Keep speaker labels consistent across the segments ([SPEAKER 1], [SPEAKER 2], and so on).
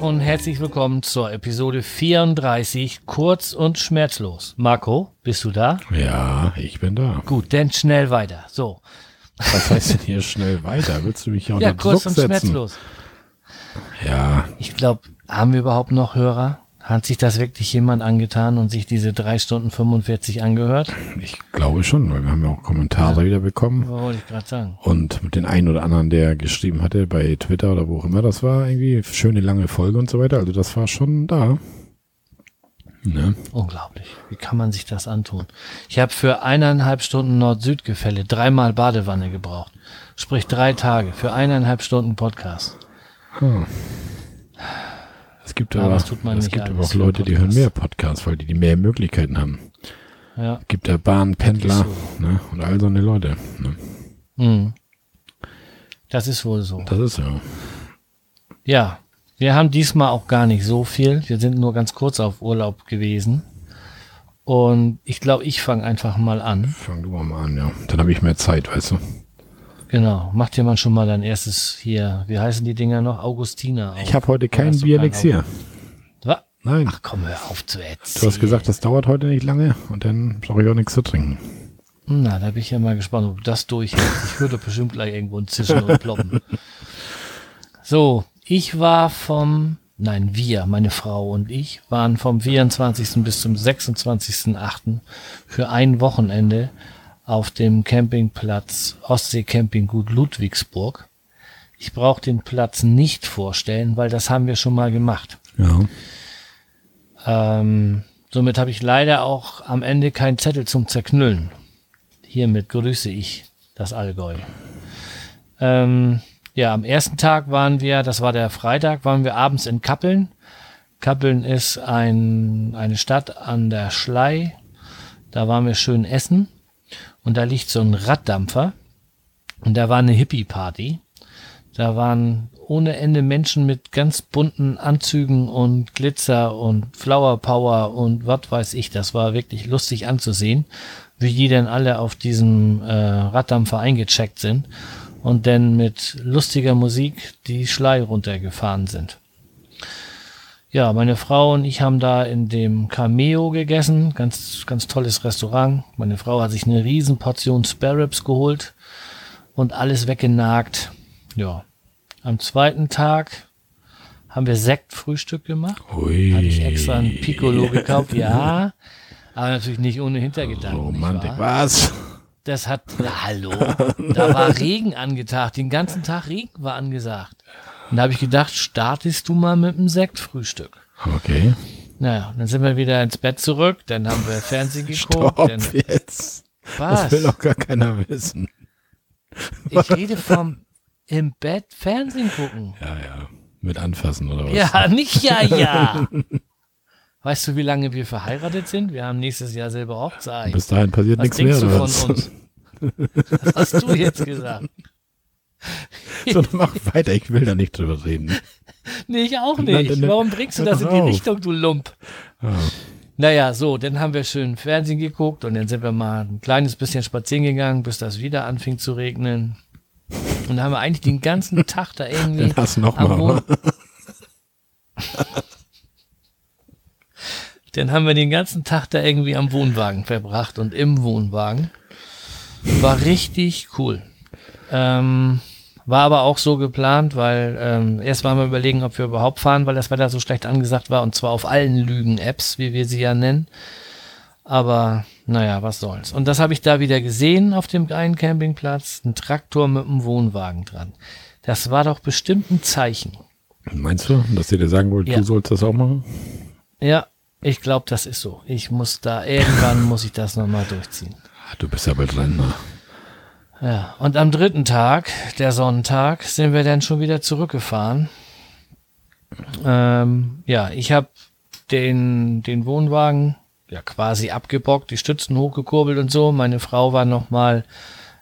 [SPEAKER 1] und herzlich willkommen zur Episode 34, kurz und schmerzlos. Marco, bist du da?
[SPEAKER 2] Ja, ich bin da.
[SPEAKER 1] Gut, dann schnell weiter. So.
[SPEAKER 2] Was heißt denn hier schnell weiter? Willst du mich ja unter
[SPEAKER 1] Ja, kurz
[SPEAKER 2] Druck
[SPEAKER 1] und
[SPEAKER 2] setzen?
[SPEAKER 1] schmerzlos.
[SPEAKER 2] Ja,
[SPEAKER 1] Ich glaube, haben wir überhaupt noch Hörer? Hat sich das wirklich jemand angetan und sich diese drei Stunden 45 angehört?
[SPEAKER 2] ich glaube schon, weil wir haben ja auch Kommentare wieder bekommen.
[SPEAKER 1] Was wollte ich gerade sagen?
[SPEAKER 2] Und mit den einen oder anderen, der geschrieben hatte bei Twitter oder wo auch immer, das war irgendwie schöne lange Folge und so weiter. Also das war schon da. Ne?
[SPEAKER 1] Unglaublich. Wie kann man sich das antun? Ich habe für eineinhalb Stunden Nord-Süd-Gefälle dreimal Badewanne gebraucht. Sprich drei Tage für eineinhalb Stunden Podcast.
[SPEAKER 2] Es gibt
[SPEAKER 1] Aber
[SPEAKER 2] aber,
[SPEAKER 1] es
[SPEAKER 2] es gibt aber auch Leute, die hören mehr Podcasts, weil die, die mehr Möglichkeiten haben.
[SPEAKER 1] Ja.
[SPEAKER 2] Es gibt ja Bahnpendler
[SPEAKER 1] Ist
[SPEAKER 2] ne? und all so eine Leute. Ne?
[SPEAKER 1] Mhm. Das ist wohl so.
[SPEAKER 2] Das ist ja.
[SPEAKER 1] Ja, wir haben diesmal auch gar nicht so viel. Wir sind nur ganz kurz auf Urlaub gewesen. Und ich glaube, ich fange einfach mal an.
[SPEAKER 2] Fang du mal an, ja. Dann habe ich mehr Zeit, weißt du.
[SPEAKER 1] Genau. Mach dir mal schon mal dein erstes hier. Wie heißen die Dinger noch? Augustiner. auf.
[SPEAKER 2] Ich habe heute kein Bier-Elixier.
[SPEAKER 1] Was?
[SPEAKER 2] Nein.
[SPEAKER 1] Ach komm, hör auf zu erzählen.
[SPEAKER 2] Du hast gesagt, das dauert heute nicht lange und dann brauche ich auch nichts zu trinken.
[SPEAKER 1] Na, da bin ich ja mal gespannt, ob das durchhältst. Ich würde bestimmt gleich irgendwo ein Zischen und ploppen. So, ich war vom, nein, wir, meine Frau und ich, waren vom 24. bis zum 26.8. für ein Wochenende auf dem Campingplatz Ostsee Campinggut Ludwigsburg. Ich brauche den Platz nicht vorstellen, weil das haben wir schon mal gemacht.
[SPEAKER 2] Ja.
[SPEAKER 1] Ähm, somit habe ich leider auch am Ende keinen Zettel zum Zerknüllen. Hiermit grüße ich das Allgäu. Ähm, ja, am ersten Tag waren wir, das war der Freitag, waren wir abends in Kappeln. Kappeln ist ein, eine Stadt an der Schlei. Da waren wir schön essen. Und da liegt so ein Raddampfer. Und da war eine Hippie-Party. Da waren ohne Ende Menschen mit ganz bunten Anzügen und Glitzer und Flower Power und was weiß ich. Das war wirklich lustig anzusehen, wie die denn alle auf diesem äh, Raddampfer eingecheckt sind und dann mit lustiger Musik die Schlei runtergefahren sind. Ja, meine Frau und ich haben da in dem Cameo gegessen. Ganz, ganz tolles Restaurant. Meine Frau hat sich eine riesen Portion Spare Ribs geholt und alles weggenagt. Ja. Am zweiten Tag haben wir Sektfrühstück gemacht.
[SPEAKER 2] Ui.
[SPEAKER 1] Hatte ich extra ein Piccolo gekauft. Ja. Aber natürlich nicht ohne Hintergedanken.
[SPEAKER 2] Romantik. Was?
[SPEAKER 1] Das hat, na, hallo, da war Regen angetagt, den ganzen Tag Regen war angesagt. Und da habe ich gedacht, startest du mal mit dem Sektfrühstück.
[SPEAKER 2] Okay.
[SPEAKER 1] Naja, dann sind wir wieder ins Bett zurück, dann haben wir Fernsehen geguckt.
[SPEAKER 2] Stopp
[SPEAKER 1] Dann,
[SPEAKER 2] jetzt.
[SPEAKER 1] was?
[SPEAKER 2] Das will doch gar keiner wissen.
[SPEAKER 1] Ich rede vom im Bett Fernsehen gucken.
[SPEAKER 2] Ja, ja. Mit anfassen oder was?
[SPEAKER 1] Ja, nicht ja, ja. Weißt du, wie lange wir verheiratet sind? Wir haben nächstes Jahr selber Hochzeit.
[SPEAKER 2] Bis dahin passiert
[SPEAKER 1] Was
[SPEAKER 2] nichts mehr,
[SPEAKER 1] du von uns? Was hast du jetzt gesagt?
[SPEAKER 2] So, dann mach weiter, ich will da nicht drüber reden.
[SPEAKER 1] Nee, ich auch nicht.
[SPEAKER 2] dann-
[SPEAKER 1] Warum bringst du das in die
[SPEAKER 2] auf.
[SPEAKER 1] Richtung, du Lump?
[SPEAKER 2] Ja.
[SPEAKER 1] Naja, so, dann haben wir schön Fernsehen geguckt und dann sind wir mal ein kleines bisschen spazieren gegangen, bis das wieder anfing zu regnen. Und dann haben wir eigentlich den ganzen Tag da irgendwie
[SPEAKER 2] Dann hast du noch
[SPEAKER 1] am
[SPEAKER 2] mal.
[SPEAKER 1] Wohn- Dann haben wir den ganzen Tag da irgendwie am Wohnwagen verbracht und im Wohnwagen. War richtig cool. Ähm, war aber auch so geplant, weil ähm, erst waren wir überlegen, ob wir überhaupt fahren, weil das Wetter so schlecht angesagt war und zwar auf allen Lügen-Apps, wie wir sie ja nennen. Aber naja, was soll's. Und das habe ich da wieder gesehen auf dem einen Campingplatz. Ein Traktor mit einem Wohnwagen dran. Das war doch bestimmt ein Zeichen.
[SPEAKER 2] Meinst du, dass ihr dir sagen wollt,
[SPEAKER 1] Ja.
[SPEAKER 2] du sollst das auch machen?
[SPEAKER 1] Ja, ich glaube, das ist so. Ich muss da, irgendwann muss ich das nochmal durchziehen.
[SPEAKER 2] Du bist ja bald Rentner.
[SPEAKER 1] Ja, und am dritten Tag, der Sonntag, sind wir dann schon wieder zurückgefahren. Ähm, ja, ich habe den, den Wohnwagen ja quasi abgebockt, die Stützen hochgekurbelt und so. Meine Frau war noch mal,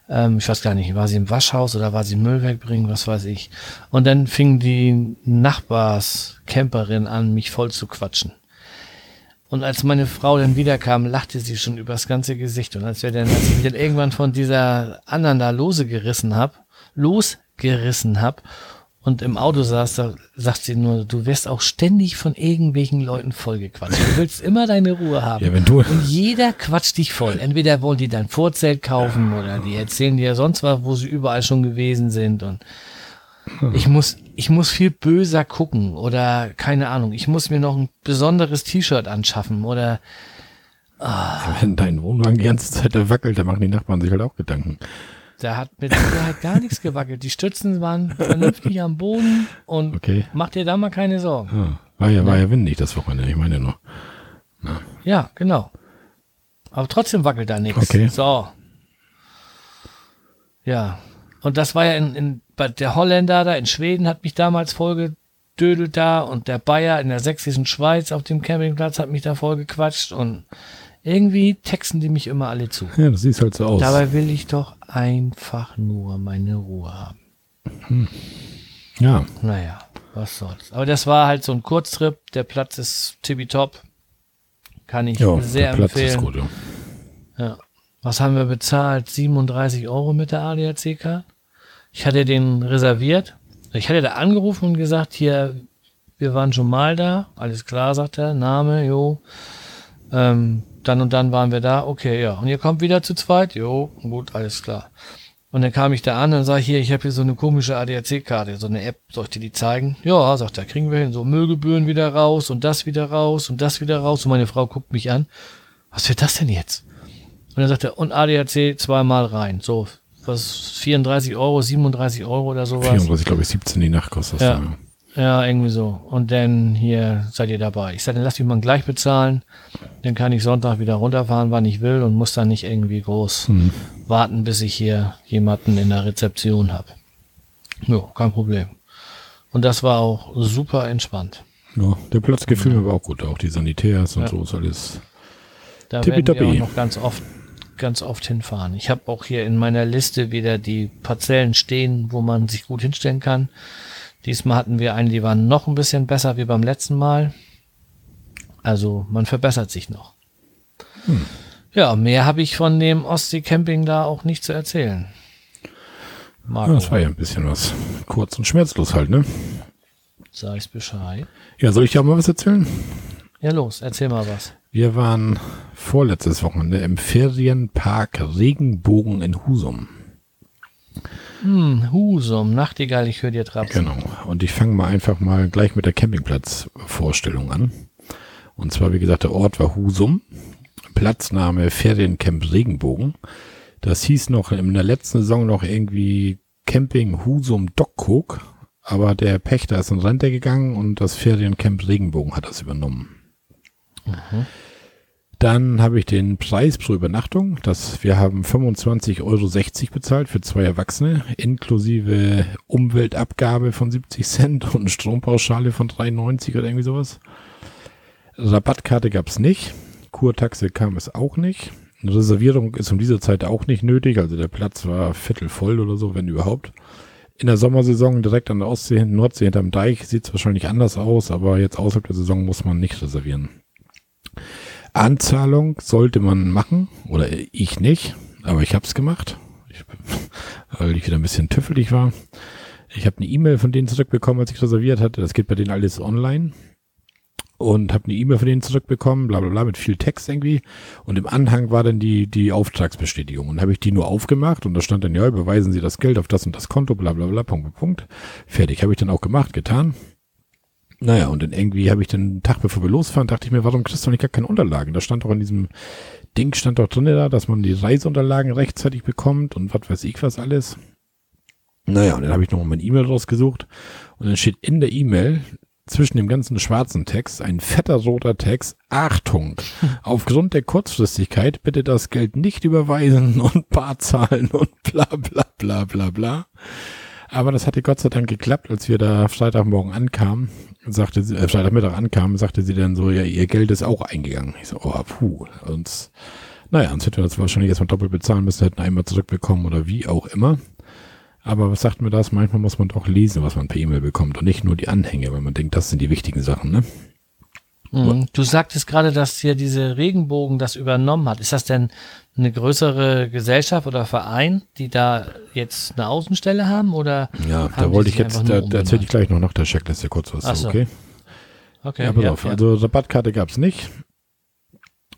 [SPEAKER 1] ähm, ich weiß gar nicht, war sie im Waschhaus oder war sie Müll wegbringen, was weiß ich. Und dann fing die Nachbarscamperin an, mich voll zu quatschen. Und als meine Frau dann wiederkam, lachte sie schon übers ganze Gesicht. Und als wir dann, als ich mich dann irgendwann von dieser anderen da lose gerissen hab, losgerissen hab und im Auto saß, da sagt sie nur, du wirst auch ständig von irgendwelchen Leuten vollgequatscht. Du willst immer deine Ruhe haben.
[SPEAKER 2] Ja, wenn du,
[SPEAKER 1] Und jeder quatscht dich voll. Entweder wollen die dein Vorzelt kaufen oder die erzählen dir sonst was, wo sie überall schon gewesen sind. Und ich muss, ich muss viel böser gucken oder keine Ahnung. Ich muss mir noch ein besonderes T-Shirt anschaffen oder
[SPEAKER 2] wenn dein Wohnwagen die ganze Zeit da wackelt, dann machen die Nachbarn sich halt auch Gedanken.
[SPEAKER 1] da hat mit Sicherheit gar nichts gewackelt. Die Stützen waren vernünftig am Boden und
[SPEAKER 2] Okay.
[SPEAKER 1] mach dir da mal keine Sorgen.
[SPEAKER 2] Ja, war ja, war ja windig das Wochenende, ich meine nur.
[SPEAKER 1] Ja, genau. Aber trotzdem wackelt da nichts.
[SPEAKER 2] Okay.
[SPEAKER 1] So. Ja. Und das war ja in, in bei der Holländer da in Schweden hat mich damals vollgedödelt da und der Bayer in der sächsischen Schweiz auf dem Campingplatz hat mich da vollgequatscht und irgendwie texten die mich immer alle zu.
[SPEAKER 2] Ja, das sieht halt so aus.
[SPEAKER 1] Dabei will ich doch einfach nur meine Ruhe haben.
[SPEAKER 2] ja,
[SPEAKER 1] Naja, was soll's. Aber das war halt so ein Kurztrip. Der Platz ist tippitopp. Kann ich
[SPEAKER 2] ja
[SPEAKER 1] sehr
[SPEAKER 2] der Platz
[SPEAKER 1] empfehlen.
[SPEAKER 2] ist gut. Ja.
[SPEAKER 1] Ja. Was haben wir bezahlt? 37 Euro mit der ADAC-Card. Ich hatte den reserviert. Ich hatte da angerufen und gesagt, hier, wir waren schon mal da. Alles klar, sagt er. Name, jo. Ähm, dann und dann waren wir da. Okay, ja. Und ihr kommt wieder zu zweit? Jo, gut, alles klar. Und dann kam ich da an und sage, hier, ich habe hier so eine komische ADAC-Karte, so eine App, soll ich dir die zeigen? Ja, sagt er, kriegen wir hin. So Müllgebühren wieder raus und das wieder raus und das wieder raus. Und meine Frau guckt mich an. Was wird das denn jetzt? Und dann sagt er, und ADAC zweimal rein. So, was, 34 Euro, 37 Euro oder sowas.
[SPEAKER 2] 34, glaube ich, 17 die Nacht kostet das.
[SPEAKER 1] Ja.
[SPEAKER 2] dann,
[SPEAKER 1] Ja, irgendwie so. Und dann hier seid ihr dabei. Ich sage, dann lass mich mal gleich bezahlen. Dann kann ich Sonntag wieder runterfahren, wann ich will und muss dann nicht irgendwie groß
[SPEAKER 2] Hm.
[SPEAKER 1] warten, bis ich hier jemanden in der Rezeption habe. Ja, kein Problem. Und das war auch super entspannt.
[SPEAKER 2] Ja, der Platz gefiel mir aber auch gut. Auch die Sanitärs und
[SPEAKER 1] Ja.
[SPEAKER 2] so ist alles.
[SPEAKER 1] Da werden wir auch noch ganz oft, ganz oft hinfahren. Ich habe auch hier in meiner Liste wieder die Parzellen stehen, wo man sich gut hinstellen kann. Diesmal hatten wir eine, die waren noch ein bisschen besser wie beim letzten Mal. Also man verbessert sich noch. Ja, mehr habe ich von dem Ostsee-Camping da auch nicht zu erzählen. Marco,
[SPEAKER 2] Ja, das war ja ein bisschen was. Kurz und schmerzlos halt, ne?
[SPEAKER 1] sag ich's Bescheid.
[SPEAKER 2] Ja, soll ich dir auch mal was erzählen?
[SPEAKER 1] Ja, los, erzähl mal was.
[SPEAKER 2] Wir waren vorletztes Wochenende im Ferienpark Regenbogen in Husum.
[SPEAKER 1] Hm, Husum, Nachtigall, ich höre dir trapsen.
[SPEAKER 2] Genau. Und ich fange mal einfach mal gleich mit der Campingplatzvorstellung an. Und zwar, wie gesagt, der Ort war Husum. Platzname Feriencamp Regenbogen. Das hieß noch in der letzten Saison noch irgendwie Camping Husum Dockhook. Aber der Pächter ist in Rente gegangen und das Feriencamp Regenbogen hat das übernommen. Dann habe ich den Preis pro Übernachtung. Das, wir haben 25,60 Euro bezahlt für zwei Erwachsene, inklusive Umweltabgabe von 70 Cent und Strompauschale von 3,90 oder irgendwie sowas. Rabattkarte gab es nicht. Kurtaxe kam es auch nicht. Eine Reservierung ist um diese Zeit auch nicht nötig. Also der Platz war viertelvoll oder so, wenn überhaupt. In der Sommersaison direkt an der Ostsee, Nordsee hinterm Deich sieht es wahrscheinlich anders aus, aber jetzt außerhalb der Saison muss man nicht reservieren. Anzahlung sollte man machen, oder ich nicht, aber ich habe es gemacht, ich, weil ich wieder ein bisschen tüffelig war. Ich habe eine E-Mail von denen zurückbekommen, als ich reserviert hatte. Das geht bei denen alles online. Und habe eine E-Mail von denen zurückbekommen, bla bla bla, mit viel Text irgendwie. Und im Anhang war dann die, die Auftragsbestätigung. Und habe ich die nur aufgemacht und da stand dann, ja, überweisen Sie das Geld auf das und das Konto, bla bla bla, Punkt, Punkt, Punkt. Fertig. Habe ich dann auch gemacht, getan. Naja, und dann irgendwie habe ich dann einen Tag bevor wir losfahren, dachte ich mir, warum kriegst du nicht gar keine Unterlagen? Da stand doch in diesem Ding, stand doch drin da, dass man die Reiseunterlagen rechtzeitig bekommt und was weiß ich was alles. Naja, und dann habe ich nochmal mein E-Mail rausgesucht und dann steht in der E-Mail zwischen dem ganzen schwarzen Text ein fetter roter Text, Achtung, aufgrund der Kurzfristigkeit bitte das Geld nicht überweisen und Barzahlen und bla bla bla bla bla. Aber das hatte Gott sei Dank geklappt, als wir da Freitagmorgen ankamen, sagte sie, äh, Freitagmittag ankamen, sagte sie dann so, ja, ihr Geld ist auch eingegangen. Ich so, oh, puh. Und naja, sonst hätten wir das wahrscheinlich erstmal doppelt bezahlen müssen, hätten einmal zurückbekommen oder wie auch immer. Aber was sagt mir das? Manchmal muss man doch lesen, was man per E-Mail bekommt und nicht nur die Anhänge, weil man denkt, das sind die wichtigen Sachen, ne?
[SPEAKER 1] Mhm. Du sagtest gerade, dass hier diese Regenbogen das übernommen hat. Ist das denn eine größere Gesellschaft oder Verein, die da jetzt eine Außenstelle haben? Oder
[SPEAKER 2] Ja, da wollte ich jetzt, da, da erzähle ich gleich noch nach der Checkliste kurz was.
[SPEAKER 1] Ach so.
[SPEAKER 2] Okay.
[SPEAKER 1] Okay,
[SPEAKER 2] Ja, pass auf. Also Rabattkarte gab's nicht.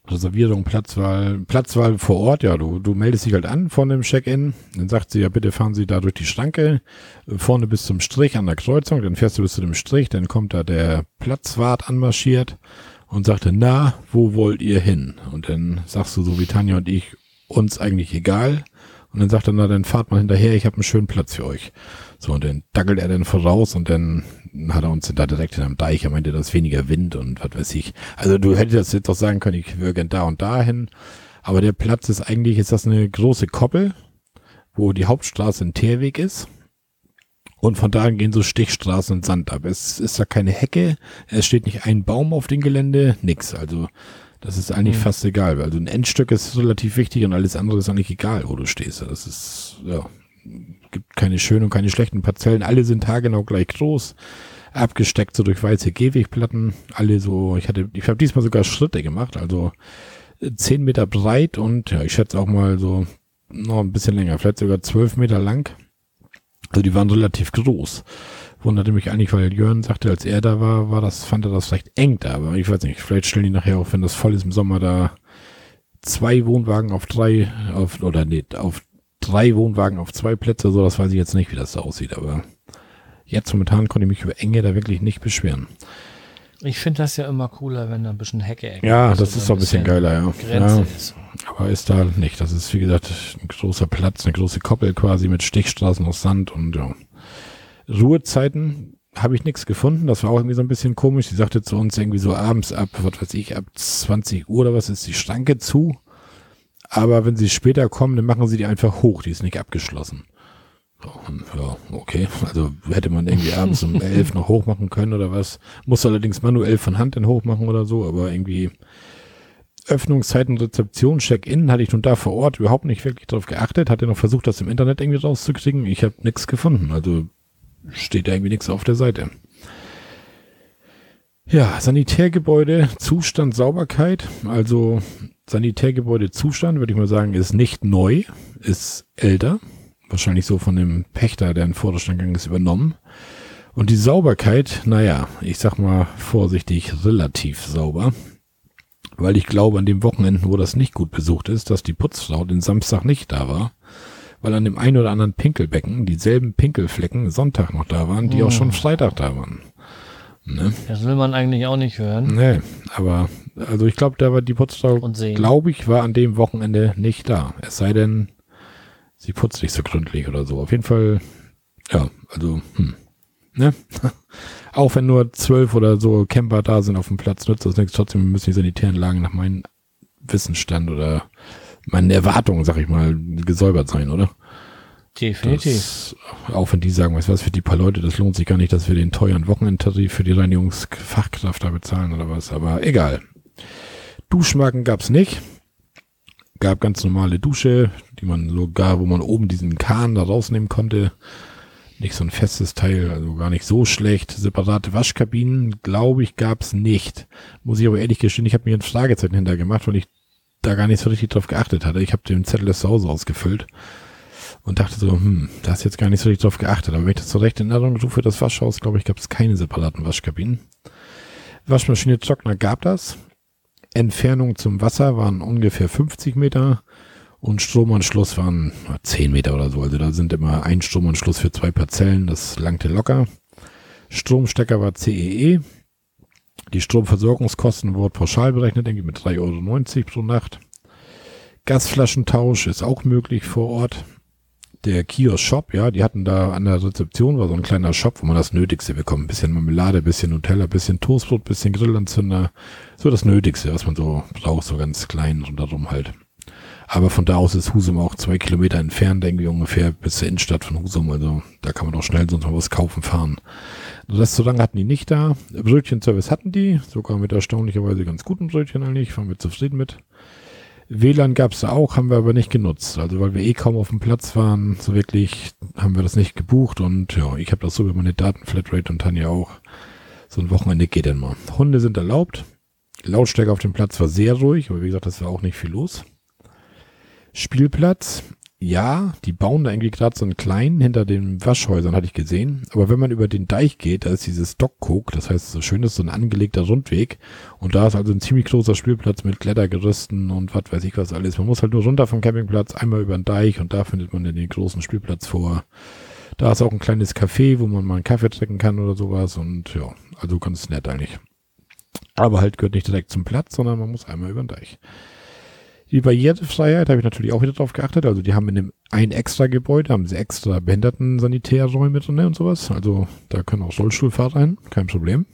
[SPEAKER 2] Reservierung, Platzwahl, Platzwahl vor Ort, ja, du, du meldest dich halt an von dem Check-in, dann sagt sie, ja, bitte fahren Sie da durch die Schranke, vorne bis zum Strich an der Kreuzung, dann fährst du bis zu dem Strich, dann kommt da der Platzwart anmarschiert und sagte, na, wo wollt ihr hin? Und dann sagst du so wie Tanja und ich, uns eigentlich egal. Und dann sagt er, na, dann fahrt mal hinterher, ich habe einen schönen Platz für euch. So, und dann dackelt er dann voraus und dann hat er uns da direkt in einem Deich, er meinte, das ist weniger Wind und was weiß ich. Also du hättest jetzt doch sagen können, ich würde gern da und da hin. Aber der Platz ist eigentlich, ist das eine große Koppel, wo die Hauptstraße ein Teerweg ist. Und von da gehen so Stichstraßen und Sand ab. Es ist da keine Hecke, es steht nicht ein Baum auf dem Gelände, nix. Also das ist eigentlich
[SPEAKER 1] Hm.
[SPEAKER 2] fast egal. Also ein Endstück ist relativ wichtig und alles andere ist eigentlich egal, wo du stehst. Das ist, ja, gibt keine schönen und keine schlechten Parzellen. Alle sind haargenau gleich groß, abgesteckt so durch weiße Gehwegplatten. Alle so, ich hatte, ich habe diesmal sogar Schritte gemacht, also äh, zehn Meter breit und ja, ich schätze auch mal so noch ein bisschen länger, vielleicht sogar zwölf Meter lang. Also die waren relativ groß. Wunderte mich eigentlich, weil Jörn sagte, als er da war, war das, fand er das vielleicht eng da, aber ich weiß nicht, vielleicht stellen die nachher auch, wenn das voll ist im Sommer da zwei Wohnwagen auf drei, auf, oder nee, auf drei Wohnwagen auf zwei Plätze, so, das weiß ich jetzt nicht, wie das da aussieht, aber jetzt momentan konnte ich mich über Enge da wirklich nicht beschweren.
[SPEAKER 1] Ich finde das ja immer cooler, wenn da ein bisschen Hecke ecke
[SPEAKER 2] Ja,
[SPEAKER 1] ist
[SPEAKER 2] das ist doch ein bisschen geiler, ja.
[SPEAKER 1] Grenze
[SPEAKER 2] ja.
[SPEAKER 1] ist.
[SPEAKER 2] Aber ist da nicht. Das ist, wie gesagt, ein großer Platz, eine große Koppel quasi mit Stichstraßen aus Sand und ja. Ruhezeiten habe ich nichts gefunden. Das war auch irgendwie so ein bisschen komisch. Sie sagte zu uns irgendwie so abends ab, was weiß ich, ab 20 Uhr oder was ist die Schranke zu. Aber wenn sie später kommen, dann machen sie die einfach hoch. Die ist nicht abgeschlossen. Ja, okay. Also hätte man irgendwie abends um 11 noch hochmachen können oder was. Muss allerdings manuell von Hand dann hochmachen oder so, aber irgendwie Öffnungszeiten, Rezeption, Check-in hatte ich nun da vor Ort überhaupt nicht wirklich drauf geachtet. Hatte noch versucht, das im Internet irgendwie rauszukriegen. Ich habe nichts gefunden. Also steht da irgendwie nichts auf der Seite. Ja, Sanitärgebäude, Zustand, Sauberkeit. Also Sanitärgebäude, Zustand, würde ich mal sagen, ist nicht neu, ist älter. Wahrscheinlich so von dem Pächter, der in den Vorderstand gegangen ist, übernommen. Und die Sauberkeit, naja, ich sag mal vorsichtig, relativ sauber. Weil ich glaube, an den Wochenenden, wo das nicht gut besucht ist, dass die Putzfrau den Samstag nicht da war. Weil an dem einen oder anderen Pinkelbecken dieselben Pinkelflecken Sonntag noch da waren, die auch schon Freitag da waren. Ne?
[SPEAKER 1] Das will man eigentlich auch nicht hören
[SPEAKER 2] Nee, aber also ich glaube, da war die Putzfrau, glaube ich, war an dem Wochenende nicht da. Es sei denn, sie putzt nicht so gründlich oder so. Auf jeden Fall, ja, also, hm, ne? Auch wenn nur zwölf oder so Camper da sind auf dem Platz, nützt das nichts. Trotzdem müssen die sanitären Lagen nach meinem Wissensstand oder meinen Erwartungen, sag ich mal, gesäubert sein, oder?
[SPEAKER 1] Definitiv.
[SPEAKER 2] Das, auch wenn die sagen, weißt du was, für die paar Leute, das lohnt sich gar nicht, dass wir den teuren Wochenendtarif für die Reinigungsfachkraft da bezahlen oder was, aber egal. Duschmarken gab's nicht. Gab ganz normale Dusche, die man sogar, wo man oben diesen Kahn da rausnehmen konnte. Nicht so ein festes Teil, also gar nicht so schlecht. Separate Waschkabinen, glaube ich, gab's nicht. Muss ich aber ehrlich gestehen, ich habe mir ein Fragezeichen hinter gemacht, weil ich da gar nicht so richtig drauf geachtet hatte. Ich habe den Zettel des Hause ausgefüllt und dachte so, hm, da hast jetzt gar nicht so richtig drauf geachtet. Aber wenn ich das so recht in Erinnerung rufe, das Waschhaus, glaube ich, gab es keine separaten Waschkabinen. Waschmaschine, Trockner gab das. Entfernung zum Wasser waren ungefähr 50 Meter und Stromanschluss waren 10 Meter oder so. Also da sind immer ein Stromanschluss für zwei Parzellen, das langte locker. Stromstecker war CEE. Die Stromversorgungskosten wurden pauschal berechnet, irgendwie mit 3,90 Euro pro Nacht. Gasflaschentausch ist auch möglich vor Ort. Der Kiosk Shop, ja, die hatten da an der Rezeption, war so ein kleiner Shop, wo man das Nötigste bekommt. Ein bisschen Marmelade, ein bisschen Nutella, ein bisschen Toastbrot, ein bisschen Grillanzünder. So das Nötigste, was man so braucht, so ganz klein rundherum halt. Aber von da aus ist Husum auch zwei Kilometer entfernt, irgendwie ungefähr bis zur Innenstadt von Husum. Also da kann man auch schnell sonst mal was kaufen fahren. Restaurant hatten die nicht da. Brötchenservice hatten die, sogar mit erstaunlicherweise ganz guten Brötchen eigentlich, waren wir zufrieden mit. WLAN gab's da auch, haben wir aber nicht genutzt. Also weil wir eh kaum auf dem Platz waren, so wirklich haben wir das nicht gebucht und ja, ich habe das so über meine Datenflatrate und Tanja auch. So ein Wochenende geht dann mal. Hunde sind erlaubt. Lautstärke auf dem Platz war sehr ruhig, aber wie gesagt, das war auch nicht viel los. Spielplatz, ja, die bauen da irgendwie gerade so einen kleinen hinter den Waschhäusern, hatte ich gesehen. Aber wenn man über den Deich geht, da ist dieses Dockcook, das heißt so schön ist so ein angelegter Rundweg. Und da ist also ein ziemlich großer Spielplatz mit Klettergerüsten und was weiß ich was alles. Man muss halt nur runter vom Campingplatz, einmal über den Deich und da findet man den großen Spielplatz vor. Da ist auch ein kleines Café, wo man mal einen Kaffee trinken kann oder sowas. Und ja, also ganz nett eigentlich. Aber halt gehört nicht direkt zum Platz, sondern man muss einmal über den Deich. Die Barrierefreiheit habe ich natürlich auch wieder drauf geachtet. Also die haben in dem ein extra Gebäude, haben sie extra Behinderten-Sanitärräume drin und sowas. Also da können auch Rollstuhlfahrer rein, kein Problem.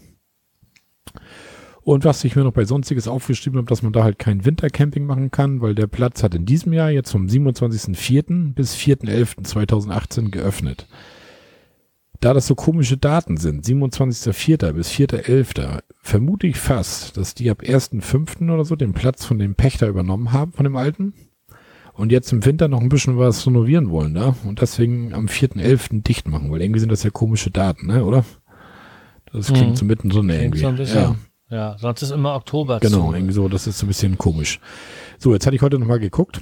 [SPEAKER 2] Und was ich mir noch bei Sonstiges aufgeschrieben habe, dass man da halt kein Wintercamping machen kann, weil der Platz hat in diesem Jahr jetzt vom 27.04. bis 4.11.2018 geöffnet da das so komische Daten sind, 27.04. bis 4.11., vermute ich fast, dass die ab 1.05. oder so den Platz von dem Pächter übernommen haben, von dem alten. Und jetzt im Winter noch ein bisschen was renovieren wollen, ne? Und deswegen am 4.11. dicht machen, weil irgendwie sind das ja komische Daten, ne, oder? Das klingt mhm. so mittendrin klingt irgendwie. So ein bisschen,
[SPEAKER 1] ja. ja, sonst ist immer Oktober.
[SPEAKER 2] Genau, zu. irgendwie so, das ist so ein bisschen komisch. So, jetzt hatte ich heute nochmal geguckt.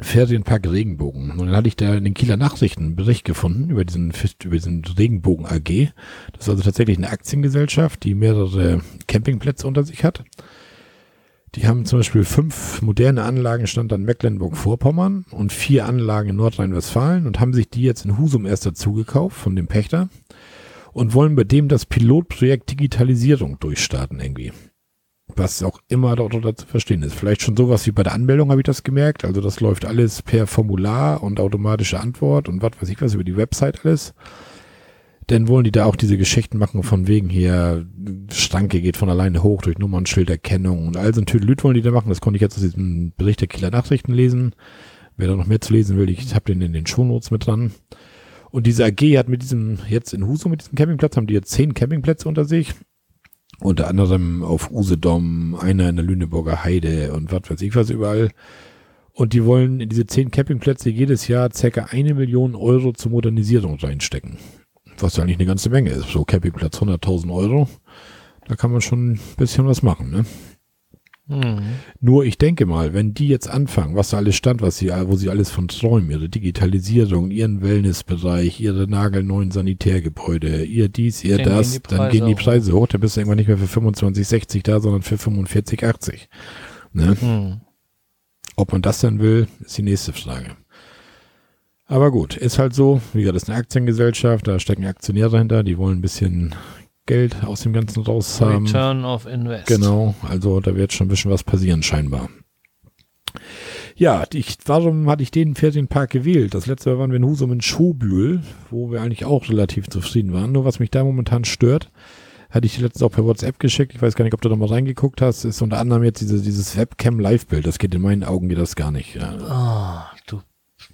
[SPEAKER 2] Ferienpark Regenbogen. Und dann hatte ich da in den Kieler Nachrichten einen Bericht gefunden über diesen, über diesen Regenbogen AG. Das ist also tatsächlich eine Aktiengesellschaft, die mehrere Campingplätze unter sich hat. Die haben zum Beispiel fünf moderne Anlagen stand an Mecklenburg-Vorpommern und vier Anlagen in Nordrhein-Westfalen und haben sich die jetzt in Husum erst dazu gekauft von dem Pächter und wollen bei dem das Pilotprojekt Digitalisierung durchstarten irgendwie was auch immer darunter zu verstehen ist. Vielleicht schon sowas wie bei der Anmeldung habe ich das gemerkt. Also das läuft alles per Formular und automatische Antwort und was weiß ich was über die Website alles. Denn wollen die da auch diese Geschichten machen von wegen hier, Stanke geht von alleine hoch durch Nummernschilderkennung und all so ein Tüdelüt wollen die da machen. Das konnte ich jetzt aus diesem Bericht der Kieler Nachrichten lesen. Wer da noch mehr zu lesen will, ich habe den in den Shownotes mit dran. Und diese AG hat mit diesem, jetzt in Husum mit diesem Campingplatz, haben die jetzt zehn Campingplätze unter sich unter anderem auf Usedom, einer in der Lüneburger Heide und was weiß ich was überall. Und die wollen in diese zehn Campingplätze jedes Jahr circa eine Million Euro zur Modernisierung reinstecken. Was ja eigentlich eine ganze Menge ist. So Campingplatz 100.000 Euro. Da kann man schon ein bisschen was machen, ne? Mhm. Nur ich denke mal, wenn die jetzt anfangen, was da alles stand, was sie, wo sie alles von träumen, ihre Digitalisierung, ihren Wellnessbereich, ihre nagelneuen Sanitärgebäude, ihr dies, ihr dann das, gehen dann gehen die Preise hoch, dann bist du irgendwann nicht mehr für 25, 60 da, sondern für 45, 80. Ne? Mhm. Ob man das denn will, ist die nächste Frage. Aber gut, ist halt so, wie gesagt, das ist eine Aktiengesellschaft, da stecken Aktionäre dahinter, die wollen ein bisschen Geld aus dem Ganzen raus haben.
[SPEAKER 1] Return of Invest.
[SPEAKER 2] Genau, also da wird schon ein bisschen was passieren scheinbar. Ja, ich, warum hatte ich den Ferienpark gewählt? Das letzte Mal waren wir in Husum in Schobühl, wo wir eigentlich auch relativ zufrieden waren. Nur was mich da momentan stört, hatte ich dir letztens auch per WhatsApp geschickt. Ich weiß gar nicht, ob du da mal reingeguckt hast. Ist unter anderem jetzt diese, dieses Webcam-Live-Bild. Das geht in meinen Augen geht das gar nicht. Ja.
[SPEAKER 1] Oh, du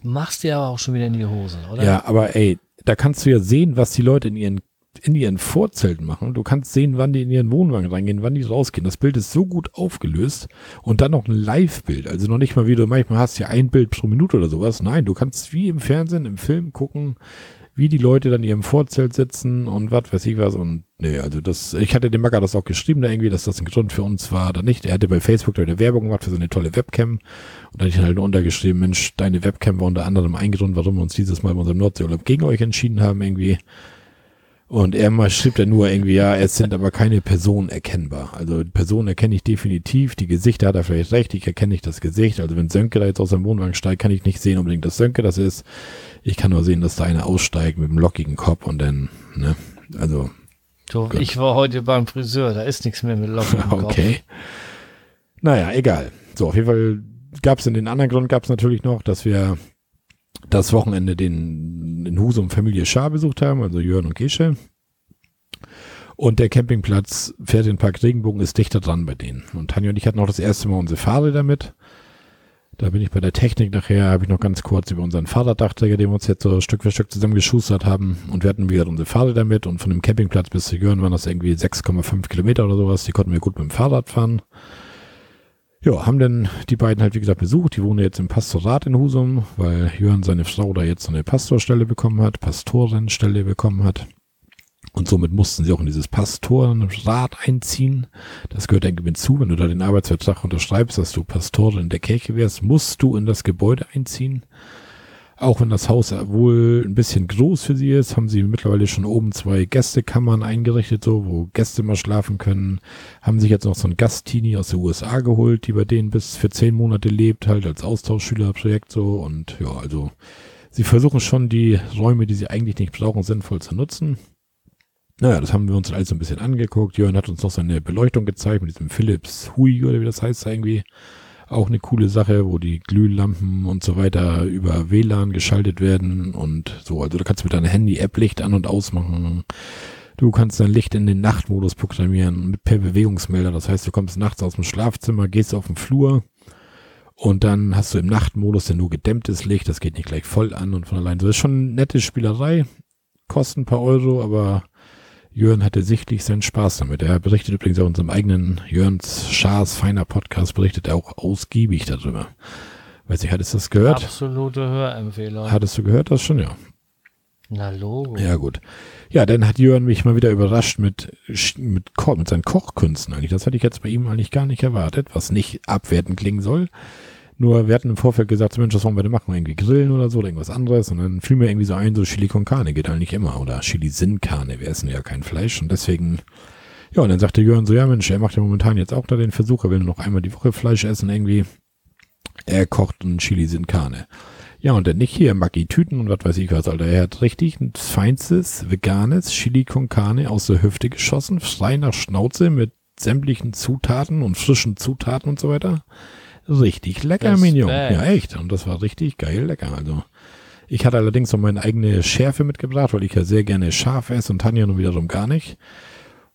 [SPEAKER 1] machst dir aber auch schon wieder in die Hose, oder?
[SPEAKER 2] Ja, aber ey, da kannst du ja sehen, was die Leute in ihren in ihren Vorzelten machen. Du kannst sehen, wann die in ihren Wohnwagen reingehen, wann die rausgehen. Das Bild ist so gut aufgelöst und dann noch ein Live-Bild. Also noch nicht mal wie du manchmal hast ja ein Bild pro Minute oder sowas. Nein, du kannst wie im Fernsehen, im Film gucken, wie die Leute dann in ihrem Vorzelt sitzen und was weiß ich was. Und nee, also das, ich hatte dem Macker das auch geschrieben da irgendwie, dass das ein Grund für uns war oder nicht. Er hatte bei Facebook da eine Werbung gemacht für so eine tolle Webcam. Und da hatte ich halt untergeschrieben, Mensch, deine Webcam war unter anderem ein Grund, warum wir uns dieses Mal bei unserem Nordseeurlaub gegen euch entschieden haben irgendwie. Und er mal schrieb dann nur irgendwie, ja, es sind aber keine Personen erkennbar. Also Personen erkenne ich definitiv, die Gesichter hat er vielleicht recht, ich erkenne nicht das Gesicht. Also wenn Sönke da jetzt aus seinem Wohnwagen steigt, kann ich nicht sehen unbedingt, dass Sönke das ist. Ich kann nur sehen, dass da einer aussteigt mit einem lockigen Kopf und dann, ne, also.
[SPEAKER 1] So, ich war heute beim Friseur, da ist nichts mehr mit lockigem Kopf.
[SPEAKER 2] Okay. Naja, egal. So, auf jeden Fall gab es in den anderen Grund gab es natürlich noch, dass wir das Wochenende den in Husum Familie Schaar besucht haben, also Jörn und Gesche. Und der Campingplatz Ferienpark Regenbogen ist dichter dran bei denen. Und Tanja und ich hatten auch das erste Mal unsere Fahrräder mit. Da bin ich bei der Technik nachher, habe ich noch ganz kurz über unseren Fahrraddachtträger, den wir uns jetzt so Stück für Stück zusammengeschustert haben. Und wir hatten wieder unsere Fahrräder mit. Und von dem Campingplatz bis zu Jörn waren das irgendwie 6,5 Kilometer oder sowas. Die konnten wir gut mit dem Fahrrad fahren. Ja, haben dann die beiden halt, wie gesagt, besucht. Die wohnen jetzt im Pastorat in Husum, weil Jörn seine Frau da jetzt so eine Pastorstelle bekommen hat, Pastorenstelle bekommen hat. Und somit mussten sie auch in dieses Pastorenrat einziehen. Das gehört irgendwie hinzu. Wenn du da den Arbeitsvertrag unterschreibst, dass du Pastorin der Kirche wärst, musst du in das Gebäude einziehen. Auch wenn das Haus wohl ein bisschen groß für sie ist, haben sie mittlerweile schon oben zwei Gästekammern eingerichtet, so, wo Gäste mal schlafen können. Haben sich jetzt noch so ein Gastini aus den USA geholt, die bei denen bis für zehn Monate lebt, halt als Austauschschülerprojekt so. Und ja, also sie versuchen schon die Räume, die sie eigentlich nicht brauchen, sinnvoll zu nutzen. Naja, das haben wir uns alles so ein bisschen angeguckt. Jörn hat uns noch seine Beleuchtung gezeigt mit diesem Philips Hui oder wie das heißt irgendwie. Auch eine coole Sache, wo die Glühlampen und so weiter über WLAN geschaltet werden und so. Also du kannst mit deinem Handy-App Licht an- und ausmachen. Du kannst dein Licht in den Nachtmodus programmieren mit per Bewegungsmelder. Das heißt, du kommst nachts aus dem Schlafzimmer, gehst auf den Flur und dann hast du im Nachtmodus ja nur gedämmtes Licht. Das geht nicht gleich voll an und von allein. Das ist schon eine nette Spielerei. Kostet ein paar Euro, aber Jörn hatte sichtlich seinen Spaß damit. Er berichtet übrigens auch in unserem eigenen Jörns Schaas feiner Podcast, berichtet er auch ausgiebig darüber. Weiß nicht, hattest du das gehört?
[SPEAKER 1] Absolute Hörempfehlung.
[SPEAKER 2] Hattest du gehört das schon? Ja.
[SPEAKER 1] Na, Logo.
[SPEAKER 2] Ja, gut. Ja, dann hat Jörn mich mal wieder überrascht mit, mit, mit seinen Kochkünsten eigentlich. Das hatte ich jetzt bei ihm eigentlich gar nicht erwartet, was nicht abwertend klingen soll. Nur wir hatten im Vorfeld gesagt, Mensch, was wollen wir denn machen? Irgendwie grillen oder so oder irgendwas anderes. Und dann fiel mir irgendwie so ein, so Chili con Carne geht eigentlich immer. Oder Chili Sin Carne. Wir essen ja kein Fleisch. Und deswegen, ja, und dann sagte Jörn so, ja Mensch, er macht ja momentan jetzt auch da den Versuch, er will nur noch einmal die Woche Fleisch essen irgendwie. Er kocht ein Chili Sin Carne. Ja, und dann nicht hier Maggi Tüten und was weiß ich was, Alter. Er hat richtig ein feinstes, veganes Chili con Carne aus der Hüfte geschossen, frei nach Schnauze mit sämtlichen Zutaten und frischen Zutaten und so weiter. Richtig lecker, Minion. Ja, echt. Und das war richtig geil lecker. Also, ich hatte allerdings noch meine eigene Schärfe mitgebracht, weil ich ja sehr gerne scharf esse und Tanja nun wiederum gar nicht.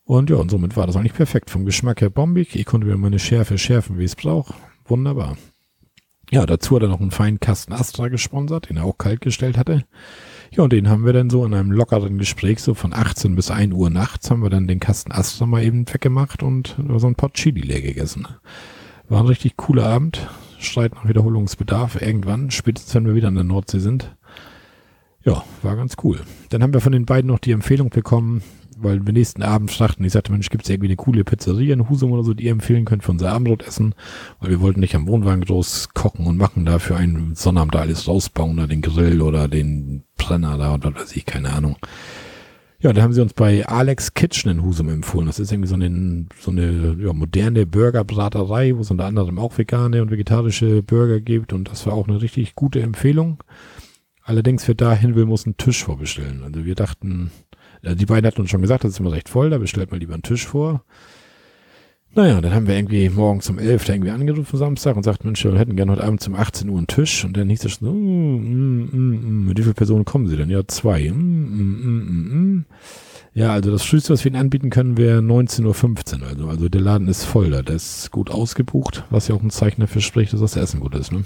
[SPEAKER 2] Und ja, und somit war das eigentlich perfekt. Vom Geschmack her bombig. Ich konnte mir meine Schärfe schärfen, wie ich es brauche. Wunderbar. Ja, dazu hat er noch einen feinen Kasten Astra gesponsert, den er auch kalt gestellt hatte. Ja, und den haben wir dann so in einem lockeren Gespräch, so von 18 bis 1 Uhr nachts, haben wir dann den Kasten Astra mal eben weggemacht und so ein Pot Chili leer gegessen. War ein richtig cooler Abend. Streit nach Wiederholungsbedarf irgendwann, spätestens wenn wir wieder an der Nordsee sind. Ja, war ganz cool. Dann haben wir von den beiden noch die Empfehlung bekommen, weil wir nächsten Abend fragten, ich sagte, Mensch, gibt es irgendwie eine coole Pizzeria in Husum oder so, die ihr empfehlen könnt für unser Abendbrotessen? Weil wir wollten nicht am Wohnwagen groß kochen und machen, da für einen Sonnabend da alles rausbauen, oder den Grill oder den Brenner da oder was weiß ich, keine Ahnung. Ja, da haben sie uns bei Alex Kitchen in Husum empfohlen. Das ist irgendwie so eine, so eine ja, moderne Burgerbraterei, wo es unter anderem auch vegane und vegetarische Burger gibt. Und das war auch eine richtig gute Empfehlung. Allerdings, wer dahin will, muss einen Tisch vorbestellen. Also wir dachten, äh, die beiden hatten uns schon gesagt, das ist immer recht voll, da bestellt man lieber einen Tisch vor. Naja, dann haben wir irgendwie morgens um 11 da irgendwie angerufen Samstag und sagt, Mensch, wir hätten gerne heute Abend um 18 Uhr einen Tisch. Und dann hieß es schon so, mm, mm, mm, mit wie viele Personen kommen sie denn? Ja, zwei. Ja, also das Frühste, was wir ihnen anbieten können, wäre 19.15 Uhr. Also, also der Laden ist voll da. Der ist gut ausgebucht, was ja auch ein Zeichen dafür spricht, dass das Essen gut ist. Ne?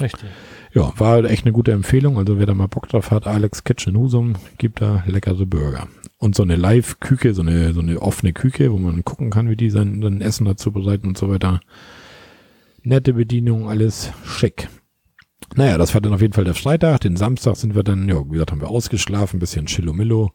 [SPEAKER 1] Richtig.
[SPEAKER 2] Ja, war echt eine gute Empfehlung. Also wer da mal Bock drauf hat, Alex Kitchen Husum, gibt da leckere Burger. Und so eine Live-Küche, so eine, so eine offene Küche, wo man gucken kann, wie die sein, sein Essen dazu bereiten und so weiter. Nette Bedienung, alles schick. Naja, das war dann auf jeden Fall der Freitag. Den Samstag sind wir dann, ja, wie gesagt, haben wir ausgeschlafen, bisschen Chillomillo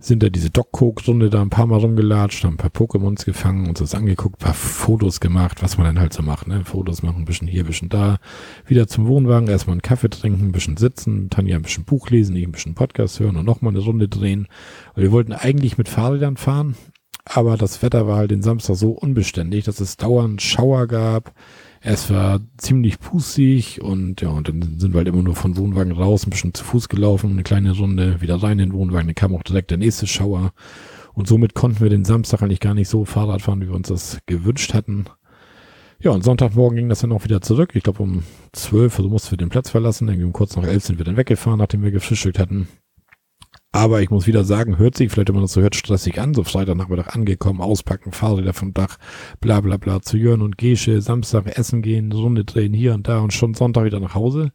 [SPEAKER 2] sind da diese Dock-Coke-Runde da ein paar Mal rumgelatscht, haben ein paar Pokémons gefangen, uns das angeguckt, paar Fotos gemacht, was man dann halt so macht, ne? Fotos machen, ein bisschen hier, ein bisschen da. Wieder zum Wohnwagen, erstmal einen Kaffee trinken, ein bisschen sitzen, Tanja ein bisschen Buch lesen, ich ein bisschen Podcast hören und nochmal eine Runde drehen. Weil wir wollten eigentlich mit Fahrrädern fahren, aber das Wetter war halt den Samstag so unbeständig, dass es dauernd Schauer gab. Es war ziemlich pusig und ja, und dann sind wir halt immer nur von Wohnwagen raus, ein bisschen zu Fuß gelaufen, eine kleine Runde, wieder rein in den Wohnwagen, dann kam auch direkt der nächste Schauer. Und somit konnten wir den Samstag eigentlich gar nicht so Fahrrad fahren, wie wir uns das gewünscht hatten. Ja, und Sonntagmorgen ging das dann auch wieder zurück. Ich glaube um zwölf, also mussten wir den Platz verlassen. Irgendwie um kurz nach elf sind wir dann weggefahren, nachdem wir gefrühstückt hatten. Aber ich muss wieder sagen, hört sich vielleicht immer noch so hört stressig an, so Freitagnachmittag angekommen, auspacken, Fahrräder vom Dach, bla bla bla, zu Jörn und Gesche, Samstag essen gehen, Runde drehen hier und da und schon Sonntag wieder nach Hause.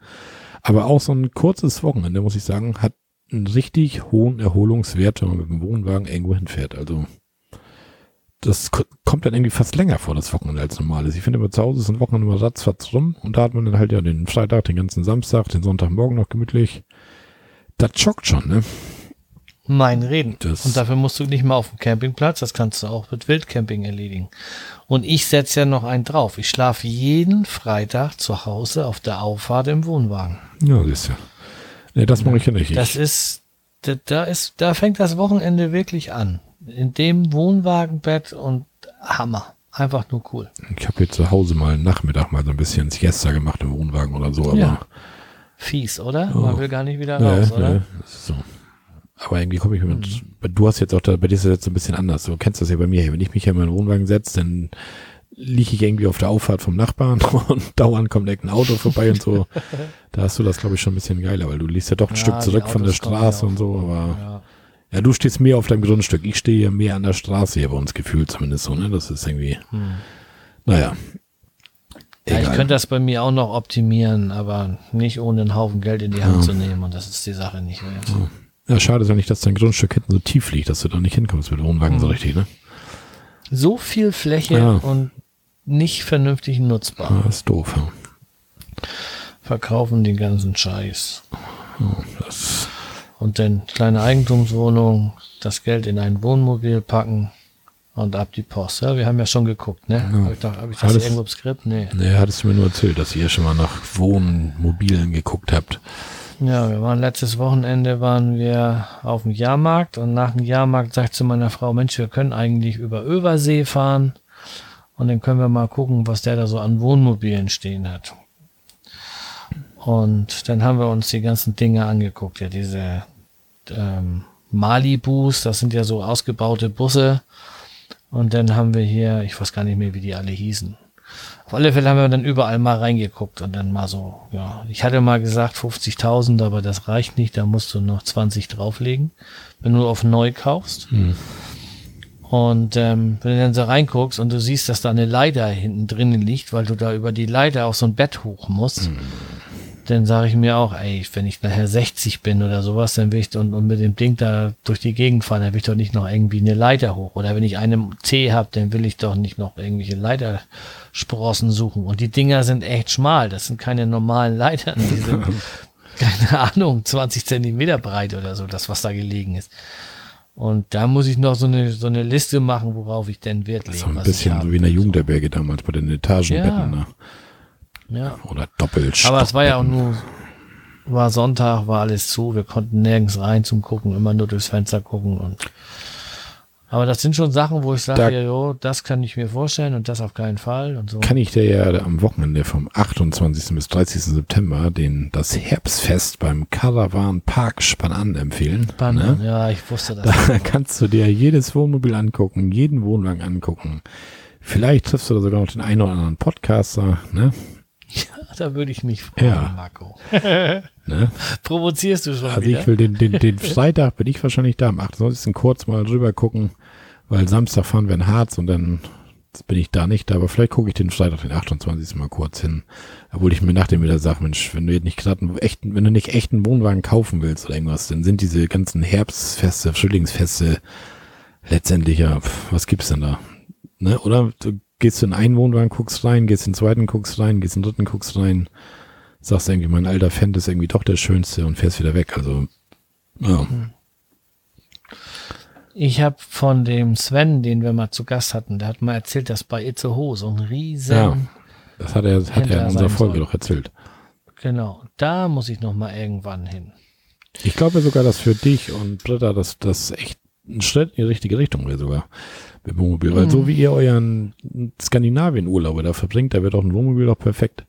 [SPEAKER 2] Aber auch so ein kurzes Wochenende, muss ich sagen, hat einen richtig hohen Erholungswert, wenn man mit dem Wohnwagen irgendwo hinfährt. Also das kommt dann irgendwie fast länger vor, das Wochenende als normales. Ich finde immer zu Hause ist ein Wochenende immer ratzfatz rum und da hat man dann halt ja den Freitag, den ganzen Samstag, den Sonntagmorgen noch gemütlich. Das schockt schon, ne?
[SPEAKER 1] Mein Reden.
[SPEAKER 2] Das-
[SPEAKER 1] und dafür musst du nicht mal auf dem Campingplatz, das kannst du auch mit Wildcamping erledigen. Und ich setze ja noch einen drauf. Ich schlafe jeden Freitag zu Hause auf der Auffahrt im Wohnwagen.
[SPEAKER 2] Ja, siehst du. Nee, das mache ich ja nicht. Ich,
[SPEAKER 1] Das ist, da, da ist, da fängt das Wochenende wirklich an. In dem Wohnwagenbett und Hammer. Einfach nur cool.
[SPEAKER 2] ich habe jetzt zu Hause mal einen Nachmittag mal so ein bisschen Siesta gemacht im Wohnwagen oder so, aber
[SPEAKER 1] Ja. Fies, oder? Man will gar nicht wieder
[SPEAKER 2] Nee,
[SPEAKER 1] raus,
[SPEAKER 2] nee,
[SPEAKER 1] oder?
[SPEAKER 2] ist so. Aber irgendwie komme ich mit, du hast jetzt auch, da, bei dir ist das jetzt so ein bisschen anders. Du kennst das ja bei mir. Wenn ich mich hier in meinen Wohnwagen setze, dann liege ich irgendwie auf der Auffahrt vom Nachbarn und dauernd kommt direkt ein Auto vorbei und so. Da hast du das, glaube ich, schon ein bisschen geiler, weil du liegst ja doch ein
[SPEAKER 1] Ja,
[SPEAKER 2] Stück zurück von der Straße und so, aber
[SPEAKER 1] Ja.
[SPEAKER 2] ja, du stehst mehr auf deinem Grundstück. Ich stehe ja mehr an der Straße hier bei uns gefühlt zumindest so, ne? Das ist irgendwie, naja.
[SPEAKER 1] Ja, ich könnte das bei mir auch noch optimieren, aber nicht ohne einen Haufen Geld in die Hand zu nehmen und das ist die Sache nicht wert.
[SPEAKER 2] Ja, schade ist ja nicht, dass dein Grundstück hinten so tief liegt, dass du da nicht hinkommst mit dem Wohnwagen so richtig, ne?
[SPEAKER 1] So viel Fläche
[SPEAKER 2] Ja.
[SPEAKER 1] und nicht vernünftig nutzbar.
[SPEAKER 2] Ja, ist doof, ja.
[SPEAKER 1] Verkaufen den ganzen Scheiß.
[SPEAKER 2] Das,
[SPEAKER 1] Und dann kleine Eigentumswohnung, das Geld in ein Wohnmobil packen und ab die Post. Ja, wir haben ja schon geguckt, ne? Hab ich, doch, hab ich das
[SPEAKER 2] Alles-
[SPEAKER 1] irgendwo im Skript? Nee.
[SPEAKER 2] ne, hattest du mir nur erzählt, dass ihr schon mal nach Wohnmobilen geguckt habt.
[SPEAKER 1] Ja, wir waren letztes Wochenende waren wir auf dem Jahrmarkt und nach dem Jahrmarkt sagt zu meiner Frau, Mensch, wir können eigentlich über Översee fahren und dann können wir mal gucken, was der da so an Wohnmobilen stehen hat. Und dann haben wir uns die ganzen Dinge angeguckt, ja, diese ähm, Malibus, das sind ja so ausgebaute Busse. Und dann haben wir hier, ich weiß gar nicht mehr, wie die alle hießen. Auf alle Fälle haben wir dann überall mal reingeguckt und dann mal so, ja, ich hatte mal gesagt 50.000, aber das reicht nicht, da musst du noch 20 drauflegen, wenn du auf neu kaufst. Und ähm, wenn du dann so reinguckst und du siehst, dass da eine Leiter hinten drinnen liegt, weil du da über die Leiter auf so ein Bett hoch musst, dann sage ich mir auch, ey, wenn ich nachher 60 bin oder sowas, dann will ich und, und mit dem Ding da durch die Gegend fahren, dann will ich doch nicht noch irgendwie eine Leiter hoch. Oder wenn ich einen C habe, dann will ich doch nicht noch irgendwelche Leitersprossen suchen. Und die Dinger sind echt schmal. Das sind keine normalen Leitern. Die sind, keine Ahnung, 20 Zentimeter breit oder so, das, was da gelegen ist. Und da muss ich noch so eine, so eine Liste machen, worauf ich denn Wert lege.
[SPEAKER 2] So ein bisschen so wie in der. Jugendherberge damals bei den Etagenbetten,
[SPEAKER 1] Ja.
[SPEAKER 2] ne?
[SPEAKER 1] Ja.
[SPEAKER 2] Oder doppelt.
[SPEAKER 1] Aber es war ja auch nur, war Sonntag, war alles zu, wir konnten nirgends rein zum Gucken, immer nur durchs Fenster gucken und aber das sind schon Sachen, wo ich
[SPEAKER 2] Da-
[SPEAKER 1] sage, ja, jo, das kann ich mir vorstellen und das auf keinen Fall und so.
[SPEAKER 2] Kann ich dir ja am Wochenende vom 28. bis 30. September den, das Herbstfest beim Caravan Park Spann empfehlen.
[SPEAKER 1] Banner.
[SPEAKER 2] Ne?
[SPEAKER 1] Ja, ich wusste das.
[SPEAKER 2] Da kannst du dir jedes Wohnmobil angucken, jeden Wohnwagen angucken. Vielleicht triffst du da sogar noch den einen oder anderen Podcaster, ne?
[SPEAKER 1] Da würde ich mich freuen,
[SPEAKER 2] Ja.
[SPEAKER 1] Marco.
[SPEAKER 2] ne?
[SPEAKER 1] Provozierst du schon
[SPEAKER 2] Also
[SPEAKER 1] wieder?
[SPEAKER 2] ich will den, den, den Freitag bin ich wahrscheinlich da. Am 28. kurz mal drüber gucken, weil Samstag fahren wir in Harz und dann bin ich da nicht da. Aber vielleicht gucke ich den Freitag, den 28. mal kurz hin. Obwohl ich mir nachdem wieder sage, Mensch, wenn du jetzt nicht gerade einen echten, wenn du nicht echten Wohnwagen kaufen willst oder irgendwas, dann sind diese ganzen Herbstfeste, Frühlingsfeste letztendlich ja, was gibt's denn da? Ne? Oder du gehst in einen Wohnwagen, guckst rein, gehst in den zweiten, guckst rein, gehst in den dritten, guckst rein, sagst irgendwie, mein alter Fan ist irgendwie doch der schönste und fährst wieder weg. Also, ja.
[SPEAKER 1] Ich habe von dem Sven, den wir mal zu Gast hatten, der hat mal erzählt, dass bei Itzehoe so ein riesen,
[SPEAKER 2] Ja. Das hat er, hat er in unserer Folge
[SPEAKER 1] soll.
[SPEAKER 2] doch erzählt.
[SPEAKER 1] genau, da muss ich noch mal irgendwann hin.
[SPEAKER 2] Ich glaube sogar, dass für dich und Britta das, das echt ein Schritt in die richtige Richtung wäre sogar. Mit Wohnmobil. Weil
[SPEAKER 1] Mhm.
[SPEAKER 2] so wie ihr euren Skandinavien-Urlaube da verbringt, da wird auch ein Wohnmobil doch perfekt.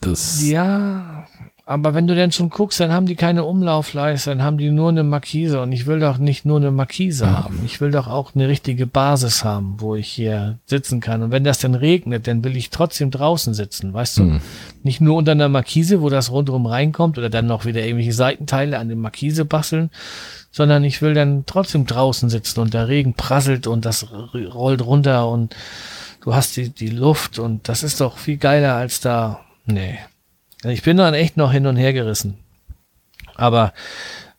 [SPEAKER 2] Das,
[SPEAKER 1] Ja, aber wenn du denn schon guckst, dann haben die keine Umlaufleiste, dann haben die nur eine Markise und ich will doch nicht nur eine Markise haben. Ich will doch auch eine richtige Basis haben, wo ich hier sitzen kann. Und wenn das dann regnet, dann will ich trotzdem draußen sitzen, weißt du?
[SPEAKER 2] Hm.
[SPEAKER 1] Nicht nur unter einer Markise, wo das rundherum reinkommt oder dann noch wieder irgendwelche Seitenteile an der Markise basteln, sondern ich will dann trotzdem draußen sitzen und der Regen prasselt und das rollt runter und du hast die, die Luft und das ist doch viel geiler als da. Nee. Ich bin dann echt noch hin und her gerissen. Aber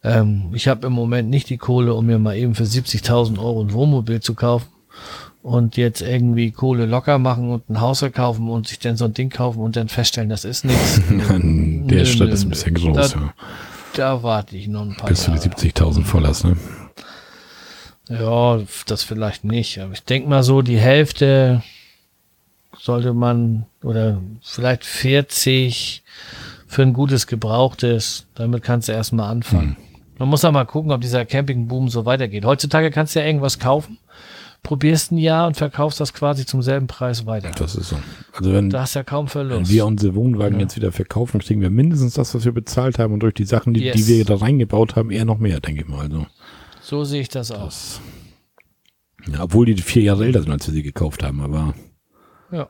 [SPEAKER 1] ähm, ich habe im Moment nicht die Kohle, um mir mal eben für 70.000 Euro ein Wohnmobil zu kaufen und jetzt irgendwie Kohle locker machen und ein Haus verkaufen und sich dann so ein Ding kaufen und dann feststellen, das ist nichts.
[SPEAKER 2] an der Stadt ist ein bisschen groß,
[SPEAKER 1] Das-
[SPEAKER 2] ja.
[SPEAKER 1] Da warte ich noch ein paar
[SPEAKER 2] Bis du die
[SPEAKER 1] Jahre.
[SPEAKER 2] 70.000 voll hast, ne?
[SPEAKER 1] Ja, das vielleicht nicht. Aber ich denke mal so, die Hälfte sollte man oder vielleicht 40 für ein gutes Gebrauchtes. Damit kannst du erstmal anfangen. Man muss auch mal gucken, ob dieser Campingboom so weitergeht. Heutzutage kannst du ja irgendwas kaufen, probierst ein Jahr und verkaufst das quasi zum selben Preis weiter.
[SPEAKER 2] Das ist so. Also wenn,
[SPEAKER 1] Da hast du ja kaum
[SPEAKER 2] wenn
[SPEAKER 1] Verlust.
[SPEAKER 2] wir unsere Wohnwagen
[SPEAKER 1] Ja.
[SPEAKER 2] jetzt wieder verkaufen, kriegen wir mindestens das, was wir bezahlt haben und durch die Sachen, die,
[SPEAKER 1] Yes.
[SPEAKER 2] die wir da reingebaut haben, eher noch mehr, denke ich mal. Also,
[SPEAKER 1] So sehe ich das aus.
[SPEAKER 2] ja, obwohl die vier Jahre älter sind, als wir sie gekauft haben, aber
[SPEAKER 1] Ja.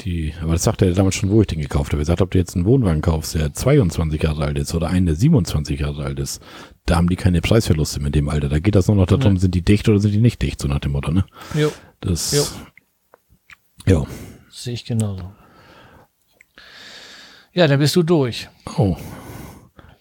[SPEAKER 2] die, aber das sagte er damals schon, wo ich den gekauft habe. Er sagt, ob du jetzt einen Wohnwagen kaufst, der 22 Jahre alt ist oder einen, der 27 Jahre alt ist, da haben die keine Preisverluste mit dem Alter. Da geht das nur noch darum, sind die dicht oder sind die nicht dicht, so nach dem Motto, ne?
[SPEAKER 1] Jo,
[SPEAKER 2] Das, ja.
[SPEAKER 1] sehe ich genauso. Ja, dann bist du durch.
[SPEAKER 2] Oh.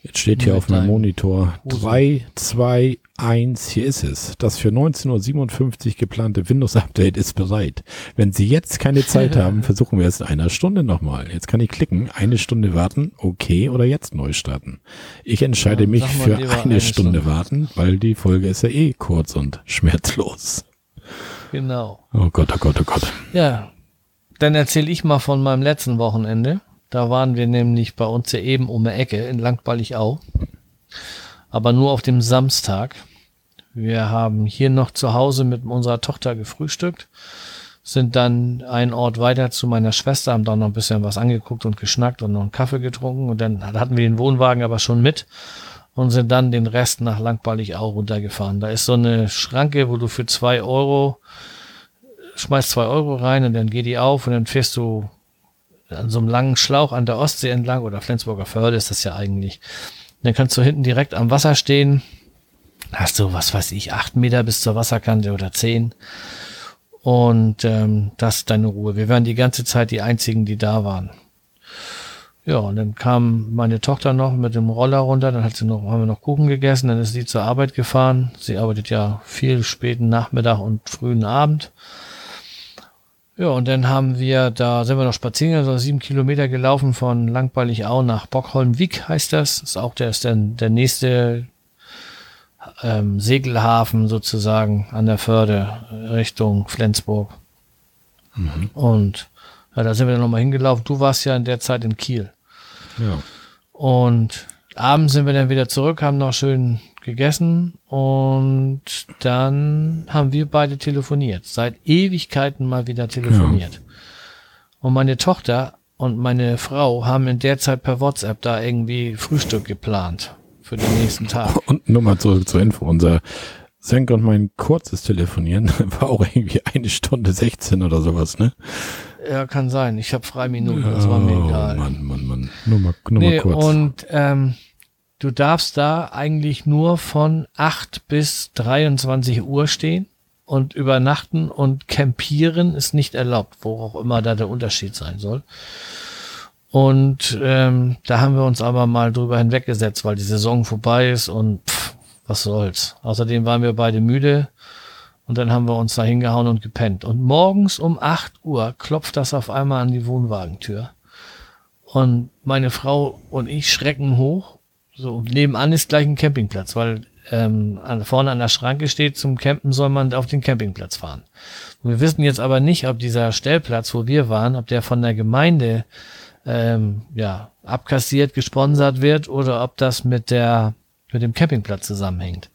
[SPEAKER 2] Jetzt steht hier auf meinem Monitor
[SPEAKER 1] Hose.
[SPEAKER 2] 3, 2, 1, hier ist es. Das für 19.57 Uhr geplante Windows-Update ist bereit. Wenn Sie jetzt keine Zeit haben, versuchen wir es in einer Stunde nochmal. Jetzt kann ich klicken, eine Stunde warten, okay, oder jetzt neu starten. Ich entscheide
[SPEAKER 1] Ja,
[SPEAKER 2] mich für eine,
[SPEAKER 1] eine
[SPEAKER 2] Stunde,
[SPEAKER 1] Stunde.
[SPEAKER 2] warten, weil die Folge ist ja eh kurz und schmerzlos.
[SPEAKER 1] Genau.
[SPEAKER 2] Oh Gott, oh Gott, oh Gott.
[SPEAKER 1] Ja, dann erzähle ich mal von meinem letzten Wochenende. Da waren wir nämlich bei uns ja eben um die Ecke in Langballigau. Aber nur auf dem Samstag. Wir haben hier noch zu Hause mit unserer Tochter gefrühstückt, sind dann einen Ort weiter zu meiner Schwester, haben da noch ein bisschen was angeguckt und geschnackt und noch einen Kaffee getrunken und dann hatten wir den Wohnwagen aber schon mit und sind dann den Rest nach Langballigau runtergefahren. Da ist so eine Schranke, wo du für zwei Euro schmeißt zwei Euro rein und dann geht die auf und dann fährst du an so einem langen Schlauch an der Ostsee entlang oder Flensburger Förde ist das ja eigentlich. Dann kannst du hinten direkt am Wasser stehen. Hast du, was weiß ich, acht Meter bis zur Wasserkante oder zehn. Und ähm, das ist deine Ruhe. Wir waren die ganze Zeit die einzigen, die da waren. Ja, und dann kam meine Tochter noch mit dem Roller runter, dann hat sie noch, haben wir noch Kuchen gegessen, dann ist sie zur Arbeit gefahren. Sie arbeitet ja viel späten Nachmittag und frühen Abend. Ja, und dann haben wir, da sind wir noch spazieren, also sieben Kilometer gelaufen von Langballigau nach Bockholm-Wick heißt das. Ist auch der, ist der, der nächste ähm, Segelhafen sozusagen an der Förde Richtung Flensburg. Und ja, da sind wir dann nochmal hingelaufen. Du warst ja in der Zeit in Kiel.
[SPEAKER 2] Ja.
[SPEAKER 1] Und abends sind wir dann wieder zurück, haben noch schön gegessen und dann haben wir beide telefoniert. Seit Ewigkeiten mal wieder telefoniert. Und meine Tochter und meine Frau haben in der Zeit per WhatsApp da irgendwie Frühstück geplant für den nächsten Tag.
[SPEAKER 2] Und nur mal zurück zur Info. Unser Senk und mein kurzes Telefonieren war auch irgendwie eine Stunde 16 oder sowas, ne?
[SPEAKER 1] Ja, kann sein. Ich habe Freiminuten, das war mir egal.
[SPEAKER 2] Oh, Mann, Mann, Mann. Nur mal, nur
[SPEAKER 1] Nee,
[SPEAKER 2] mal kurz.
[SPEAKER 1] und ähm, du darfst da eigentlich nur von 8 bis 23 Uhr stehen und übernachten und campieren ist nicht erlaubt, wo auch immer da der Unterschied sein soll. Und ähm, da haben wir uns aber mal drüber hinweggesetzt, weil die Saison vorbei ist und pff, was soll's. Außerdem waren wir beide müde und dann haben wir uns da hingehauen und gepennt. Und morgens um 8 Uhr klopft das auf einmal an die Wohnwagentür. Und meine Frau und ich schrecken hoch. So, nebenan ist gleich ein Campingplatz, weil ähm, an, vorne an der Schranke steht, zum Campen soll man auf den Campingplatz fahren. Und wir wissen jetzt aber nicht, ob dieser Stellplatz, wo wir waren, ob der von der Gemeinde ähm, ja, abkassiert, gesponsert wird oder ob das mit der mit dem Campingplatz zusammenhängt.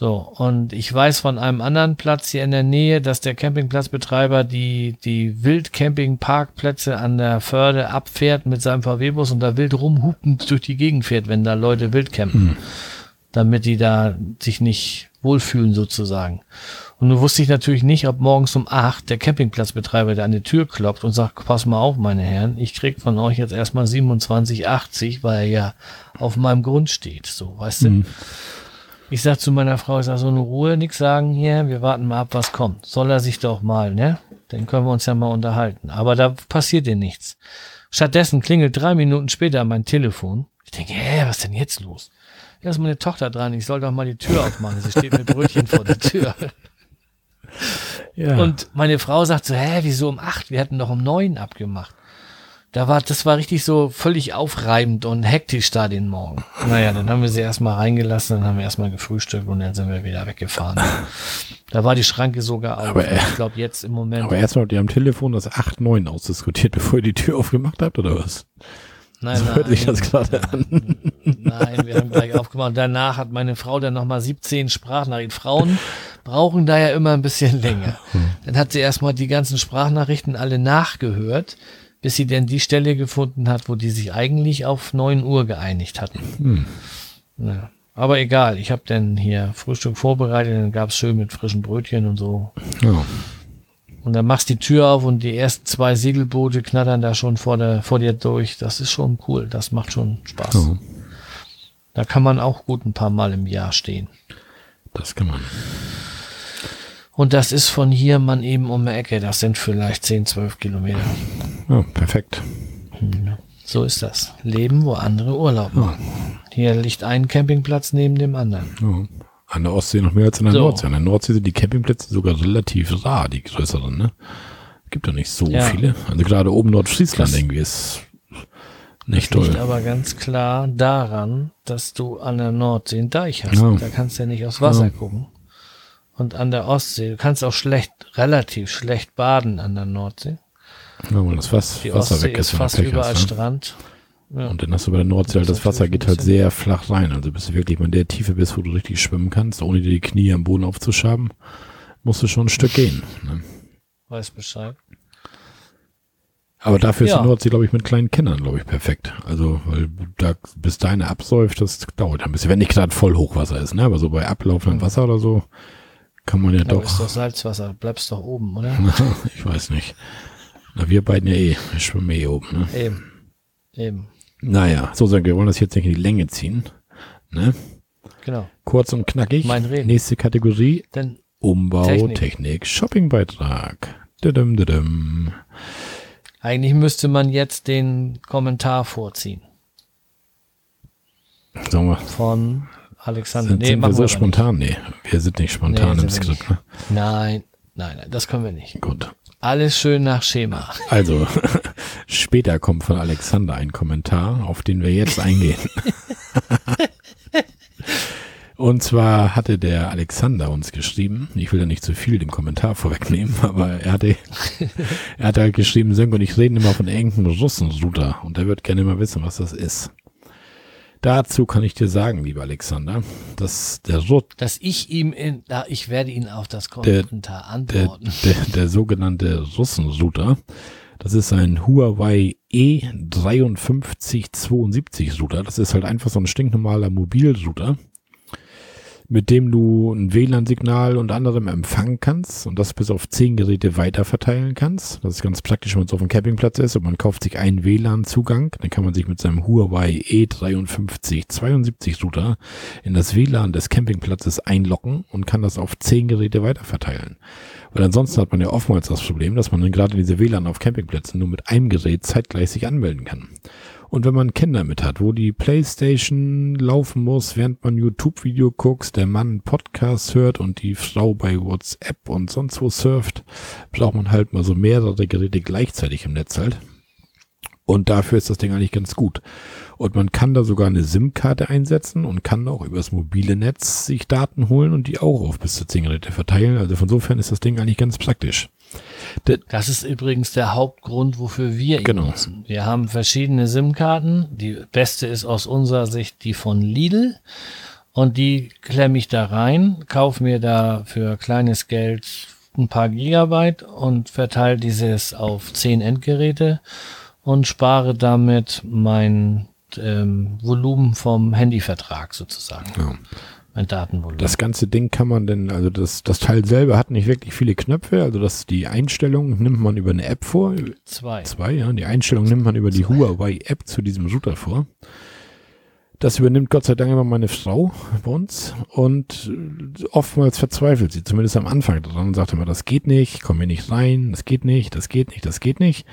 [SPEAKER 1] So, und ich weiß von einem anderen Platz hier in der Nähe, dass der Campingplatzbetreiber die, die Wildcampingparkplätze an der Förde abfährt mit seinem VW-Bus und da wild rumhupend durch die Gegend fährt, wenn da Leute wild campen. Damit die da sich nicht wohlfühlen sozusagen. Und nun wusste ich natürlich nicht, ob morgens um acht der Campingplatzbetreiber da an die Tür klopft und sagt, pass mal auf, meine Herren, ich krieg von euch jetzt erstmal 27,80, weil er ja auf meinem Grund steht. So, weißt du? Ich sag zu meiner Frau, ich sag so eine Ruhe, nix sagen hier, wir warten mal ab, was kommt. Soll er sich doch mal, ne? Dann können wir uns ja mal unterhalten. Aber da passiert dir nichts. Stattdessen klingelt drei Minuten später mein Telefon. Ich denke, hä, was ist denn jetzt los? Ja, ist meine Tochter dran, ich soll doch mal die Tür aufmachen. Sie steht mit Brötchen vor der Tür.
[SPEAKER 2] ja.
[SPEAKER 1] Und meine Frau sagt so, hä, wieso um acht? Wir hatten doch um neun abgemacht. Da war, das war richtig so völlig aufreibend und hektisch da den Morgen. Naja, dann haben wir sie erstmal reingelassen, dann haben wir erstmal gefrühstückt und dann sind wir wieder weggefahren. Da war die Schranke sogar auf.
[SPEAKER 2] Aber, äh,
[SPEAKER 1] ich glaube jetzt im Moment.
[SPEAKER 2] Aber erstmal habt ihr am Telefon das 8-9 ausdiskutiert, bevor ihr die Tür aufgemacht habt, oder was?
[SPEAKER 1] Nein,
[SPEAKER 2] So hört sich das gerade an.
[SPEAKER 1] Nein, wir haben gleich aufgemacht. Danach hat meine Frau dann nochmal 17 Sprachnachrichten. Frauen brauchen da ja immer ein bisschen länger. Dann hat sie erstmal die ganzen Sprachnachrichten alle nachgehört, bis sie denn die Stelle gefunden hat, wo die sich eigentlich auf 9 Uhr geeinigt hatten.
[SPEAKER 2] Hm.
[SPEAKER 1] Ja. Aber egal, ich habe dann hier Frühstück vorbereitet, dann gab's schön mit frischen Brötchen und so.
[SPEAKER 2] Ja.
[SPEAKER 1] Und dann machst die Tür auf und die ersten zwei Segelboote knattern da schon vor, der, vor dir durch. Das ist schon cool. Das macht schon Spaß.
[SPEAKER 2] ja,
[SPEAKER 1] Da kann man auch gut ein paar Mal im Jahr stehen.
[SPEAKER 2] das kann man.
[SPEAKER 1] Und das ist von hier man eben um die Ecke. Das sind vielleicht 10, 12 Kilometer.
[SPEAKER 2] Ja, perfekt.
[SPEAKER 1] So ist das. Leben, wo andere Urlaub machen. Hier liegt ein Campingplatz neben dem anderen.
[SPEAKER 2] Ja. An der Ostsee noch mehr als an der
[SPEAKER 1] So.
[SPEAKER 2] Nordsee. An der Nordsee sind die Campingplätze sogar relativ rar, die größeren, ne? Gibt ja nicht so
[SPEAKER 1] Ja.
[SPEAKER 2] viele. Also gerade oben Nordfriesland
[SPEAKER 1] Das-
[SPEAKER 2] irgendwie ist nicht
[SPEAKER 1] Liegt
[SPEAKER 2] toll.
[SPEAKER 1] aber ganz klar daran, dass du an der Nordsee einen Deich hast.
[SPEAKER 2] Ja.
[SPEAKER 1] Da kannst du ja nicht aufs Wasser
[SPEAKER 2] Ja.
[SPEAKER 1] gucken. Und an der Ostsee, du kannst auch schlecht, relativ schlecht baden an der Nordsee.
[SPEAKER 2] Ja, weil das Was,
[SPEAKER 1] Die
[SPEAKER 2] Wasser
[SPEAKER 1] Ostsee
[SPEAKER 2] weg
[SPEAKER 1] ist
[SPEAKER 2] ist,
[SPEAKER 1] fast überall
[SPEAKER 2] hast, ne?
[SPEAKER 1] Strand. Ja.
[SPEAKER 2] Und dann hast du bei der Nordsee halt
[SPEAKER 1] Das
[SPEAKER 2] das
[SPEAKER 1] ist
[SPEAKER 2] Wasser geht halt sehr flach rein. Also bis du wirklich mal in der Tiefe bist, wo du richtig schwimmen kannst, ohne dir die Knie am Boden aufzuschaben, musst du schon ein Stück gehen. Ne?
[SPEAKER 1] Weiß Bescheid.
[SPEAKER 2] Aber dafür ist
[SPEAKER 1] Ja.
[SPEAKER 2] die Nordsee, glaube ich, mit kleinen Kindern, glaube ich, perfekt. Also, weil da, bis deine absäuft, das dauert ein bisschen. Wenn nicht gerade voll Hochwasser ist, ne? Aber so bei ablaufendem Wasser oder so, kann man ja
[SPEAKER 1] Aber ist
[SPEAKER 2] doch.
[SPEAKER 1] doch Salzwasser, bleibst doch oben, oder?
[SPEAKER 2] ich weiß nicht. Na, wir beiden ja eh. Wir schwimmen eh oben, ne?
[SPEAKER 1] Eben. Eben.
[SPEAKER 2] Naja, so sagen wir wollen das jetzt nicht in die Länge ziehen. Ne?
[SPEAKER 1] Genau.
[SPEAKER 2] Kurz und knackig.
[SPEAKER 1] Mein Reden.
[SPEAKER 2] Nächste Kategorie.
[SPEAKER 1] Denn
[SPEAKER 2] Umbau,
[SPEAKER 1] Technik.
[SPEAKER 2] Technik, Shoppingbeitrag.
[SPEAKER 1] Eigentlich müsste man jetzt den Kommentar vorziehen
[SPEAKER 2] Sagen wir,
[SPEAKER 1] von Alexander.
[SPEAKER 2] sind, sind wir so
[SPEAKER 1] aber
[SPEAKER 2] spontan? Nee, wir sind nicht spontan
[SPEAKER 1] Nee,
[SPEAKER 2] im
[SPEAKER 1] wir
[SPEAKER 2] Skript. Ne?
[SPEAKER 1] Nicht. Nein, nein, nein, das können wir nicht.
[SPEAKER 2] Gut.
[SPEAKER 1] Alles schön nach Schema.
[SPEAKER 2] Also, später kommt von Alexander ein Kommentar, auf den wir jetzt eingehen. Und zwar hatte der Alexander uns geschrieben, ich will ja nicht zu viel dem Kommentar vorwegnehmen, aber er hatte, er hatte halt geschrieben, Sönke und ich reden immer von irgendeinem Russenrouter und er wird gerne mal wissen, was das ist. Dazu kann ich dir sagen, lieber Alexander, dass der, Ru-
[SPEAKER 1] Dass ich ihm in, da, ich werde ihn auf das
[SPEAKER 2] Der-
[SPEAKER 1] Kommentar
[SPEAKER 2] der,
[SPEAKER 1] antworten.
[SPEAKER 2] der, der sogenannte Russenrouter, das ist ein Huawei E5372 Router. Das ist halt einfach so ein stinknormaler Mobilrouter, mit dem du ein WLAN-Signal unter anderem empfangen kannst und das bis auf 10 Geräte weiterverteilen kannst. Das ist ganz praktisch, wenn man so auf dem Campingplatz ist und man kauft sich einen WLAN-Zugang. Dann kann man sich mit seinem Huawei E5372 Router in das WLAN des Campingplatzes einloggen und kann das auf 10 Geräte weiterverteilen. Weil ansonsten hat man ja oftmals das Problem, dass man dann gerade diese WLAN auf Campingplätzen nur mit einem Gerät zeitgleich sich anmelden kann. Und wenn man Kinder mit hat, wo die Playstation laufen muss, während man YouTube-Video guckt, der Mann Podcast hört und die Frau bei WhatsApp und sonst wo surft, braucht man halt mal so mehrere Geräte gleichzeitig im Netz halt. Und dafür ist das Ding eigentlich ganz gut. Und man kann da sogar eine SIM-Karte einsetzen und kann auch übers mobile Netz sich Daten holen und die auch auf bis zu 10 Geräte verteilen. Also von insofern ist das Ding eigentlich ganz praktisch.
[SPEAKER 1] Das ist übrigens der Hauptgrund, wofür wir ihn
[SPEAKER 2] Genau.
[SPEAKER 1] nutzen. Wir haben verschiedene SIM-Karten. Die beste ist aus unserer Sicht die von Lidl. Und die klemme ich da rein, kaufe mir da für kleines Geld ein paar Gigabyte und verteile dieses auf zehn Endgeräte und spare damit mein ähm, Volumen vom Handyvertrag sozusagen.
[SPEAKER 2] Ja.
[SPEAKER 1] Mein Datenvolumen.
[SPEAKER 2] Das ganze Ding kann man denn, also das, das Teil selber hat nicht wirklich viele Knöpfe, also das, die Einstellung nimmt man über eine App vor.
[SPEAKER 1] Zwei.
[SPEAKER 2] Zwei, ja. Die Einstellung nimmt man über die Huawei-App zu diesem Router vor. Das übernimmt Gott sei Dank immer meine Frau bei uns und oftmals verzweifelt sie, zumindest am Anfang daran und sagt immer, das geht nicht, ich komme hier nicht rein, das geht nicht, das geht nicht, das geht nicht.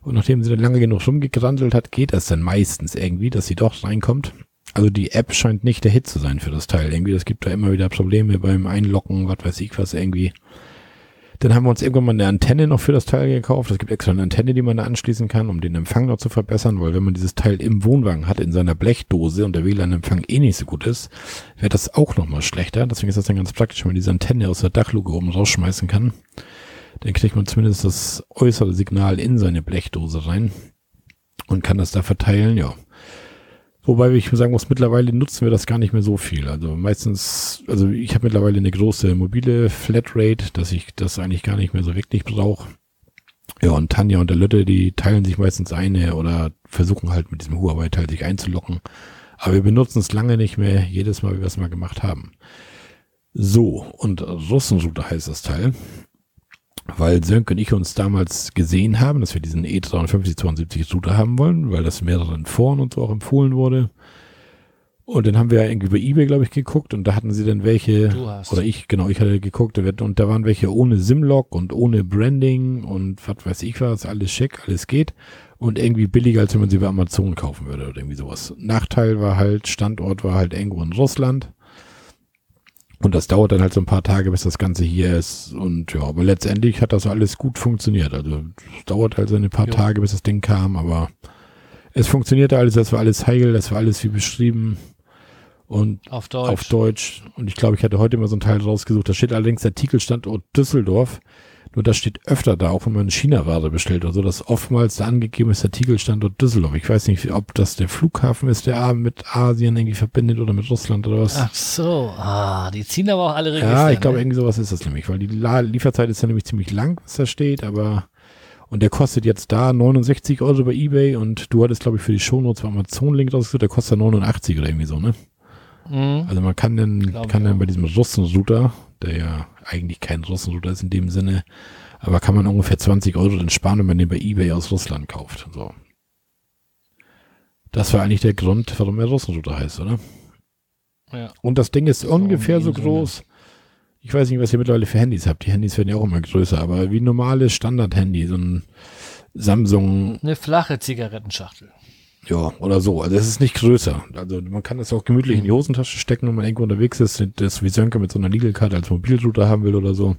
[SPEAKER 2] Und nachdem sie dann lange genug rumgegrandelt hat, geht das dann meistens irgendwie, dass sie doch reinkommt. Also die App scheint nicht der Hit zu sein für das Teil. Irgendwie, das gibt da immer wieder Probleme beim Einloggen, was weiß ich was irgendwie. Dann haben wir uns irgendwann mal eine Antenne noch für das Teil gekauft. Es gibt extra eine Antenne, die man da anschließen kann, um den Empfang noch zu verbessern, weil wenn man dieses Teil im Wohnwagen hat, in seiner Blechdose und der WLAN-Empfang eh nicht so gut ist, wäre das auch nochmal schlechter. Deswegen ist das dann ganz praktisch, wenn man diese Antenne aus der Dachluke oben rausschmeißen kann. Dann kriegt man zumindest das äußere Signal in seine Blechdose rein und kann das da verteilen, ja. Wobei ich sagen muss, mittlerweile nutzen wir das gar nicht mehr so viel. Also meistens, also ich habe mittlerweile eine große mobile Flatrate, dass ich das eigentlich gar nicht mehr so wirklich brauche. Ja, und Tanja und der Lütte, die teilen sich meistens eine oder versuchen halt mit diesem Huawei-Teil sich einzulocken. Aber wir benutzen es lange nicht mehr, jedes Mal, wie wir es mal gemacht haben. So, und Russenrouter heißt das Teil weil Sönke und ich uns damals gesehen haben, dass wir diesen E35072 Router haben wollen, weil das mehreren Foren und so auch empfohlen wurde. Und dann haben wir irgendwie bei eBay, glaube ich, geguckt und da hatten sie dann welche, oder ich, genau, ich hatte geguckt und da waren welche ohne Simlock und ohne Branding und was weiß ich was, alles schick, alles geht und irgendwie billiger, als wenn man sie bei Amazon kaufen würde oder irgendwie sowas. Nachteil war halt, Standort war halt irgendwo in Russland und das dauert dann halt so ein paar Tage, bis das Ganze hier ist. Und ja, aber letztendlich hat das alles gut funktioniert. Also es dauert halt so ein paar jo. Tage, bis das Ding kam, aber es funktionierte alles, das war alles heil, das war alles wie beschrieben. Und
[SPEAKER 1] auf Deutsch.
[SPEAKER 2] Auf Deutsch. Und ich glaube, ich hatte heute mal so ein Teil rausgesucht. Da steht allerdings der Artikelstandort Düsseldorf. Nur das steht öfter da, auch wenn man China-Ware bestellt oder so, dass oftmals da angegeben ist der Artikelstandort Düsseldorf. Ich weiß nicht, ob das der Flughafen ist, der mit Asien irgendwie verbindet oder mit Russland oder was.
[SPEAKER 1] Ach so, ah, die ziehen aber auch alle Register.
[SPEAKER 2] Ja, ich glaube, ne? irgendwie sowas ist das nämlich, weil die Lieferzeit ist ja nämlich ziemlich lang, was da steht, aber und der kostet jetzt da 69 Euro bei Ebay und du hattest, glaube ich, für die Shownotes Amazon-Link rausgesucht, der kostet 89 oder irgendwie so, ne? Mhm. Also man kann dann, kann dann bei diesem Russen-Router, der ja eigentlich kein Russenrouter ist in dem Sinne, aber kann man ungefähr 20 Euro dann sparen, wenn man den bei eBay aus Russland kauft. So. Das war eigentlich der Grund, warum er Russenrouter heißt, oder? Ja. Und das Ding ist so ungefähr so groß. Ich weiß nicht, was ihr mittlerweile für Handys habt. Die Handys werden ja auch immer größer, aber wie normales Standard-Handy, so ein Samsung.
[SPEAKER 1] Eine flache Zigarettenschachtel.
[SPEAKER 2] Ja, oder so. Also es ist nicht größer. Also man kann das auch gemütlich in die Hosentasche stecken, wenn man irgendwo unterwegs ist. Das wie Sönke mit so einer Legal-Card als Mobilrouter haben will oder so.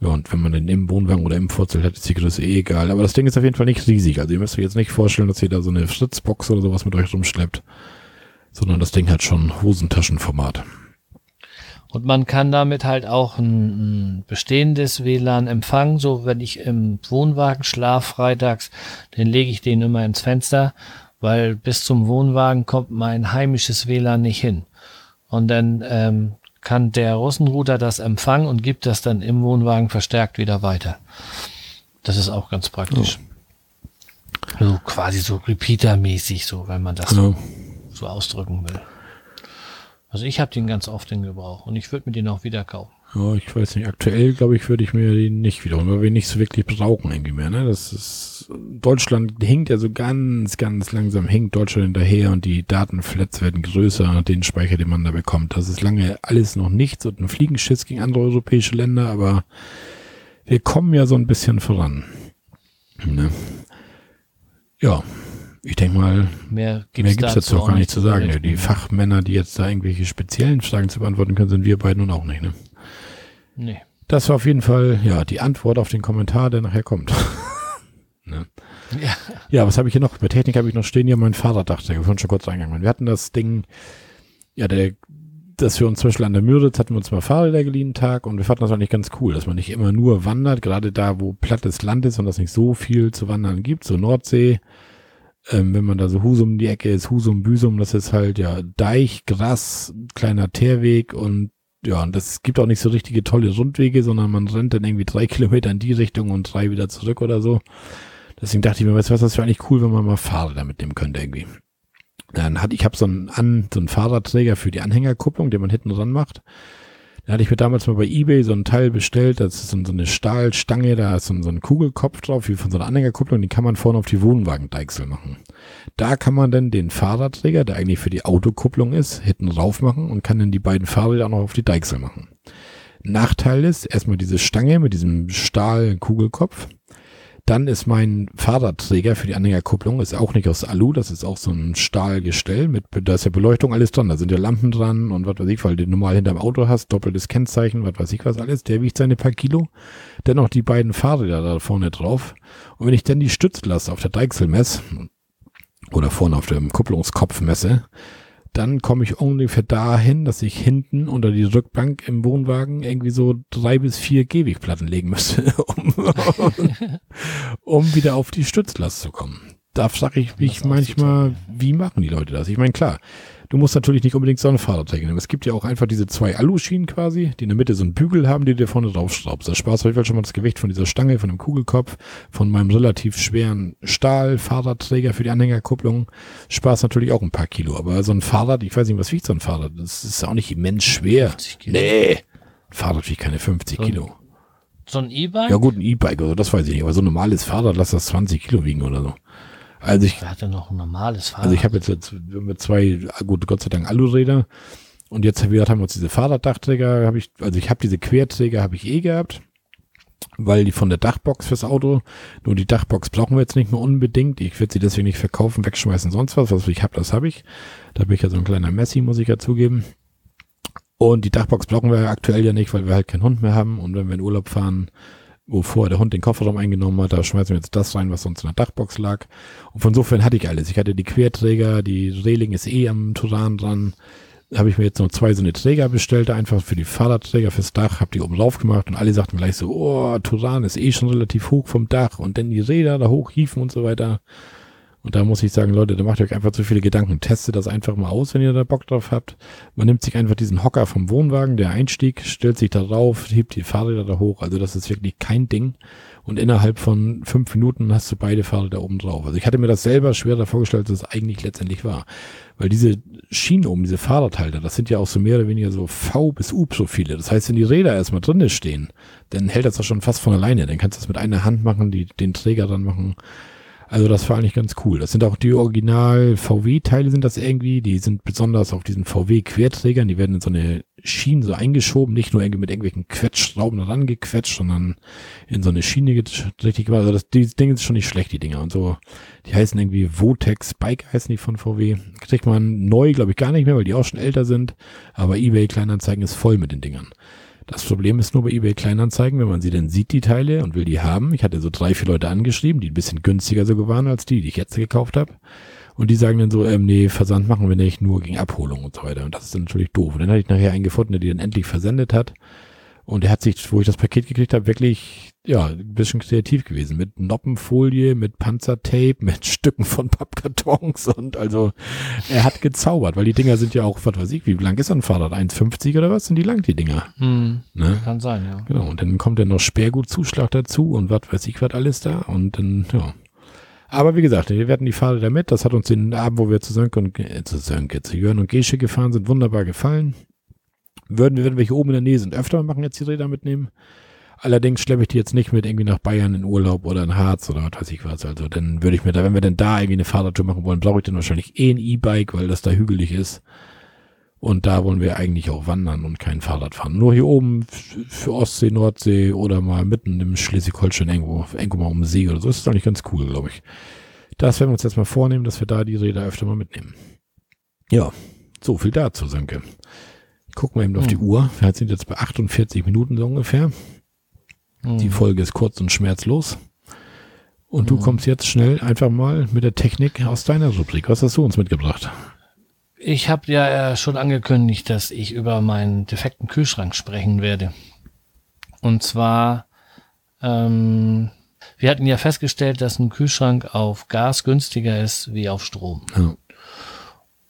[SPEAKER 2] Ja, und wenn man den im Wohnwagen oder im Vorzelt hat, ist die Größe eh egal. Aber das Ding ist auf jeden Fall nicht riesig. Also ihr müsst euch jetzt nicht vorstellen, dass ihr da so eine Fritzbox oder sowas mit euch rumschleppt. Sondern das Ding hat schon Hosentaschenformat.
[SPEAKER 1] Und man kann damit halt auch ein, ein bestehendes WLAN empfangen. So, wenn ich im Wohnwagen schlaf freitags, dann lege ich den immer ins Fenster, weil bis zum Wohnwagen kommt mein heimisches WLAN nicht hin. Und dann ähm, kann der Russenrouter das empfangen und gibt das dann im Wohnwagen verstärkt wieder weiter. Das ist auch ganz praktisch. Oh. Also quasi so Repeater-mäßig, so, wenn man das so, so ausdrücken will. Also ich habe den ganz oft in Gebrauch und ich würde mir den auch wieder kaufen.
[SPEAKER 2] Ja, ich weiß nicht. Aktuell, glaube ich, würde ich mir den nicht wiederholen, weil wir nicht so wirklich brauchen irgendwie mehr. Ne? Das ist Deutschland hinkt ja so ganz, ganz langsam, hinkt Deutschland hinterher und die Datenflats werden größer, den Speicher, den man da bekommt. Das ist lange alles noch nichts und ein Fliegenschiss gegen andere europäische Länder, aber wir kommen ja so ein bisschen voran. Ne? Ja, ich denke mal, mehr gibt es dazu, dazu auch gar nicht zu sagen. Ja, die Fachmänner, die jetzt da irgendwelche speziellen Fragen zu beantworten können, sind wir beiden nun auch nicht. Ne? Nee. Das war auf jeden Fall ja die Antwort auf den Kommentar, der nachher kommt. ne? Ja. ja, was habe ich hier noch? Bei Technik habe ich noch stehen, ja, mein Fahrraddach, der vorhin schon kurz reingegangen. Wir hatten das Ding, ja, der, dass wir uns zum Beispiel an der Müritz hatten wir uns mal Fahrräder geliehen Tag und wir fanden das eigentlich ganz cool, dass man nicht immer nur wandert, gerade da, wo plattes Land ist und das nicht so viel zu wandern gibt, so Nordsee, ähm, wenn man da so Husum die Ecke ist, Husum, Büsum, das ist halt ja Deich, Gras, kleiner Teerweg und ja, und das gibt auch nicht so richtige tolle Rundwege, sondern man rennt dann irgendwie drei Kilometer in die Richtung und drei wieder zurück oder so. Deswegen dachte ich mir, weißt du was, das wäre eigentlich cool, wenn man mal Fahrräder mitnehmen könnte irgendwie. Dann hatte ich habe so einen an so einen Fahrradträger für die Anhängerkupplung, den man hinten dran macht. Da hatte ich mir damals mal bei Ebay so ein Teil bestellt, das ist so eine Stahlstange, da ist so ein, Kugelkopf drauf, wie von so einer Anhängerkupplung, die kann man vorne auf die Wohnwagendeichsel machen. Da kann man dann den Fahrradträger, der eigentlich für die Autokupplung ist, hinten drauf machen und kann dann die beiden Fahrräder auch noch auf die Deichsel machen. Nachteil ist erstmal diese Stange mit diesem Stahlkugelkopf. Dann ist mein Fahrradträger für die Anhängerkupplung ist auch nicht aus Alu, das ist auch so ein Stahlgestell mit, da ist ja Beleuchtung alles dran, da sind ja Lampen dran und was weiß ich, weil du normal hinterm Auto hast, doppeltes Kennzeichen, was weiß ich was alles, der wiegt seine paar Kilo. Dennoch die beiden Fahrräder da vorne drauf. Und wenn ich dann die Stützlast auf der Deichsel messe, oder vorne auf dem Kupplungskopf messe, dann komme ich ungefähr dahin, dass ich hinten unter die Rückbank im Wohnwagen irgendwie so drei bis vier Gehwegplatten legen müsste, um, um wieder auf die Stützlast zu kommen. Da frage ich mich manchmal, wie machen die Leute das? Ich meine, klar, Du musst natürlich nicht unbedingt so eine Fahrradträger nehmen. Es gibt ja auch einfach diese zwei Aluschienen quasi, die in der Mitte so einen Bügel haben, die du dir vorne draufschraubst. Das sparst auf jeden Fall schon mal das Gewicht von dieser Stange, von dem Kugelkopf, von meinem relativ schweren Stahl-Fahrradträger für die Anhängerkupplung. Sparst natürlich auch ein paar Kilo. Aber so ein Fahrrad, ich weiß nicht, was wiegt so ein Fahrrad? Das ist auch nicht immens schwer. Nee, ein Fahrrad wiegt keine 50 so Kilo.
[SPEAKER 1] So ein E-Bike?
[SPEAKER 2] Ja gut, ein E-Bike, also das weiß ich nicht. Aber so ein normales Fahrrad, lass das 20 Kilo wiegen oder so. Also ich,
[SPEAKER 1] Wer hat denn noch ein normales Fahrrad?
[SPEAKER 2] Also ich habe jetzt, jetzt mit zwei, gut, Gott sei Dank Aluräder. Und jetzt haben wir uns diese Fahrraddachträger, habe ich, also ich habe diese Querträger, habe ich eh gehabt, weil die von der Dachbox fürs Auto, nur die Dachbox brauchen wir jetzt nicht mehr unbedingt. Ich würde sie deswegen nicht verkaufen, wegschmeißen, sonst was. Was ich habe, das habe ich. Da bin ich ja so ein kleiner Messi, muss ich ja zugeben. Und die Dachbox brauchen wir aktuell ja nicht, weil wir halt keinen Hund mehr haben. Und wenn wir in Urlaub fahren, wo vorher der Hund den Kofferraum eingenommen hat, da schmeißen wir jetzt das rein, was sonst in der Dachbox lag. Und von sofern hatte ich alles. Ich hatte die Querträger, die Reling ist eh am Turan dran. Habe ich mir jetzt noch zwei so eine Träger bestellt, einfach für die Fahrradträger fürs Dach, habe die oben drauf gemacht und alle sagten gleich so, oh, Turan ist eh schon relativ hoch vom Dach und dann die Räder da hochhieven und so weiter. Und da muss ich sagen, Leute, da macht euch einfach zu viele Gedanken. Testet das einfach mal aus, wenn ihr da Bock drauf habt. Man nimmt sich einfach diesen Hocker vom Wohnwagen, der Einstieg, stellt sich da drauf, hebt die Fahrräder da hoch. Also das ist wirklich kein Ding. Und innerhalb von fünf Minuten hast du beide Fahrräder oben drauf. Also ich hatte mir das selber schwerer vorgestellt, als es eigentlich letztendlich war. Weil diese Schienen oben, diese Fahrradhalter, das sind ja auch so mehr oder weniger so V bis U viele. Das heißt, wenn die Räder erstmal drinne stehen, dann hält das doch schon fast von alleine. Dann kannst du das mit einer Hand machen, die, den Träger dann machen. Also das war eigentlich ganz cool. Das sind auch die Original VW-Teile sind das irgendwie. Die sind besonders auf diesen VW-Querträgern. Die werden in so eine Schiene so eingeschoben. Nicht nur irgendwie mit irgendwelchen Quetschschrauben rangequetscht, sondern in so eine Schiene richtig gemacht. Also das, die Dinge sind schon nicht schlecht, die Dinger. Und so, die heißen irgendwie Votex Bike heißen die von VW. Kriegt man neu, glaube ich, gar nicht mehr, weil die auch schon älter sind. Aber eBay Kleinanzeigen ist voll mit den Dingern. Das Problem ist nur bei eBay Kleinanzeigen, wenn man sie denn sieht, die Teile, und will die haben. Ich hatte so drei, vier Leute angeschrieben, die ein bisschen günstiger sogar waren als die, die ich jetzt gekauft habe. Und die sagen dann so, ähm, nee, Versand machen wir nicht, nur gegen Abholung und so weiter. Und das ist dann natürlich doof. Und dann hatte ich nachher einen gefunden, der die dann endlich versendet hat. Und er hat sich, wo ich das Paket gekriegt habe, wirklich, ja, ein bisschen kreativ gewesen. Mit Noppenfolie, mit Panzertape, mit Stücken von Pappkartons und also er hat gezaubert, weil die Dinger sind ja auch, was weiß ich, wie lang ist ein Fahrrad? 1,50 oder was sind die lang, die Dinger?
[SPEAKER 1] Hm, ne? Kann sein, ja.
[SPEAKER 2] Genau, und dann kommt ja noch Sperrgutzuschlag dazu und was weiß ich, was alles da und dann, ja. Aber wie gesagt, wir werden die Fahrräder mit. Das hat uns den Abend, wo wir zu Sönke und äh, zu Sönke, zu Jörn und Gesche gefahren sind, wunderbar gefallen. Würden wir, wenn wir hier oben in der Nähe sind, öfter machen, jetzt die Räder mitnehmen. Allerdings schleppe ich die jetzt nicht mit irgendwie nach Bayern in Urlaub oder in Harz oder was weiß ich was. Also dann würde ich mir da, wenn wir denn da irgendwie eine Fahrradtour machen wollen, brauche ich dann wahrscheinlich eh ein E-Bike, weil das da hügelig ist. Und da wollen wir eigentlich auch wandern und kein Fahrrad fahren. Nur hier oben für Ostsee, Nordsee oder mal mitten im Schleswig-Holstein irgendwo, irgendwo mal um den See oder so. Das ist eigentlich ganz cool, glaube ich. Das werden wir uns jetzt mal vornehmen, dass wir da die Räder öfter mal mitnehmen. Ja, so viel dazu, Sönke. Gucken wir eben auf die hm. Uhr. Wir sind jetzt bei 48 Minuten so ungefähr. Die hm. Folge ist kurz und schmerzlos. Und du hm. kommst jetzt schnell einfach mal mit der Technik aus deiner Rubrik. Was hast du uns mitgebracht?
[SPEAKER 1] Ich habe ja schon angekündigt, dass ich über meinen defekten Kühlschrank sprechen werde. Und zwar, ähm, wir hatten ja festgestellt, dass ein Kühlschrank auf Gas günstiger ist wie auf Strom. Ja.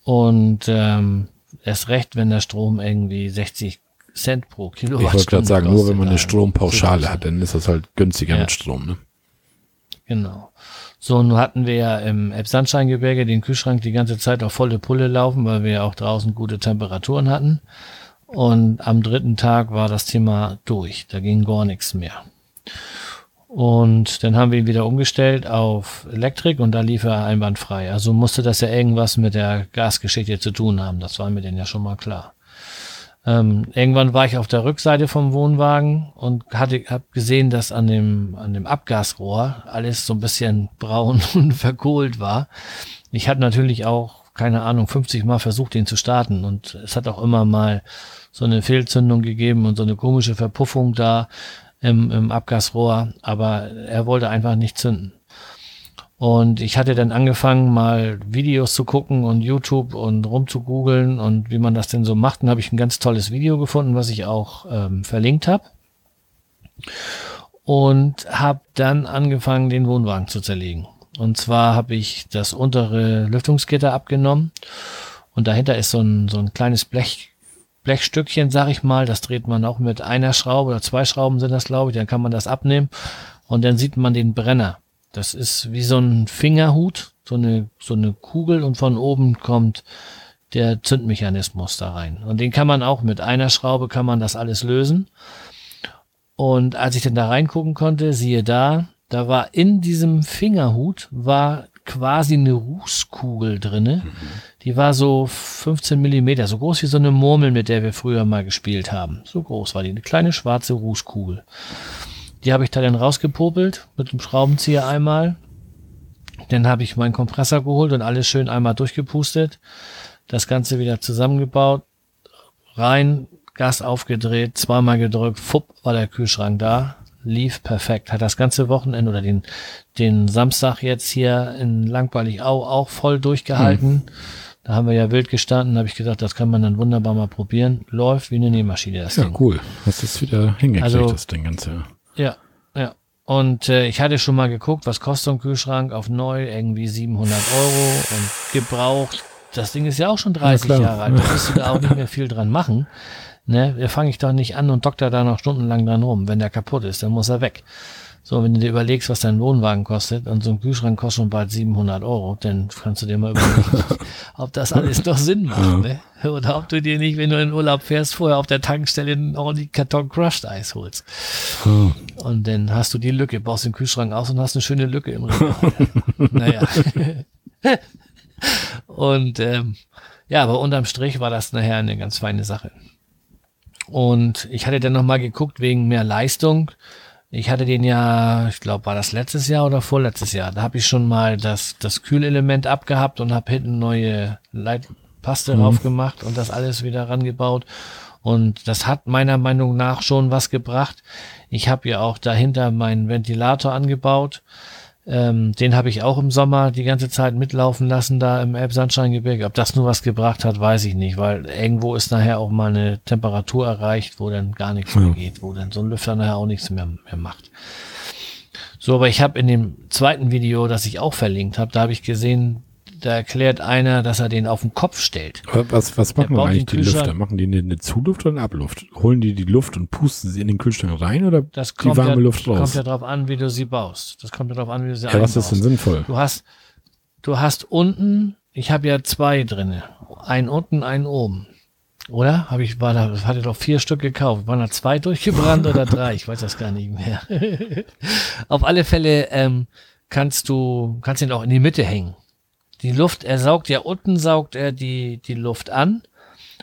[SPEAKER 1] Und ähm, erst recht, wenn der Strom irgendwie 60 Cent pro Kilowattstunde
[SPEAKER 2] Ich wollte gerade sagen, nur wenn man eine Strompauschale hat, dann ist das halt günstiger ja. mit Strom. Ne?
[SPEAKER 1] Genau. So, nun hatten wir ja im Elbsandsteingebirge den Kühlschrank die ganze Zeit auf volle Pulle laufen, weil wir ja auch draußen gute Temperaturen hatten. Und am dritten Tag war das Thema durch. Da ging gar nichts mehr. Und dann haben wir ihn wieder umgestellt auf Elektrik und da lief er einwandfrei. Also musste das ja irgendwas mit der Gasgeschichte zu tun haben. Das war mir denn ja schon mal klar. Ähm, irgendwann war ich auf der Rückseite vom Wohnwagen und hatte hab gesehen, dass an dem an dem Abgasrohr alles so ein bisschen braun und verkohlt war. Ich hatte natürlich auch keine Ahnung 50 Mal versucht, den zu starten und es hat auch immer mal so eine Fehlzündung gegeben und so eine komische Verpuffung da im, im Abgasrohr, aber er wollte einfach nicht zünden. Und ich hatte dann angefangen, mal Videos zu gucken und YouTube und rumzugoogeln und wie man das denn so macht. Und habe ich ein ganz tolles Video gefunden, was ich auch ähm, verlinkt habe. Und habe dann angefangen, den Wohnwagen zu zerlegen. Und zwar habe ich das untere Lüftungsgitter abgenommen und dahinter ist so ein, so ein kleines Blech, Blechstückchen, sag ich mal. Das dreht man auch mit einer Schraube oder zwei Schrauben sind das, glaube ich. Dann kann man das abnehmen und dann sieht man den Brenner. Das ist wie so ein Fingerhut, so eine, so eine Kugel und von oben kommt der Zündmechanismus da rein. Und den kann man auch mit einer Schraube kann man das alles lösen. Und als ich dann da reingucken konnte, siehe da, da war in diesem Fingerhut war quasi eine Rußkugel drinne. Mhm. Die war so 15 Millimeter, so groß wie so eine Murmel, mit der wir früher mal gespielt haben. So groß war die, eine kleine schwarze Rußkugel. Die habe ich da dann rausgepopelt mit dem Schraubenzieher einmal. Dann habe ich meinen Kompressor geholt und alles schön einmal durchgepustet. Das Ganze wieder zusammengebaut. Rein, Gas aufgedreht, zweimal gedrückt, fupp, war der Kühlschrank da. Lief perfekt. Hat das ganze Wochenende oder den, den Samstag jetzt hier in Langweilig-Au auch voll durchgehalten. Hm. Da haben wir ja wild gestanden, habe ich gesagt, das kann man dann wunderbar mal probieren. Läuft wie eine Nähmaschine,
[SPEAKER 2] das ja, Ding. Ja, cool. Hast es wieder hingekriegt, also, das Ding Ganze.
[SPEAKER 1] Ja, ja. Und äh, ich hatte schon mal geguckt, was kostet so ein Kühlschrank auf neu, irgendwie 700 Euro und gebraucht. Das Ding ist ja auch schon 30 ja, Jahre alt. Da musst du da auch nicht mehr viel dran machen. Ne, fange ich doch nicht an und doktor da noch stundenlang dran rum. Wenn der kaputt ist, dann muss er weg. So, wenn du dir überlegst, was dein Wohnwagen kostet und so ein Kühlschrank kostet schon bald 700 Euro, dann kannst du dir mal überlegen, ob das alles noch Sinn macht, ne? Oder ob du dir nicht, wenn du in Urlaub fährst, vorher auf der Tankstelle einen die Karton Crushed Eis holst. Hm. Und dann hast du die Lücke, baust den Kühlschrank aus und hast eine schöne Lücke im Regal. naja. und ähm, ja, aber unterm Strich war das nachher eine ganz feine Sache. Und ich hatte dann nochmal geguckt wegen mehr Leistung ich hatte den ja, ich glaube, war das letztes Jahr oder vorletztes Jahr. Da habe ich schon mal das, das Kühlelement abgehabt und habe hinten neue Leitpaste mhm. drauf gemacht und das alles wieder rangebaut. Und das hat meiner Meinung nach schon was gebracht. Ich habe ja auch dahinter meinen Ventilator angebaut. Ähm, den habe ich auch im Sommer die ganze Zeit mitlaufen lassen, da im Elbsandsteingebirge. Ob das nur was gebracht hat, weiß ich nicht, weil irgendwo ist nachher auch mal eine Temperatur erreicht, wo dann gar nichts ja. mehr geht, wo dann so ein Lüfter nachher auch nichts mehr, mehr macht. So, aber ich habe in dem zweiten Video, das ich auch verlinkt habe, da habe ich gesehen, da erklärt einer, dass er den auf den Kopf stellt.
[SPEAKER 2] Was, was machen eigentlich die Lüfter? Machen die eine, eine, Zuluft oder eine Abluft? Holen die die Luft und pusten sie in den Kühlschrank rein oder
[SPEAKER 1] das die warme ja, Luft raus? Das kommt ja darauf an, wie du sie baust. Das kommt ja darauf an, wie du sie
[SPEAKER 2] ja, was ist denn sinnvoll?
[SPEAKER 1] Du hast, du hast unten, ich habe ja zwei drinne, einen unten, einen oben. Oder? Habe ich, war da, hatte doch vier Stück gekauft. Waren da zwei durchgebrannt oder drei? Ich weiß das gar nicht mehr. Auf alle Fälle ähm, kannst du, kannst ihn auch in die Mitte hängen die Luft, er saugt ja unten, saugt er die, die Luft an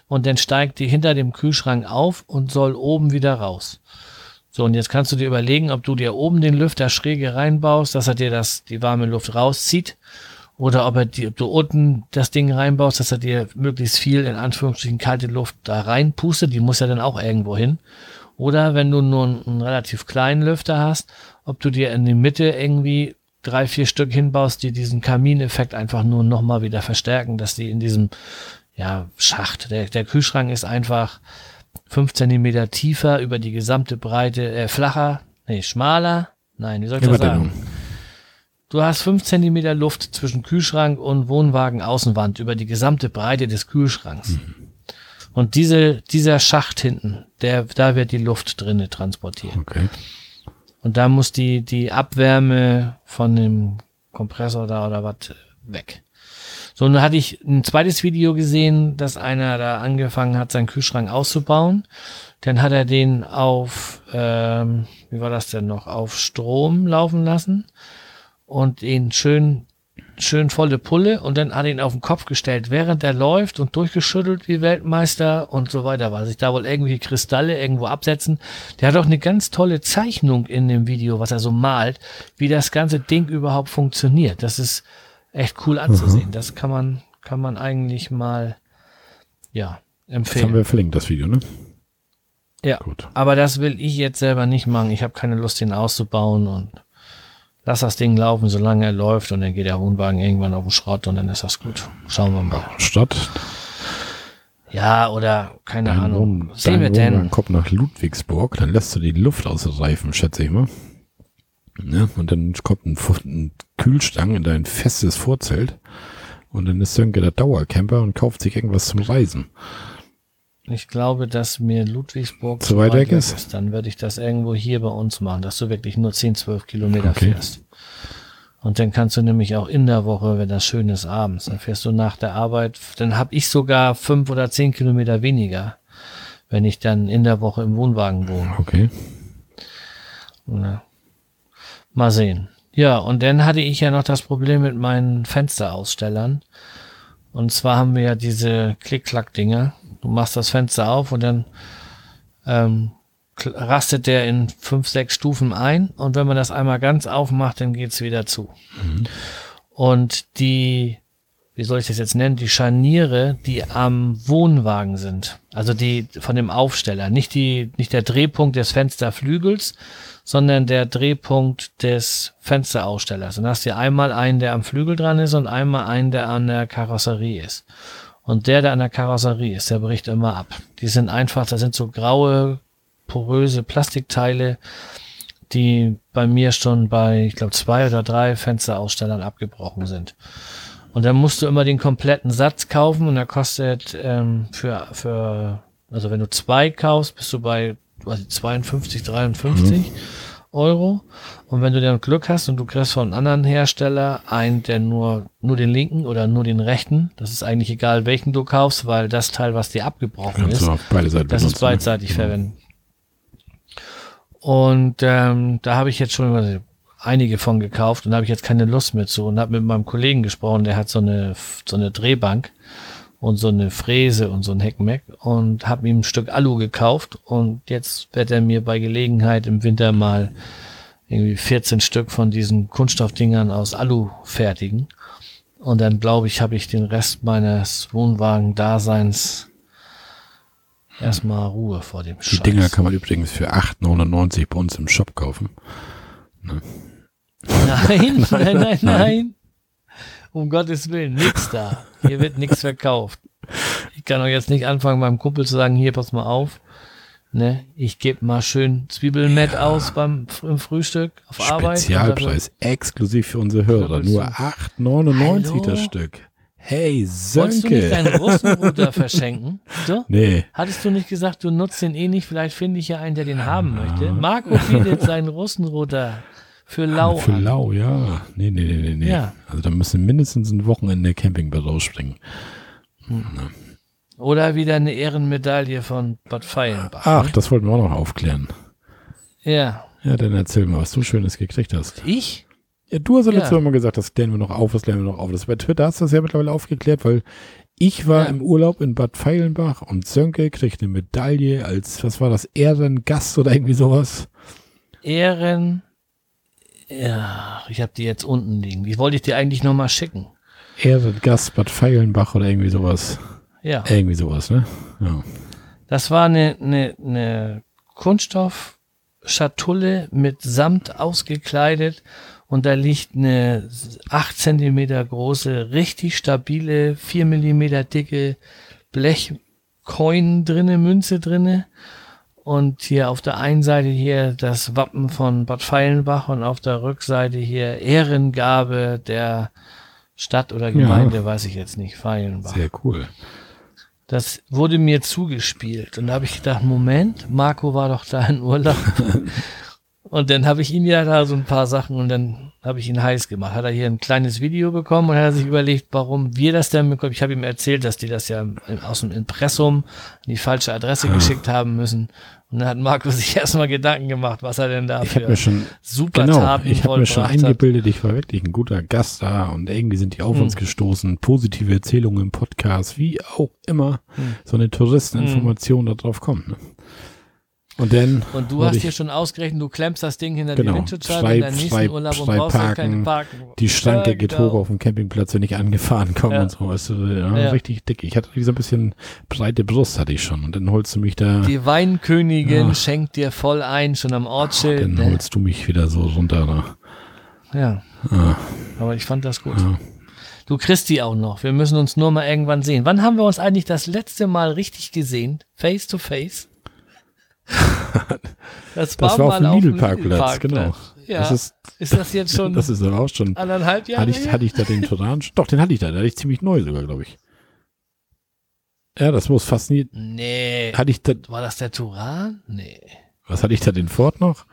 [SPEAKER 1] und dann steigt die hinter dem Kühlschrank auf und soll oben wieder raus. So, und jetzt kannst du dir überlegen, ob du dir oben den Lüfter schräge reinbaust, dass er dir das, die warme Luft rauszieht, oder ob, er die, ob du unten das Ding reinbaust, dass er dir möglichst viel, in Anführungsstrichen, kalte Luft da reinpustet, die muss ja dann auch irgendwo hin. Oder wenn du nur einen, einen relativ kleinen Lüfter hast, ob du dir in die Mitte irgendwie drei, vier Stück hinbaust, die diesen Kamineffekt einfach nur nochmal wieder verstärken, dass die in diesem ja, Schacht, der, der Kühlschrank ist einfach fünf Zentimeter tiefer über die gesamte Breite, äh, flacher, nee, schmaler, nein, wie soll ich das sagen? Du hast fünf Zentimeter Luft zwischen Kühlschrank und Wohnwagen Außenwand über die gesamte Breite des Kühlschranks. Mhm. Und diese, dieser Schacht hinten, der, da wird die Luft drinne transportiert. Okay. Und da muss die, die Abwärme von dem Kompressor da oder was weg. So, nun hatte ich ein zweites Video gesehen, dass einer da angefangen hat, seinen Kühlschrank auszubauen. Dann hat er den auf, ähm, wie war das denn noch, auf Strom laufen lassen und ihn schön schön volle Pulle und dann hat ihn auf den Kopf gestellt, während er läuft und durchgeschüttelt wie Weltmeister und so weiter, weil sich da wohl irgendwelche Kristalle irgendwo absetzen. Der hat auch eine ganz tolle Zeichnung in dem Video, was er so malt, wie das ganze Ding überhaupt funktioniert. Das ist echt cool anzusehen. Mhm. Das kann man, kann man eigentlich mal, ja, empfehlen. Das
[SPEAKER 2] haben wir verlinkt, das Video, ne?
[SPEAKER 1] Ja, Gut. aber das will ich jetzt selber nicht machen. Ich habe keine Lust, den auszubauen und lass das Ding laufen, solange er läuft und dann geht der Wohnwagen irgendwann auf den Schrott und dann ist das gut. Schauen wir mal.
[SPEAKER 2] Stadt?
[SPEAKER 1] Ja, oder keine
[SPEAKER 2] dein
[SPEAKER 1] Ahnung.
[SPEAKER 2] Wohn, Sehen wir denn? kommt nach Ludwigsburg, dann lässt du die Luft aus den Reifen, schätze ich mal. Ja, und dann kommt ein, ein Kühlstang in dein festes Vorzelt und dann ist Sönke der Dauercamper und kauft sich irgendwas zum Reisen.
[SPEAKER 1] Ich glaube, dass mir Ludwigsburg
[SPEAKER 2] zu weit weg ist. ist.
[SPEAKER 1] Dann würde ich das irgendwo hier bei uns machen, dass du wirklich nur 10, 12 Kilometer okay. fährst. Und dann kannst du nämlich auch in der Woche, wenn das schön ist, abends, dann fährst du nach der Arbeit, dann habe ich sogar fünf oder zehn Kilometer weniger, wenn ich dann in der Woche im Wohnwagen wohne.
[SPEAKER 2] Okay.
[SPEAKER 1] Ja. Mal sehen. Ja, und dann hatte ich ja noch das Problem mit meinen Fensterausstellern. Und zwar haben wir ja diese Klick-Klack-Dinger, Du machst das Fenster auf und dann ähm, rastet der in fünf, sechs Stufen ein und wenn man das einmal ganz aufmacht, dann geht's wieder zu. Mhm. Und die, wie soll ich das jetzt nennen, die Scharniere, die am Wohnwagen sind, also die von dem Aufsteller, nicht die, nicht der Drehpunkt des Fensterflügels, sondern der Drehpunkt des Fensterausstellers. Und dann hast du einmal einen, der am Flügel dran ist und einmal einen, der an der Karosserie ist. Und der, der an der Karosserie ist, der bricht immer ab. Die sind einfach, da sind so graue, poröse Plastikteile, die bei mir schon bei, ich glaube, zwei oder drei Fensterausstellern abgebrochen sind. Und dann musst du immer den kompletten Satz kaufen und der kostet ähm, für, für, also wenn du zwei kaufst, bist du bei weiß ich, 52, 53. Mhm. Euro. Und wenn du dann Glück hast und du kriegst von einem anderen Hersteller einen, der nur, nur den linken oder nur den rechten, das ist eigentlich egal, welchen du kaufst, weil das Teil, was dir abgebrochen ist,
[SPEAKER 2] beide Seiten
[SPEAKER 1] das ist beidseitig ne? verwenden. Und ähm, da habe ich jetzt schon einige von gekauft und habe ich jetzt keine Lust mehr zu und habe mit meinem Kollegen gesprochen, der hat so eine so eine Drehbank und so eine Fräse und so ein Heckmeck und habe ihm ein Stück Alu gekauft und jetzt wird er mir bei Gelegenheit im Winter mal irgendwie 14 Stück von diesen Kunststoffdingern aus Alu fertigen. Und dann glaube ich, habe ich den Rest meines Wohnwagen-Daseins erstmal Ruhe vor dem
[SPEAKER 2] Die Scheiß. Dinger kann man übrigens für 8,99 bei uns im Shop kaufen.
[SPEAKER 1] Ne? Nein, nein, nein, nein. Um Gottes Willen, nix da. Hier wird nichts verkauft. Ich kann auch jetzt nicht anfangen, meinem Kumpel zu sagen, hier, pass mal auf. Ne, ich gebe mal schön Zwiebelmett ja. aus beim im Frühstück auf Arbeit.
[SPEAKER 2] Spezialpreis, exklusiv für unsere Hörer. Nur 8,99 das Stück. Hey, Sönke. Wolltest du nicht
[SPEAKER 1] deinen Russenruder verschenken?
[SPEAKER 2] So? Nee.
[SPEAKER 1] Hattest du nicht gesagt, du nutzt den eh nicht? Vielleicht finde ich ja einen, der den haben möchte. Marco bietet seinen Russenruder für Lau.
[SPEAKER 2] Für an. Lau, ja. Nee, nee, nee, nee. Ja. Also da müssen mindestens ein Wochenende Campingbett rausspringen.
[SPEAKER 1] Hm. Oder wieder eine Ehrenmedaille von Bad Feilenbach.
[SPEAKER 2] Ach, ne? das wollten wir auch noch aufklären.
[SPEAKER 1] Ja.
[SPEAKER 2] Ja, dann erzähl mal, was du Schönes gekriegt hast.
[SPEAKER 1] Ich?
[SPEAKER 2] Ja, du hast ja letztes Mal gesagt, das klären wir noch auf, das klären wir noch auf. Das bei Twitter hast du das ja mittlerweile aufgeklärt, weil ich war ja. im Urlaub in Bad Feilenbach und Sönke kriegt eine Medaille als, was war das, Ehrengast oder irgendwie sowas?
[SPEAKER 1] Ehren, ja, ich habe die jetzt unten liegen. Die wollte ich dir eigentlich noch mal schicken.
[SPEAKER 2] Ehrengast Bad Feilenbach oder irgendwie sowas.
[SPEAKER 1] Ja.
[SPEAKER 2] Irgendwie sowas, ne? Ja.
[SPEAKER 1] Das war eine, eine, eine Kunststoffschatulle mit Samt ausgekleidet und da liegt eine 8 Zentimeter große, richtig stabile, 4 Millimeter dicke Blechcoin drinne, Münze drinne und hier auf der einen Seite hier das Wappen von Bad Feilenbach und auf der Rückseite hier Ehrengabe der Stadt oder Gemeinde, ja. weiß ich jetzt nicht, Feilenbach.
[SPEAKER 2] Sehr cool.
[SPEAKER 1] Das wurde mir zugespielt und da habe ich gedacht, Moment, Marco war doch da in Urlaub. Und dann habe ich ihn ja da so ein paar Sachen und dann habe ich ihn heiß gemacht. Hat er hier ein kleines Video bekommen und hat sich überlegt, warum wir das denn bekommen. Ich habe ihm erzählt, dass die das ja aus dem Impressum an die falsche Adresse geschickt haben müssen. Und dann hat Marco sich erstmal Gedanken gemacht, was er denn da
[SPEAKER 2] Ich
[SPEAKER 1] für
[SPEAKER 2] schon,
[SPEAKER 1] super
[SPEAKER 2] genau,
[SPEAKER 1] Taten
[SPEAKER 2] ich habe mir schon
[SPEAKER 1] hat.
[SPEAKER 2] eingebildet, ich war wirklich ein guter Gast da und irgendwie sind die auf
[SPEAKER 1] Hm.
[SPEAKER 2] uns gestoßen. Positive Erzählungen im Podcast, wie auch immer
[SPEAKER 1] Hm.
[SPEAKER 2] so eine Touristeninformation da drauf kommt. Ne? Und dann
[SPEAKER 1] Und du hast dir schon ausgerechnet, du klemmst das Ding hinter
[SPEAKER 2] Genau.
[SPEAKER 1] die Windschutzscheibe in deinem nächsten Urlaub und brauchst dann
[SPEAKER 2] Parken,
[SPEAKER 1] keine Parken.
[SPEAKER 2] die Schranke
[SPEAKER 1] Ja,
[SPEAKER 2] geht
[SPEAKER 1] genau.
[SPEAKER 2] hoch auf dem Campingplatz, wenn ich angefahren komme
[SPEAKER 1] Ja.
[SPEAKER 2] und so. Weißt du, ja,
[SPEAKER 1] Ja.
[SPEAKER 2] Richtig dick. Ich hatte so ein bisschen breite Brust hatte ich schon. Und dann holst du mich da,
[SPEAKER 1] Die Weinkönigin schenkt dir voll ein, schon am Ortsschild.
[SPEAKER 2] dann
[SPEAKER 1] Ne?
[SPEAKER 2] holst du mich wieder so runter. Ne?
[SPEAKER 1] Ja,
[SPEAKER 2] Ah,
[SPEAKER 1] aber ich fand das gut. Du kriegst die auch noch. Wir müssen uns nur mal irgendwann sehen. Wann haben wir uns eigentlich das letzte Mal richtig gesehen? Face to face? Das war,
[SPEAKER 2] Das war auf dem Lidl-Parkplatz, genau.
[SPEAKER 1] Ja.
[SPEAKER 2] Das
[SPEAKER 1] ist,
[SPEAKER 2] ist,
[SPEAKER 1] das jetzt schon
[SPEAKER 2] das ist aber auch schon,
[SPEAKER 1] anderthalb Jahre
[SPEAKER 2] hatte ich, hatte ich da den Turan? Doch, den hatte ich da. Den hatte ich ziemlich neu sogar, glaube ich. Ja, das muss fast nie,
[SPEAKER 1] Nee.
[SPEAKER 2] hatte ich da,
[SPEAKER 1] War das der Turan? Nee.
[SPEAKER 2] was hatte ich da, den Ford noch?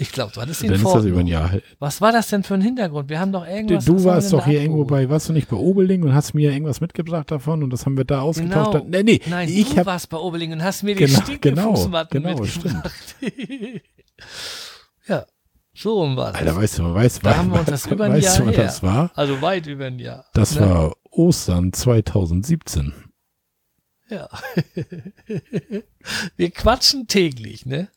[SPEAKER 1] Ich glaube, du hattest den
[SPEAKER 2] Dann ist
[SPEAKER 1] Ford
[SPEAKER 2] das über ein. Jahr.
[SPEAKER 1] Was war das denn für ein Hintergrund? Wir haben doch
[SPEAKER 2] Du,
[SPEAKER 1] irgendwas.
[SPEAKER 2] du
[SPEAKER 1] wir
[SPEAKER 2] warst doch hier irgendwo bei, warst du nicht bei Obeling und hast mir irgendwas mitgebracht davon und das haben wir da ausgetauscht.
[SPEAKER 1] Genau.
[SPEAKER 2] Nee, nee,
[SPEAKER 1] Nein,
[SPEAKER 2] ich
[SPEAKER 1] du
[SPEAKER 2] habe
[SPEAKER 1] warst bei Oberling und hast mir die
[SPEAKER 2] Genau,
[SPEAKER 1] genau,
[SPEAKER 2] genau,
[SPEAKER 1] Fußmatten
[SPEAKER 2] genau,
[SPEAKER 1] mitgebracht. ja, so rum war das.
[SPEAKER 2] Alter, weißt du, weißt,
[SPEAKER 1] Da haben wir uns das über ein
[SPEAKER 2] weißt
[SPEAKER 1] Jahr
[SPEAKER 2] du, was
[SPEAKER 1] her.
[SPEAKER 2] das war?
[SPEAKER 1] Also weit über ein Jahr.
[SPEAKER 2] Das
[SPEAKER 1] Ne?
[SPEAKER 2] war Ostern 2017.
[SPEAKER 1] Ja. Wir quatschen täglich, ne?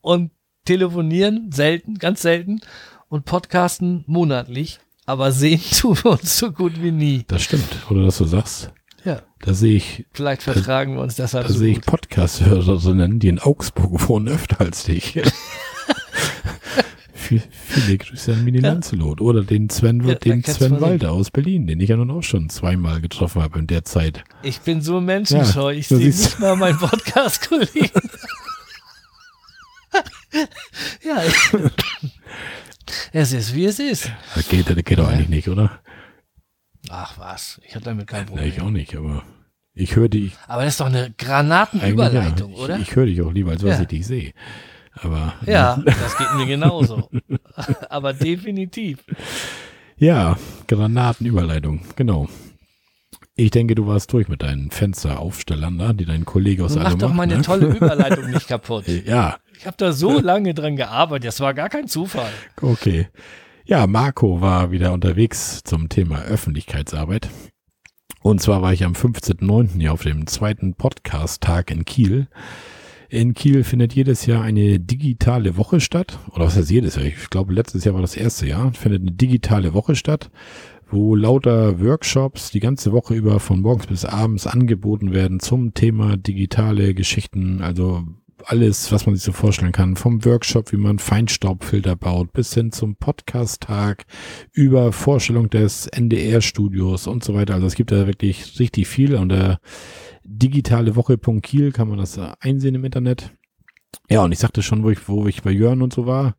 [SPEAKER 1] Und telefonieren selten, ganz selten und podcasten monatlich, aber sehen tun wir uns so gut wie nie.
[SPEAKER 2] Das stimmt, oder dass du sagst.
[SPEAKER 1] Ja,
[SPEAKER 2] Da sehe ich,
[SPEAKER 1] vielleicht vertragen wir uns deshalb
[SPEAKER 2] da
[SPEAKER 1] so
[SPEAKER 2] sehe ich. Podcast-Hörerinnen, die in Augsburg wohnen, öfter als dich. Viel- Viele Grüße an Mini
[SPEAKER 1] Ja.
[SPEAKER 2] Lancelot oder den Sven,
[SPEAKER 1] Ja,
[SPEAKER 2] den
[SPEAKER 1] da
[SPEAKER 2] Sven. Walter aus Berlin, den ich ja nun auch schon zweimal getroffen habe in der Zeit.
[SPEAKER 1] Ich bin so menschenscheu,
[SPEAKER 2] Ja,
[SPEAKER 1] ich sehe nicht mal meinen Podcast-Kollegen. ja, es ist wie es ist.
[SPEAKER 2] Das geht, das geht doch
[SPEAKER 1] Ja.
[SPEAKER 2] eigentlich nicht, oder?
[SPEAKER 1] Ach was, ich habe damit kein
[SPEAKER 2] Nee,
[SPEAKER 1] Problem.
[SPEAKER 2] ich auch nicht, aber ich höre dich
[SPEAKER 1] Aber das ist doch eine Granatenüberleitung,
[SPEAKER 2] ja.
[SPEAKER 1] oder?
[SPEAKER 2] Ich, ich höre dich auch lieber, als was
[SPEAKER 1] Ja.
[SPEAKER 2] ich dich sehe. Aber
[SPEAKER 1] Ja, das geht mir genauso. Aber definitiv.
[SPEAKER 2] ja, Granatenüberleitung, genau. Ich denke, du warst durch mit deinen Fensteraufstellern da, die dein Kollege aus
[SPEAKER 1] Mach doch meine
[SPEAKER 2] ne?
[SPEAKER 1] tolle Überleitung nicht kaputt.
[SPEAKER 2] Ja,
[SPEAKER 1] Ich habe da so lange dran gearbeitet, das war gar kein Zufall.
[SPEAKER 2] okay. Ja, Marco war wieder unterwegs zum Thema Öffentlichkeitsarbeit. Und zwar war ich am 15.09. hier auf dem zweiten Podcast-Tag in Kiel. In Kiel findet jedes Jahr eine digitale Woche statt. Oder was heißt jedes Jahr? Ich glaube, letztes Jahr war das erste Jahr. Findet eine digitale Woche statt, wo lauter Workshops die ganze Woche über von morgens bis abends angeboten werden zum Thema digitale Geschichten. Also alles, was man sich so vorstellen kann. Vom Workshop, wie man Feinstaubfilter baut, bis hin zum Podcast-Tag, über Vorstellung des NDR-Studios und so weiter. Also es gibt da wirklich richtig viel. Und der digitale Woche.kiel kann man das äh, einsehen im Internet. Ja, und ich sagte schon, wo ich, wo ich bei Jörn und so war,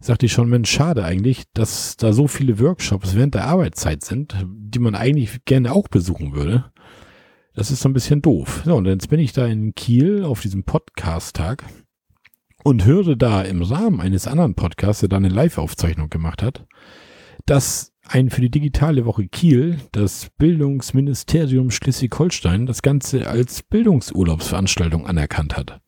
[SPEAKER 2] sagte ich schon, Mensch, schade eigentlich, dass da so viele Workshops während der Arbeitszeit sind, die man eigentlich gerne auch besuchen würde. Das ist so ein bisschen doof. So, und jetzt bin ich da in Kiel auf diesem Podcast-Tag und höre da im Rahmen eines anderen Podcasts, der da eine Live-Aufzeichnung gemacht hat, dass ein für die digitale Woche Kiel das Bildungsministerium Schleswig-Holstein das Ganze als Bildungsurlaubsveranstaltung anerkannt hat.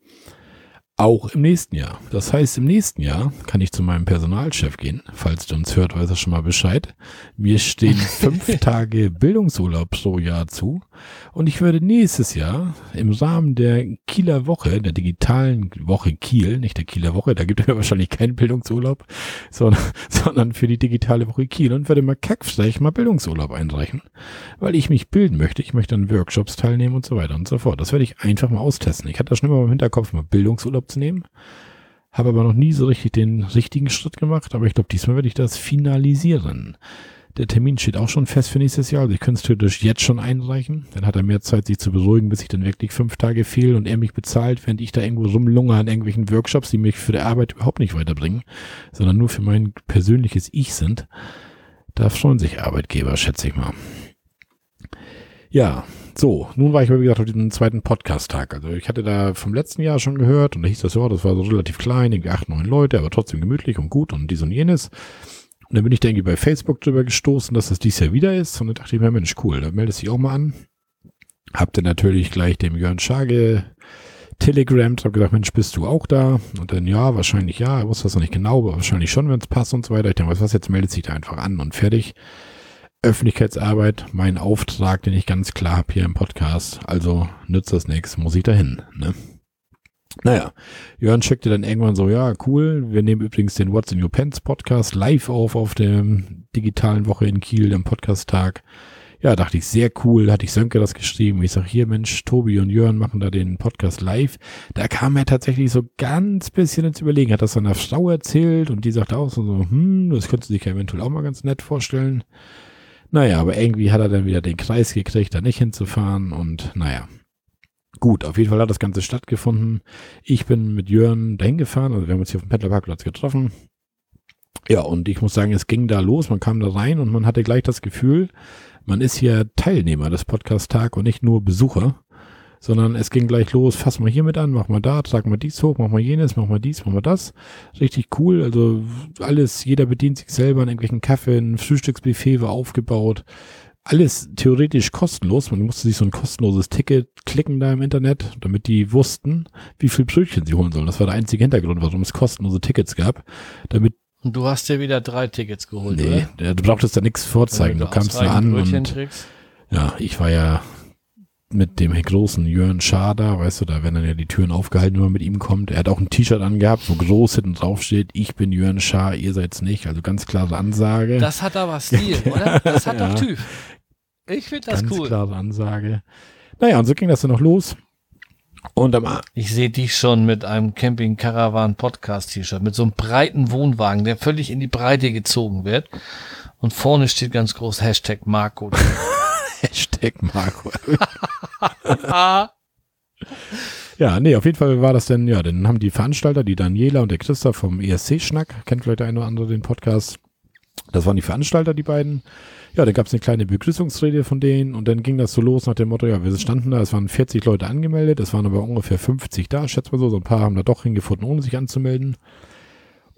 [SPEAKER 2] Auch im nächsten Jahr. Das heißt, im nächsten Jahr kann ich zu meinem Personalchef gehen. Falls du uns hört, weiß er schon mal Bescheid. Mir stehen fünf Tage Bildungsurlaub pro Jahr zu. Und ich würde nächstes Jahr im Rahmen der Kieler Woche, der digitalen Woche Kiel, nicht der Kieler Woche, da gibt es ja wahrscheinlich keinen Bildungsurlaub, sondern, sondern für die digitale Woche Kiel und würde mal kackfrech mal Bildungsurlaub einreichen, weil ich mich bilden möchte. Ich möchte an Workshops teilnehmen und so weiter und so fort. Das werde ich einfach mal austesten. Ich hatte das schon immer im Hinterkopf, mal Bildungsurlaub zu nehmen. Habe aber noch nie so richtig den richtigen Schritt gemacht, aber ich glaube, diesmal werde ich das finalisieren. Der Termin steht auch schon fest für nächstes Jahr, also ich könnte es theoretisch jetzt schon einreichen. Dann hat er mehr Zeit, sich zu beruhigen, bis ich dann wirklich fünf Tage fehl und er mich bezahlt, während ich da irgendwo rumlungere an irgendwelchen Workshops, die mich für die Arbeit überhaupt nicht weiterbringen, sondern nur für mein persönliches Ich sind. Da freuen sich Arbeitgeber, schätze ich mal. Ja, So, nun war ich aber, wie gesagt, auf diesem zweiten Podcast-Tag. Also ich hatte da vom letzten Jahr schon gehört und da hieß das, ja, das war so relativ klein, irgendwie acht, neun Leute, aber trotzdem gemütlich und gut und dies und jenes. Und dann bin ich da irgendwie bei Facebook drüber gestoßen, dass das dies Jahr wieder ist. Und dann dachte ich mir, Mensch, cool, da meldest dich auch mal an. Hab dann natürlich gleich dem Jörn Schage telegrammt, hab gesagt, Mensch, bist du auch da? Und dann, ja, wahrscheinlich ja, ich wusste das noch nicht genau, aber wahrscheinlich schon, wenn es passt und so weiter. Ich denke, was, was, jetzt meldet sich da einfach an und fertig. Öffentlichkeitsarbeit, mein Auftrag, den ich ganz klar habe hier im Podcast. Also nützt das nichts, muss ich dahin. Ne? Naja, Jörn schickte dann irgendwann so, ja, cool, wir nehmen übrigens den What's in Your Pants Podcast live auf auf der digitalen Woche in Kiel, dem Podcast-Tag. Ja, dachte ich, sehr cool, hatte ich Sönke das geschrieben. Ich sag, hier, Mensch, Tobi und Jörn machen da den Podcast live. Da kam er tatsächlich so ganz bisschen ins Überlegen, hat das seiner Frau erzählt und die sagte auch so, so hm, das könnte sich ja eventuell auch mal ganz nett vorstellen. Naja, aber irgendwie hat er dann wieder den Kreis gekriegt, da nicht hinzufahren und naja. Gut, auf jeden Fall hat das Ganze stattgefunden. Ich bin mit Jörn dahin gefahren, also wir haben uns hier auf dem Pendlerparkplatz getroffen. Ja, und ich muss sagen, es ging da los, man kam da rein und man hatte gleich das Gefühl, man ist hier Teilnehmer des Podcast-Tag und nicht nur Besucher, sondern es ging gleich los, fass mal hier mit an, mach mal da, trag mal dies hoch, mach mal jenes, mach mal dies, mach mal das. Richtig cool, also alles, jeder bedient sich selber an irgendwelchen Kaffee, ein Frühstücksbuffet war aufgebaut. Alles theoretisch kostenlos. Man musste sich so ein kostenloses Ticket klicken da im Internet, damit die wussten, wie viel Brötchen sie holen sollen. Das war der einzige Hintergrund, warum es kostenlose Tickets gab, damit
[SPEAKER 1] und du hast dir wieder drei Tickets geholt,
[SPEAKER 2] nee, oder? du brauchtest da nichts vorzeigen. Du, du kamst da an und ja, ich war ja mit dem großen Jörn Schader, weißt du, da werden dann ja die Türen aufgehalten, wenn man mit ihm kommt. Er hat auch ein T-Shirt angehabt, wo groß hinten drauf steht, ich bin Jörn Schaar, ihr seid's nicht. Also ganz klare Ansage.
[SPEAKER 1] Das hat aber Stil, oder? Das hat ja, doch Typ. Ich finde das
[SPEAKER 2] ganz
[SPEAKER 1] cool.
[SPEAKER 2] Ganz klare Ansage. Naja, und so ging das dann noch los. Und am
[SPEAKER 1] ich sehe dich schon mit einem Camping Caravan Podcast T-Shirt, mit so einem breiten Wohnwagen, der völlig in die Breite gezogen wird. Und vorne steht ganz groß Hashtag Marco.
[SPEAKER 2] Hashtag Marco. ja, nee, auf jeden Fall war das denn, ja, dann haben die Veranstalter, die Daniela und der Christoph vom ESC-Schnack, kennt vielleicht der eine oder andere den Podcast. Das waren die Veranstalter, die beiden. Ja, dann gab es eine kleine Begrüßungsrede von denen und dann ging das so los nach dem Motto, ja, wir standen da, es waren 40 Leute angemeldet, es waren aber ungefähr 50 da, schätze mal so, so ein paar haben da doch hingefunden, ohne sich anzumelden.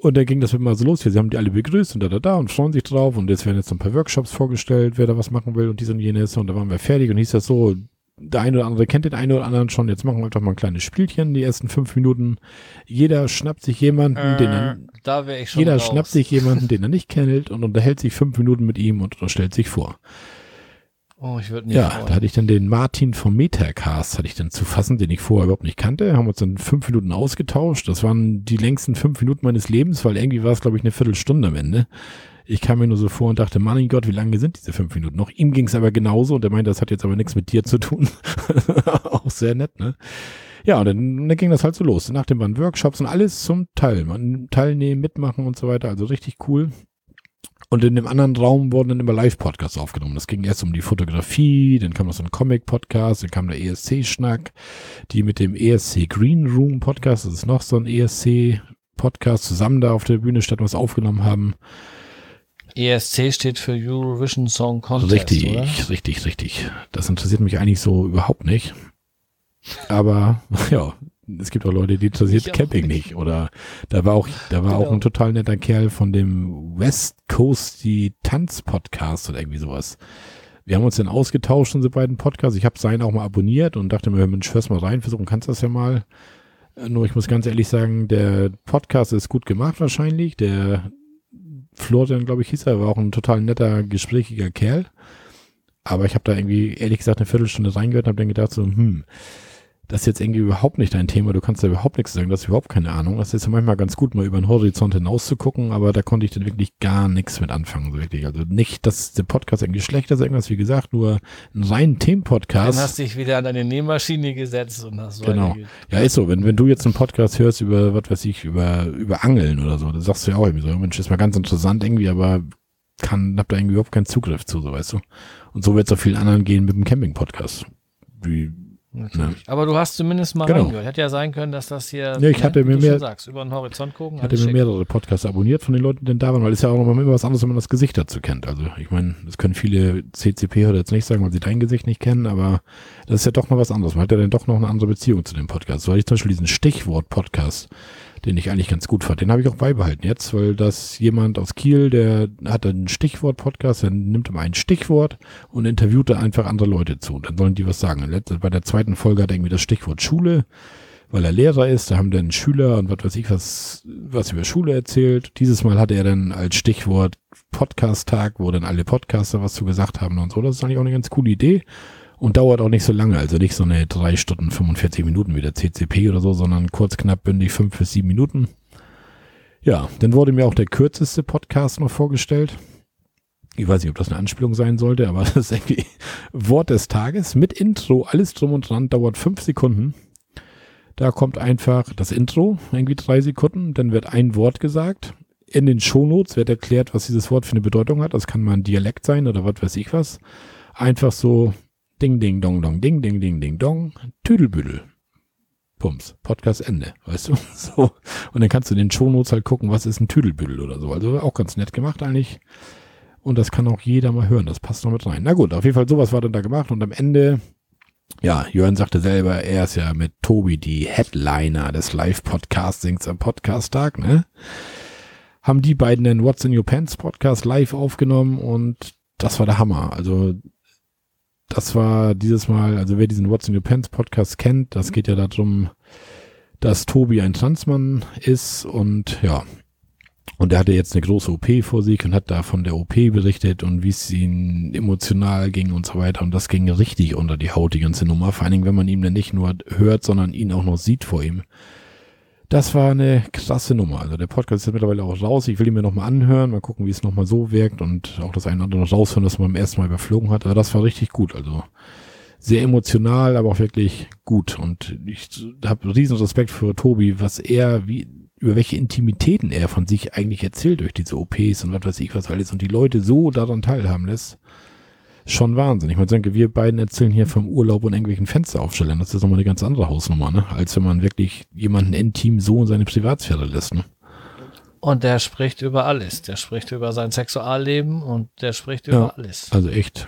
[SPEAKER 2] Und dann ging das immer so los. Hier, sie haben die alle begrüßt und da, da, da und freuen sich drauf. Und jetzt werden jetzt ein paar Workshops vorgestellt, wer da was machen will und dies und jenes. Und da waren wir fertig und hieß das so, der eine oder andere kennt den einen oder anderen schon. Jetzt machen wir einfach mal ein kleines Spielchen, die ersten fünf Minuten. Jeder schnappt sich jemanden, äh, den er,
[SPEAKER 1] da ich schon
[SPEAKER 2] jeder
[SPEAKER 1] raus.
[SPEAKER 2] schnappt sich jemanden, den er nicht kennt und unterhält sich fünf Minuten mit ihm und stellt sich vor.
[SPEAKER 1] Oh, ich würde nicht.
[SPEAKER 2] Ja, freuen. da hatte ich dann den Martin vom Metacast, hatte ich dann zu fassen, den ich vorher überhaupt nicht kannte. Haben uns dann fünf Minuten ausgetauscht. Das waren die längsten fünf Minuten meines Lebens, weil irgendwie war es, glaube ich, eine Viertelstunde am Ende. Ich kam mir nur so vor und dachte, mein Gott, wie lange sind diese fünf Minuten noch? Ihm ging es aber genauso und er meinte, das hat jetzt aber nichts mit dir zu tun. Auch sehr nett, ne? Ja, und dann, dann ging das halt so los. Nachdem waren Workshops und alles zum Teil. Man teilnehmen, mitmachen und so weiter. Also richtig cool. Und in dem anderen Raum wurden dann immer Live-Podcasts aufgenommen. Das ging erst um die Fotografie, dann kam noch so ein Comic-Podcast, dann kam der ESC-Schnack, die mit dem ESC Green Room Podcast, das ist noch so ein ESC-Podcast, zusammen da auf der Bühne statt was aufgenommen haben.
[SPEAKER 1] ESC steht für Eurovision Song Contest.
[SPEAKER 2] Richtig,
[SPEAKER 1] oder?
[SPEAKER 2] richtig, richtig. Das interessiert mich eigentlich so überhaupt nicht. Aber ja, es gibt auch Leute, die interessiert Camping nicht. nicht. Oder da war auch, da war genau. auch ein total netter Kerl von dem West Coast die Tanz Podcast oder irgendwie sowas. Wir haben uns dann ausgetauscht, unsere beiden Podcasts. Ich habe seinen auch mal abonniert und dachte mir, Mensch, hörst mal rein, versuchen kannst das ja mal. Äh, nur ich muss ganz ehrlich sagen, der Podcast ist gut gemacht wahrscheinlich. Der Florian, glaube ich, hieß er, war auch ein total netter, gesprächiger Kerl. Aber ich habe da irgendwie, ehrlich gesagt, eine Viertelstunde reingehört und habe dann gedacht so, hm, das ist jetzt irgendwie überhaupt nicht dein Thema, du kannst da überhaupt nichts sagen, du hast überhaupt keine Ahnung. Das ist ja manchmal ganz gut, mal über den Horizont hinaus zu gucken, aber da konnte ich dann wirklich gar nichts mit anfangen, so wirklich. Also nicht, dass der Podcast irgendwie schlechter ist, irgendwas, wie gesagt, nur ein rein Themenpodcast.
[SPEAKER 1] Dann hast du dich wieder an deine Nähmaschine gesetzt und hast so
[SPEAKER 2] Genau. Ja, ist so. Wenn, wenn du jetzt einen Podcast hörst über, was weiß ich, über, über Angeln oder so, dann sagst du ja auch irgendwie so, Mensch, ist mal ganz interessant irgendwie, aber kann, hab da irgendwie überhaupt keinen Zugriff zu, so weißt du. Und so wird es auch vielen anderen gehen mit dem Camping-Podcast. Wie,
[SPEAKER 1] Natürlich. Aber du hast zumindest mal
[SPEAKER 2] Genau.
[SPEAKER 1] reingehört. Hätte ja sein können, dass das hier,
[SPEAKER 2] Ja, ich hatte
[SPEAKER 1] wie
[SPEAKER 2] mir mehr-
[SPEAKER 1] sagst, über den Horizont gucken.
[SPEAKER 2] Ich hatte mir
[SPEAKER 1] schick.
[SPEAKER 2] mehrere Podcasts abonniert von den Leuten, die denn da waren, weil es ja auch nochmal immer was anderes, wenn man das Gesicht dazu kennt. Also ich meine, das können viele CCP oder jetzt nicht sagen, weil sie dein Gesicht nicht kennen, aber das ist ja doch mal was anderes. Man hat ja dann doch noch eine andere Beziehung zu dem Podcast. So hatte ich zum Beispiel diesen Stichwort-Podcast, den ich eigentlich ganz gut fand. Den habe ich auch beibehalten jetzt, weil das jemand aus Kiel, der hat einen Stichwort-Podcast, der nimmt immer ein Stichwort und interviewt da einfach andere Leute zu. Und dann sollen die was sagen. Bei der zweiten Folge hat er irgendwie das Stichwort Schule weil er Lehrer ist, da haben dann Schüler und was weiß ich was, was über Schule erzählt. Dieses Mal hatte er dann als Stichwort Podcast-Tag, wo dann alle Podcaster was zu gesagt haben und so. Das ist eigentlich auch eine ganz coole Idee und dauert auch nicht so lange, also nicht so eine drei Stunden 45 Minuten wie der CCP oder so, sondern kurz, knapp, bündig, fünf bis sieben Minuten. Ja, dann wurde mir auch der kürzeste Podcast noch vorgestellt. Ich weiß nicht, ob das eine Anspielung sein sollte, aber das ist irgendwie Wort des Tages mit Intro, alles drum und dran, dauert fünf Sekunden. Da kommt einfach das Intro, irgendwie drei Sekunden, dann wird ein Wort gesagt. In den Shownotes wird erklärt, was dieses Wort für eine Bedeutung hat. Das kann mal ein Dialekt sein oder was weiß ich was. Einfach so Ding, Ding, Dong, Dong, Ding, Ding, Ding, Ding, Dong, Tüdelbüdel. Pumps, Podcast Ende, weißt du? So. Und dann kannst du in den Shownotes halt gucken, was ist ein Tüdelbüdel oder so. Also auch ganz nett gemacht eigentlich. Und das kann auch jeder mal hören. Das passt noch mit rein. Na gut, auf jeden Fall sowas war dann da gemacht. Und am Ende ja, Jörn sagte selber, er ist ja mit Tobi die Headliner des Live-Podcastings am Podcast-Tag, ne? Haben die beiden den What's in Your Pants Podcast live aufgenommen und das war der Hammer. Also, das war dieses Mal, also wer diesen What's in Your Pants Podcast kennt, das geht ja darum, dass Tobi ein Transmann ist und ja, und er hatte jetzt eine große OP vor sich und hat da von der OP berichtet und wie es ihm emotional ging und so weiter. Und das ging richtig unter die Haut, die ganze Nummer. Vor allen Dingen, wenn man ihn dann nicht nur hört, sondern ihn auch noch sieht vor ihm. Das war eine krasse Nummer. Also der Podcast ist mittlerweile auch raus. Ich will ihn mir nochmal anhören, mal gucken, wie es nochmal so wirkt und auch das eine oder andere noch raushören, das man beim ersten Mal überflogen hat. Aber das war richtig gut. Also sehr emotional, aber auch wirklich gut. Und ich habe riesen Respekt für Tobi, was er, wie, über welche Intimitäten er von sich eigentlich erzählt durch diese OPs und was weiß ich was alles und die Leute so daran teilhaben lässt. Schon Wahnsinn. Ich meine, denke, wir beiden erzählen hier vom Urlaub und irgendwelchen Fensteraufstellern. Das ist nochmal eine ganz andere Hausnummer, ne? Als wenn man wirklich jemanden intim so in seine Privatsphäre lässt, ne?
[SPEAKER 1] Und der spricht über alles. Der spricht über sein Sexualleben und der spricht
[SPEAKER 2] Ja.
[SPEAKER 1] über alles.
[SPEAKER 2] Also echt.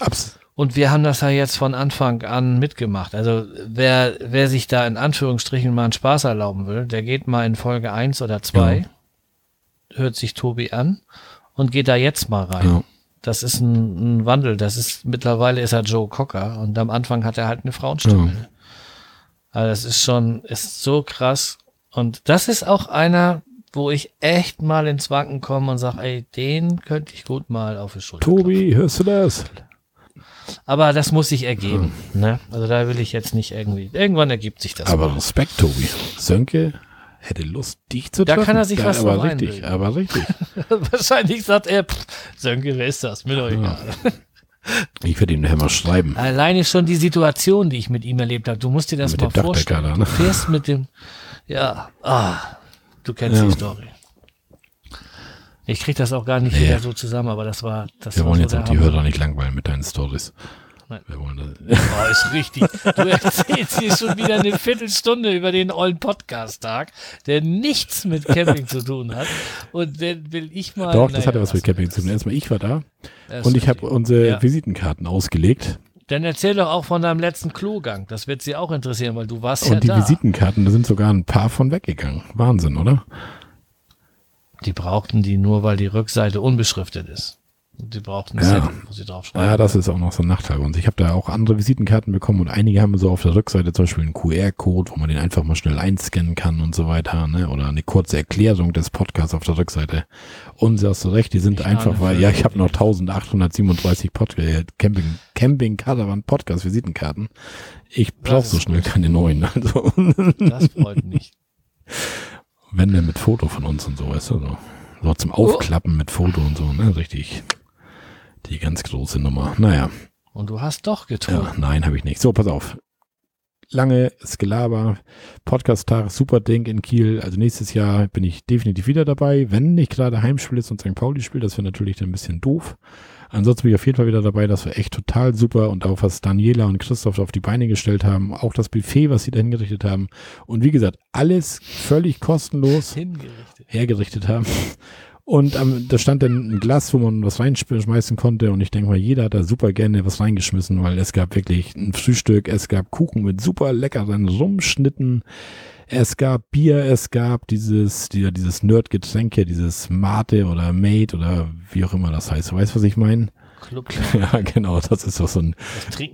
[SPEAKER 2] Abs
[SPEAKER 1] Und wir haben das ja jetzt von Anfang an mitgemacht. Also wer, wer sich da in Anführungsstrichen mal einen Spaß erlauben will, der geht mal in Folge 1 oder 2, hört sich Tobi an und geht da jetzt mal rein.
[SPEAKER 2] ja.
[SPEAKER 1] Das ist ein, ein Wandel. Das ist mittlerweile ist er Joe Cocker und am Anfang hat er halt eine Frauenstimme.
[SPEAKER 2] Ja.
[SPEAKER 1] Also das ist schon, ist so krass. Und das ist auch einer, wo ich echt mal ins Wanken komme und sage, ey, den könnte ich gut mal auf die Schulter.
[SPEAKER 2] Tobi, hörst du das?
[SPEAKER 1] Aber das muss sich ergeben. Ne? Also da will ich jetzt nicht irgendwie. Irgendwann ergibt sich das.
[SPEAKER 2] Aber
[SPEAKER 1] mal.
[SPEAKER 2] Respekt, Tobi. Sönke hätte Lust, dich zu
[SPEAKER 1] Da
[SPEAKER 2] treffen.
[SPEAKER 1] kann er sich was
[SPEAKER 2] aber richtig, aber richtig.
[SPEAKER 1] Wahrscheinlich sagt er, pff, Sönke, wer ist das? Mir doch egal.
[SPEAKER 2] Ich werde ihm nachher mal schreiben.
[SPEAKER 1] Alleine schon die Situation, die ich mit ihm erlebt habe. Du musst dir das
[SPEAKER 2] Mit
[SPEAKER 1] mal
[SPEAKER 2] dem
[SPEAKER 1] vorstellen.
[SPEAKER 2] da,
[SPEAKER 1] Du
[SPEAKER 2] ne?
[SPEAKER 1] fährst mit dem, ja, ah, du kennst
[SPEAKER 2] Ja.
[SPEAKER 1] die Story. Ich krieg das auch gar nicht
[SPEAKER 2] Nee.
[SPEAKER 1] wieder so zusammen, aber das war, das
[SPEAKER 2] Wir
[SPEAKER 1] war
[SPEAKER 2] wollen
[SPEAKER 1] so
[SPEAKER 2] jetzt auch die. Hörer nicht langweilen mit deinen Stories.
[SPEAKER 1] Nein.
[SPEAKER 2] Wir wollen das.
[SPEAKER 1] Oh, ist richtig. Du erzählst hier schon wieder eine Viertelstunde über den ollen Podcast-Tag, der nichts mit Camping zu tun hat. Und den will ich mal.
[SPEAKER 2] Doch, das hatte was mit Camping zu tun. Erstmal, ich war da
[SPEAKER 1] Das
[SPEAKER 2] und ich habe unsere
[SPEAKER 1] Ja.
[SPEAKER 2] Visitenkarten ausgelegt.
[SPEAKER 1] Dann erzähl doch auch von deinem letzten Klogang. Das wird sie auch interessieren, weil du warst
[SPEAKER 2] Und
[SPEAKER 1] ja
[SPEAKER 2] die
[SPEAKER 1] da.
[SPEAKER 2] Visitenkarten, da sind sogar ein paar von weggegangen. Wahnsinn, oder?
[SPEAKER 1] Die brauchten die nur, weil die Rückseite unbeschriftet ist. Die brauchten
[SPEAKER 2] Ja.
[SPEAKER 1] Zettel, wo sie draufschreiben.
[SPEAKER 2] Ja, das ist auch noch so ein Nachteil. Und ich habe da auch andere Visitenkarten bekommen und einige haben so auf der Rückseite zum Beispiel einen QR-Code, wo man den einfach mal schnell einscannen kann und so weiter, ne? Oder eine kurze Erklärung des Podcasts auf der Rückseite. Und du hast du recht, die sind
[SPEAKER 1] Ich
[SPEAKER 2] einfach, weil, ja, ich habe noch 1837 Pod äh, Camping, Camping Caravan Podcast Visitenkarten. Ich brauche so schnell
[SPEAKER 1] gut.
[SPEAKER 2] keine neuen. Also,
[SPEAKER 1] Das freut mich.
[SPEAKER 2] wenn denn mit Foto von uns und so, weißt du, so. So zum
[SPEAKER 1] Oh.
[SPEAKER 2] Aufklappen mit Foto und so, ne? Richtig. Die ganz große Nummer. Naja.
[SPEAKER 1] Und du hast doch
[SPEAKER 2] Ja,
[SPEAKER 1] getrunken.
[SPEAKER 2] nein, habe ich nicht. So, pass auf. Lange Skelaber, Podcast-Tag, super Ding in Kiel. Also nächstes Jahr bin ich definitiv wieder dabei. Wenn nicht gerade Heimspiel ist und St. Pauli spielt, das wäre natürlich dann ein bisschen doof. Ansonsten bin ich auf jeden Fall wieder dabei, das war echt total super und auch was Daniela und Christoph auf die Beine gestellt haben, auch das Buffet, was sie da hingerichtet haben und wie gesagt, alles völlig kostenlos hergerichtet haben. Und ähm, da stand dann ein Glas, wo man was reinschmeißen konnte. Und ich denke mal, jeder hat da super gerne was reingeschmissen, weil es gab wirklich ein Frühstück, es gab Kuchen mit super leckeren Rumschnitten, es gab Bier, es gab dieses, die, dieses Nerd-Getränke, dieses Mate oder Mate oder wie auch immer das heißt. Du weißt, was ich meine?
[SPEAKER 1] Club.
[SPEAKER 2] Ja, genau, das ist doch so ein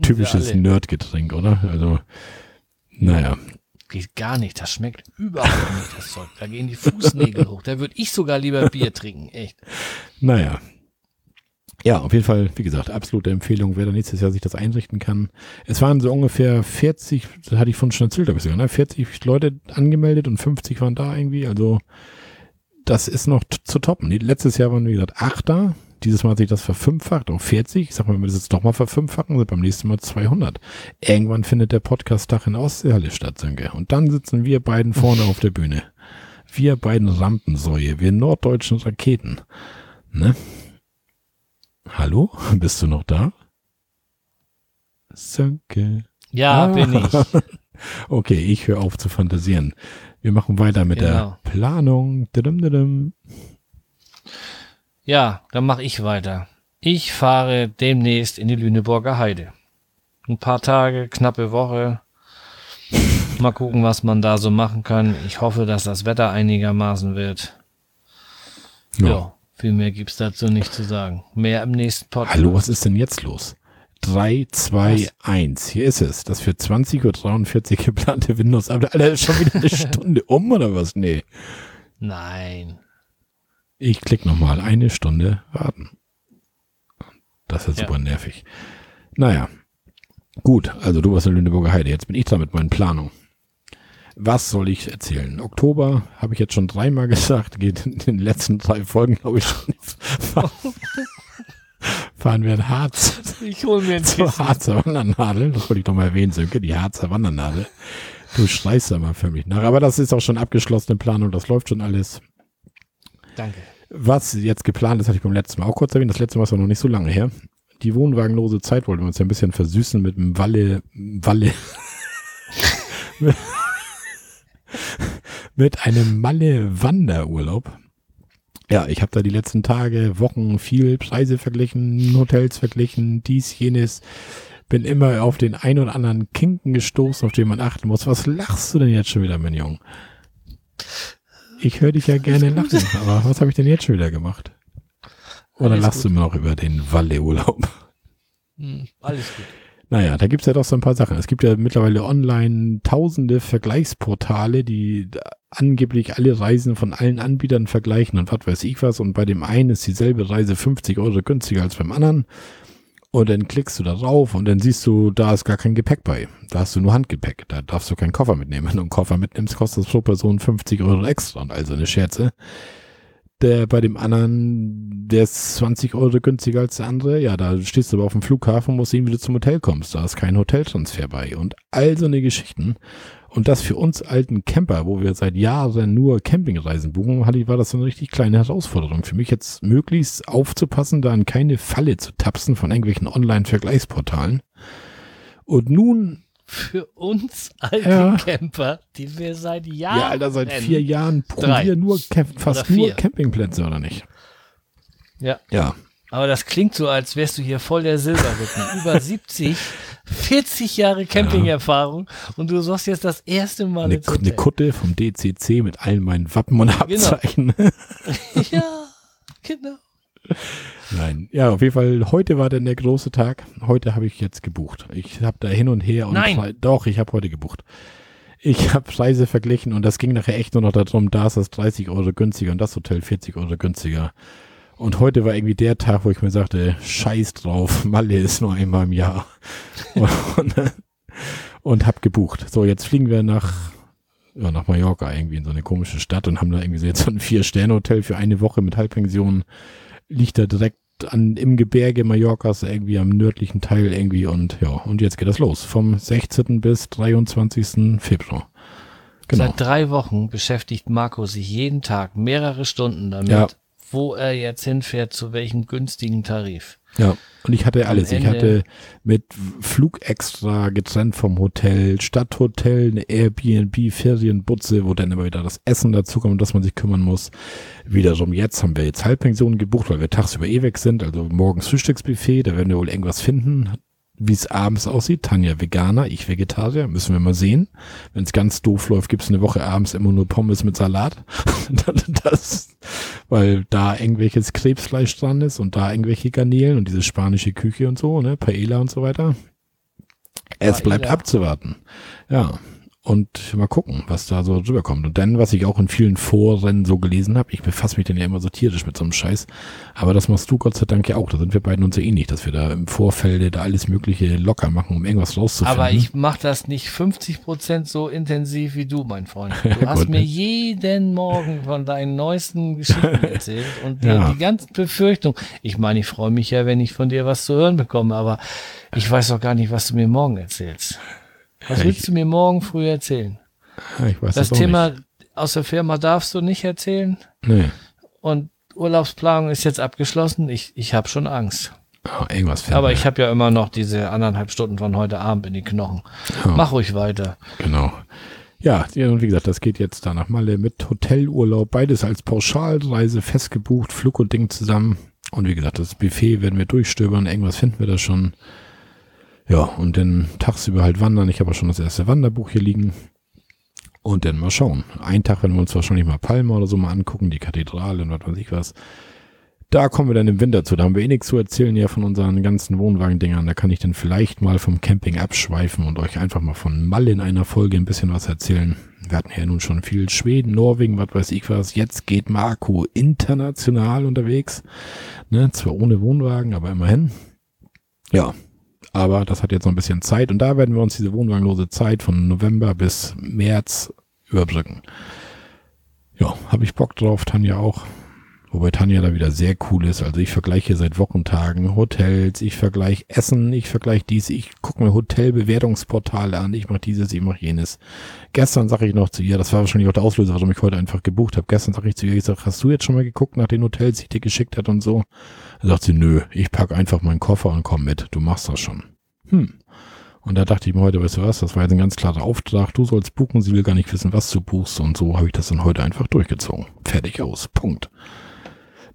[SPEAKER 2] typisches. Nerd-Getränk, oder? Also, naja.
[SPEAKER 1] Geht gar nicht. Das schmeckt überhaupt nicht, das Zeug. Da gehen die Fußnägel hoch. Da würde ich sogar lieber Bier trinken. Echt.
[SPEAKER 2] Naja. Ja, auf jeden Fall, wie gesagt, absolute Empfehlung, wer da nächstes Jahr sich das einrichten kann. Es waren so ungefähr 40, das hatte ich von schon erzählt, glaube ich sogar, ne? 40 Leute angemeldet und 50 waren da irgendwie. Also das ist noch zu toppen. Letztes Jahr waren, wie gesagt, acht da. Dieses Mal hat sich das verfünffacht auf 40. Ich sag mal, wenn wir das jetzt doch mal verfünffachen, sind beim nächsten Mal 200. Irgendwann findet der Podcast-Tag in Ostseehalle statt, Sönke. Und dann sitzen wir beiden vorne auf der Bühne. Wir beiden Rampensäue, wir norddeutschen Raketen. Ne? Hallo? Bist du noch da? Sönke.
[SPEAKER 1] Ja,
[SPEAKER 2] Ah.
[SPEAKER 1] bin ich.
[SPEAKER 2] Okay, ich höre auf zu fantasieren. Wir machen weiter mit
[SPEAKER 1] Genau.
[SPEAKER 2] der Planung. Didim, didim.
[SPEAKER 1] Ja, dann mache ich weiter. Ich fahre demnächst in die Lüneburger Heide. Ein paar Tage, knappe Woche. Mal gucken, was man da so machen kann. Ich hoffe, dass das Wetter einigermaßen wird. Ja,
[SPEAKER 2] Ja.
[SPEAKER 1] viel mehr gibt's dazu nicht zu sagen. Mehr im nächsten Podcast.
[SPEAKER 2] Hallo, was ist denn jetzt los? 3, 2, 1. Hier ist es. Das für 20.43 Uhr geplante Windows. Aber Alter, ist schon wieder eine Stunde um oder was? Nee.
[SPEAKER 1] Nein.
[SPEAKER 2] Ich klicke nochmal. Eine Stunde warten. Das ist
[SPEAKER 1] Ja.
[SPEAKER 2] super nervig. Naja. Gut, also du warst in Lüneburger Heide. Jetzt bin ich dran mit meinen Planungen. Was soll ich erzählen? Oktober habe ich jetzt schon dreimal gesagt, geht in den letzten drei Folgen, glaube ich, schon. Fahren wir in Harz
[SPEAKER 1] Ich hol mir ein
[SPEAKER 2] zur. Harzer Wandernadel. Das wollte ich doch mal erwähnen, Sönke, die Harzer Wandernadel. Du schreist da mal für mich nach. Aber das ist auch schon abgeschlossene Planung, das läuft schon alles.
[SPEAKER 1] Danke.
[SPEAKER 2] Was jetzt geplant ist, hatte ich beim letzten Mal auch kurz erwähnt. Das letzte Mal ist noch nicht so lange her. Die wohnwagenlose Zeit wollten wir uns ja ein bisschen versüßen mit dem Walle, Walle, mit einem Malle-Wanderurlaub. Ja, ich habe da die letzten Tage, Wochen viel Preise verglichen, Hotels verglichen, dies, jenes. Bin immer auf den ein oder anderen Kinken gestoßen, auf den man achten muss. Was lachst du denn jetzt schon wieder, mein Junge? Ich höre dich ja gerne lachen, aber was habe ich denn jetzt schon wieder gemacht? Oder
[SPEAKER 1] Alles
[SPEAKER 2] lachst
[SPEAKER 1] gut.
[SPEAKER 2] du immer noch über den Walle-Urlaub?
[SPEAKER 1] Hm, alles gut.
[SPEAKER 2] Naja, da gibt's ja doch so ein paar Sachen. Es gibt ja mittlerweile online tausende Vergleichsportale, die angeblich alle Reisen von allen Anbietern vergleichen und was weiß ich was. Und bei dem einen ist dieselbe Reise 50 Euro günstiger als beim anderen. Und dann klickst du da drauf und dann siehst du, da ist gar kein Gepäck bei. Da hast du nur Handgepäck. Da darfst du keinen Koffer mitnehmen. Wenn du einen Koffer mitnimmst, kostet das pro Person 50 Euro extra. Also eine Scherze. Der bei dem anderen, der ist 20 Euro günstiger als der andere. Ja, da stehst du aber auf dem Flughafen, musst sehen, wie du zum Hotel kommst. Da ist kein Hoteltransfer bei. Und all so eine Geschichten. Und das für uns alten Camper, wo wir seit Jahren nur Campingreisen buchen, hatte war das so eine richtig kleine Herausforderung für mich jetzt möglichst aufzupassen, da in keine Falle zu tapsen von irgendwelchen Online-Vergleichsportalen. Und nun,
[SPEAKER 1] Für uns alte
[SPEAKER 2] Ja.
[SPEAKER 1] Camper, die wir seit Jahren.
[SPEAKER 2] ja, Alter, seit vier Jahren probieren nur fast nur. Campingplätze, oder nicht?
[SPEAKER 1] Ja.
[SPEAKER 2] Ja.
[SPEAKER 1] Aber das klingt so, als wärst du hier voll der Silberrücken. Über 70, 40 Jahre Campingerfahrung und du sagst jetzt das erste Mal
[SPEAKER 2] Eine, eine Kutte vom DCC mit allen meinen Wappen und Abzeichen.
[SPEAKER 1] Ja, genau.
[SPEAKER 2] Nein. Ja, auf jeden Fall, heute war dann der große Tag. Heute habe ich jetzt gebucht. Ich habe da hin und her und
[SPEAKER 1] Nein.
[SPEAKER 2] Pre- doch, ich habe heute gebucht. Ich habe Preise verglichen und das ging nachher echt nur noch darum, da ist das 30 Euro günstiger und das Hotel 40 Euro günstiger. Und heute war irgendwie der Tag, wo ich mir sagte, scheiß drauf, Malle ist nur einmal im Jahr. und, und hab gebucht. So, jetzt fliegen wir nach, ja, nach Mallorca irgendwie in so eine komische Stadt und haben da irgendwie so jetzt so ein Vier-Sterne-Hotel für eine Woche mit Halbpension. Liegt da direkt an, im Gebirge Mallorcas, irgendwie am nördlichen Teil irgendwie und ja, und jetzt geht das los. Vom 16. bis 23. Februar. Genau.
[SPEAKER 1] Seit drei Wochen beschäftigt Marco sich jeden Tag mehrere Stunden damit,
[SPEAKER 2] Ja.
[SPEAKER 1] Wo er jetzt hinfährt, zu welchem günstigen Tarif.
[SPEAKER 2] Ja, und ich hatte alles. Ich hatte mit Flug extra getrennt vom Hotel, Stadthotel, eine Airbnb, Ferienbutze, wo dann immer wieder das Essen dazukommt, um das man sich kümmern muss. Wiederum jetzt haben wir jetzt Halbpensionen gebucht, weil wir tagsüber eh weg sind. Also morgens Frühstücksbuffet, da werden wir wohl irgendwas finden wie es abends aussieht. Tanja Veganer, ich Vegetarier, müssen wir mal sehen. Wenn es ganz doof läuft, gibt es eine Woche abends immer nur Pommes mit Salat. das, weil da irgendwelches Krebsfleisch dran ist und da irgendwelche Garnelen und diese spanische Küche und so, ne, Paella und so weiter. Es bleibt abzuwarten. Ja, und mal gucken, was da so rüberkommt. Und dann, was ich auch in vielen Foren so gelesen habe, ich befasse mich dann ja immer so tierisch mit so einem Scheiß, aber das machst du Gott sei Dank ja auch. Da sind wir beiden uns ja ähnlich, dass wir da im Vorfeld da alles Mögliche locker machen, um irgendwas rauszufinden.
[SPEAKER 1] Aber ich mache das nicht 50 Prozent so intensiv wie du, mein Freund. Du hast mir jeden Morgen von deinen neuesten Geschichten erzählt und ja. die ganzen Befürchtungen. Ich meine, ich freue mich ja, wenn ich von dir was zu hören bekomme, aber ich weiß doch gar nicht, was du mir morgen erzählst. Was willst ich, du mir morgen früh erzählen?
[SPEAKER 2] Ich weiß
[SPEAKER 1] das Thema nicht. aus der Firma darfst du nicht erzählen.
[SPEAKER 2] Nee.
[SPEAKER 1] Und Urlaubsplanung ist jetzt abgeschlossen. Ich, ich habe schon Angst.
[SPEAKER 2] Oh, irgendwas
[SPEAKER 1] Aber ich habe ja immer noch diese anderthalb Stunden von heute Abend in die Knochen. Oh. Mach ruhig weiter.
[SPEAKER 2] Genau. Ja, und wie gesagt, das geht jetzt da nach Malle mit Hotelurlaub, beides als Pauschalreise festgebucht, Flug und Ding zusammen. Und wie gesagt, das Buffet werden wir durchstöbern, irgendwas finden wir da schon. Ja, und dann tagsüber halt wandern. Ich habe auch schon das erste Wanderbuch hier liegen. Und dann mal schauen. Ein Tag werden wir uns wahrscheinlich mal Palma oder so mal angucken, die Kathedrale und was weiß ich was. Da kommen wir dann im Winter zu. Da haben wir eh nichts zu erzählen ja von unseren ganzen Wohnwagendingern. Da kann ich dann vielleicht mal vom Camping abschweifen und euch einfach mal von Mal in einer Folge ein bisschen was erzählen. Wir hatten ja nun schon viel Schweden, Norwegen, was weiß ich was. Jetzt geht Marco international unterwegs. Ne, zwar ohne Wohnwagen, aber immerhin. Ja, aber das hat jetzt noch ein bisschen Zeit und da werden wir uns diese wohnwagenlose Zeit von November bis März überbrücken. Ja, habe ich Bock drauf, Tanja auch. Wobei Tanja da wieder sehr cool ist. Also ich vergleiche seit Wochentagen Hotels, ich vergleiche Essen, ich vergleiche dies, ich gucke mir Hotelbewertungsportale an, ich mache dieses, ich mache jenes. Gestern sage ich noch zu ihr, das war wahrscheinlich auch der Auslöser, warum ich heute einfach gebucht habe. Gestern sage ich zu ihr, ich sage, hast du jetzt schon mal geguckt nach den Hotels, die ich dir geschickt hat und so? Sagt sie, nö, ich packe einfach meinen Koffer und komm mit, du machst das schon. Hm. Und da dachte ich mir heute, weißt du was, das war jetzt ein ganz klarer Auftrag, du sollst buchen, sie will gar nicht wissen, was du buchst und so habe ich das dann heute einfach durchgezogen. Fertig aus, Punkt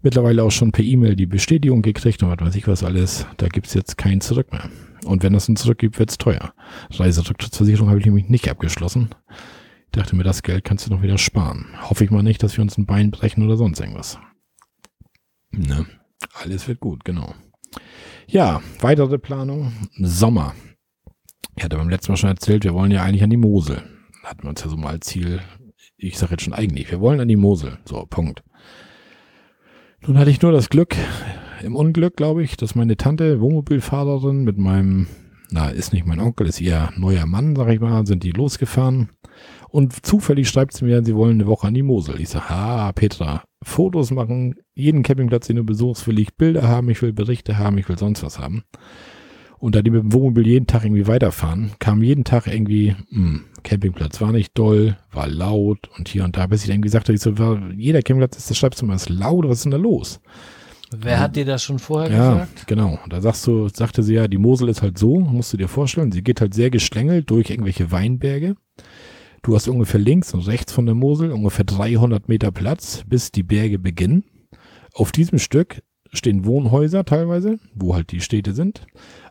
[SPEAKER 2] mittlerweile auch schon per E-Mail die Bestätigung gekriegt und was weiß ich was alles. Da gibt's jetzt kein Zurück mehr. Und wenn es ein Zurück gibt, wird's teuer. Reiserücktrittsversicherung habe ich nämlich nicht abgeschlossen. Ich dachte mir, das Geld kannst du noch wieder sparen. Hoffe ich mal nicht, dass wir uns ein Bein brechen oder sonst irgendwas. Ne? Alles wird gut, genau. Ja, weitere Planung. Sommer. Ich hatte beim letzten Mal schon erzählt, wir wollen ja eigentlich an die Mosel. Hatten wir uns ja so mal als Ziel. Ich sage jetzt schon eigentlich, wir wollen an die Mosel. So, Punkt. Nun hatte ich nur das Glück, im Unglück, glaube ich, dass meine Tante, Wohnmobilfahrerin, mit meinem, na, ist nicht mein Onkel, ist ihr neuer Mann, sag ich mal, sind die losgefahren. Und zufällig schreibt sie mir, sie wollen eine Woche an die Mosel. Ich sage, ha, Petra, Fotos machen, jeden Campingplatz, den du besuchst, will ich Bilder haben, ich will Berichte haben, ich will sonst was haben. Und da die mit dem Wohnmobil jeden Tag irgendwie weiterfahren, kam jeden Tag irgendwie, mh, hm, Campingplatz war nicht doll, war laut und hier und da, bis ich dann irgendwie gesagt habe, ich so, jeder Campingplatz ist, das schreibst du mal, ist laut, was ist denn da los?
[SPEAKER 1] Wer ja. hat dir das schon vorher
[SPEAKER 2] ja,
[SPEAKER 1] gesagt?
[SPEAKER 2] genau. Da sagst du, sagte sie ja, die Mosel ist halt so, musst du dir vorstellen, sie geht halt sehr geschlängelt durch irgendwelche Weinberge. Du hast ungefähr links und rechts von der Mosel ungefähr 300 Meter Platz, bis die Berge beginnen. Auf diesem Stück stehen Wohnhäuser teilweise, wo halt die Städte sind.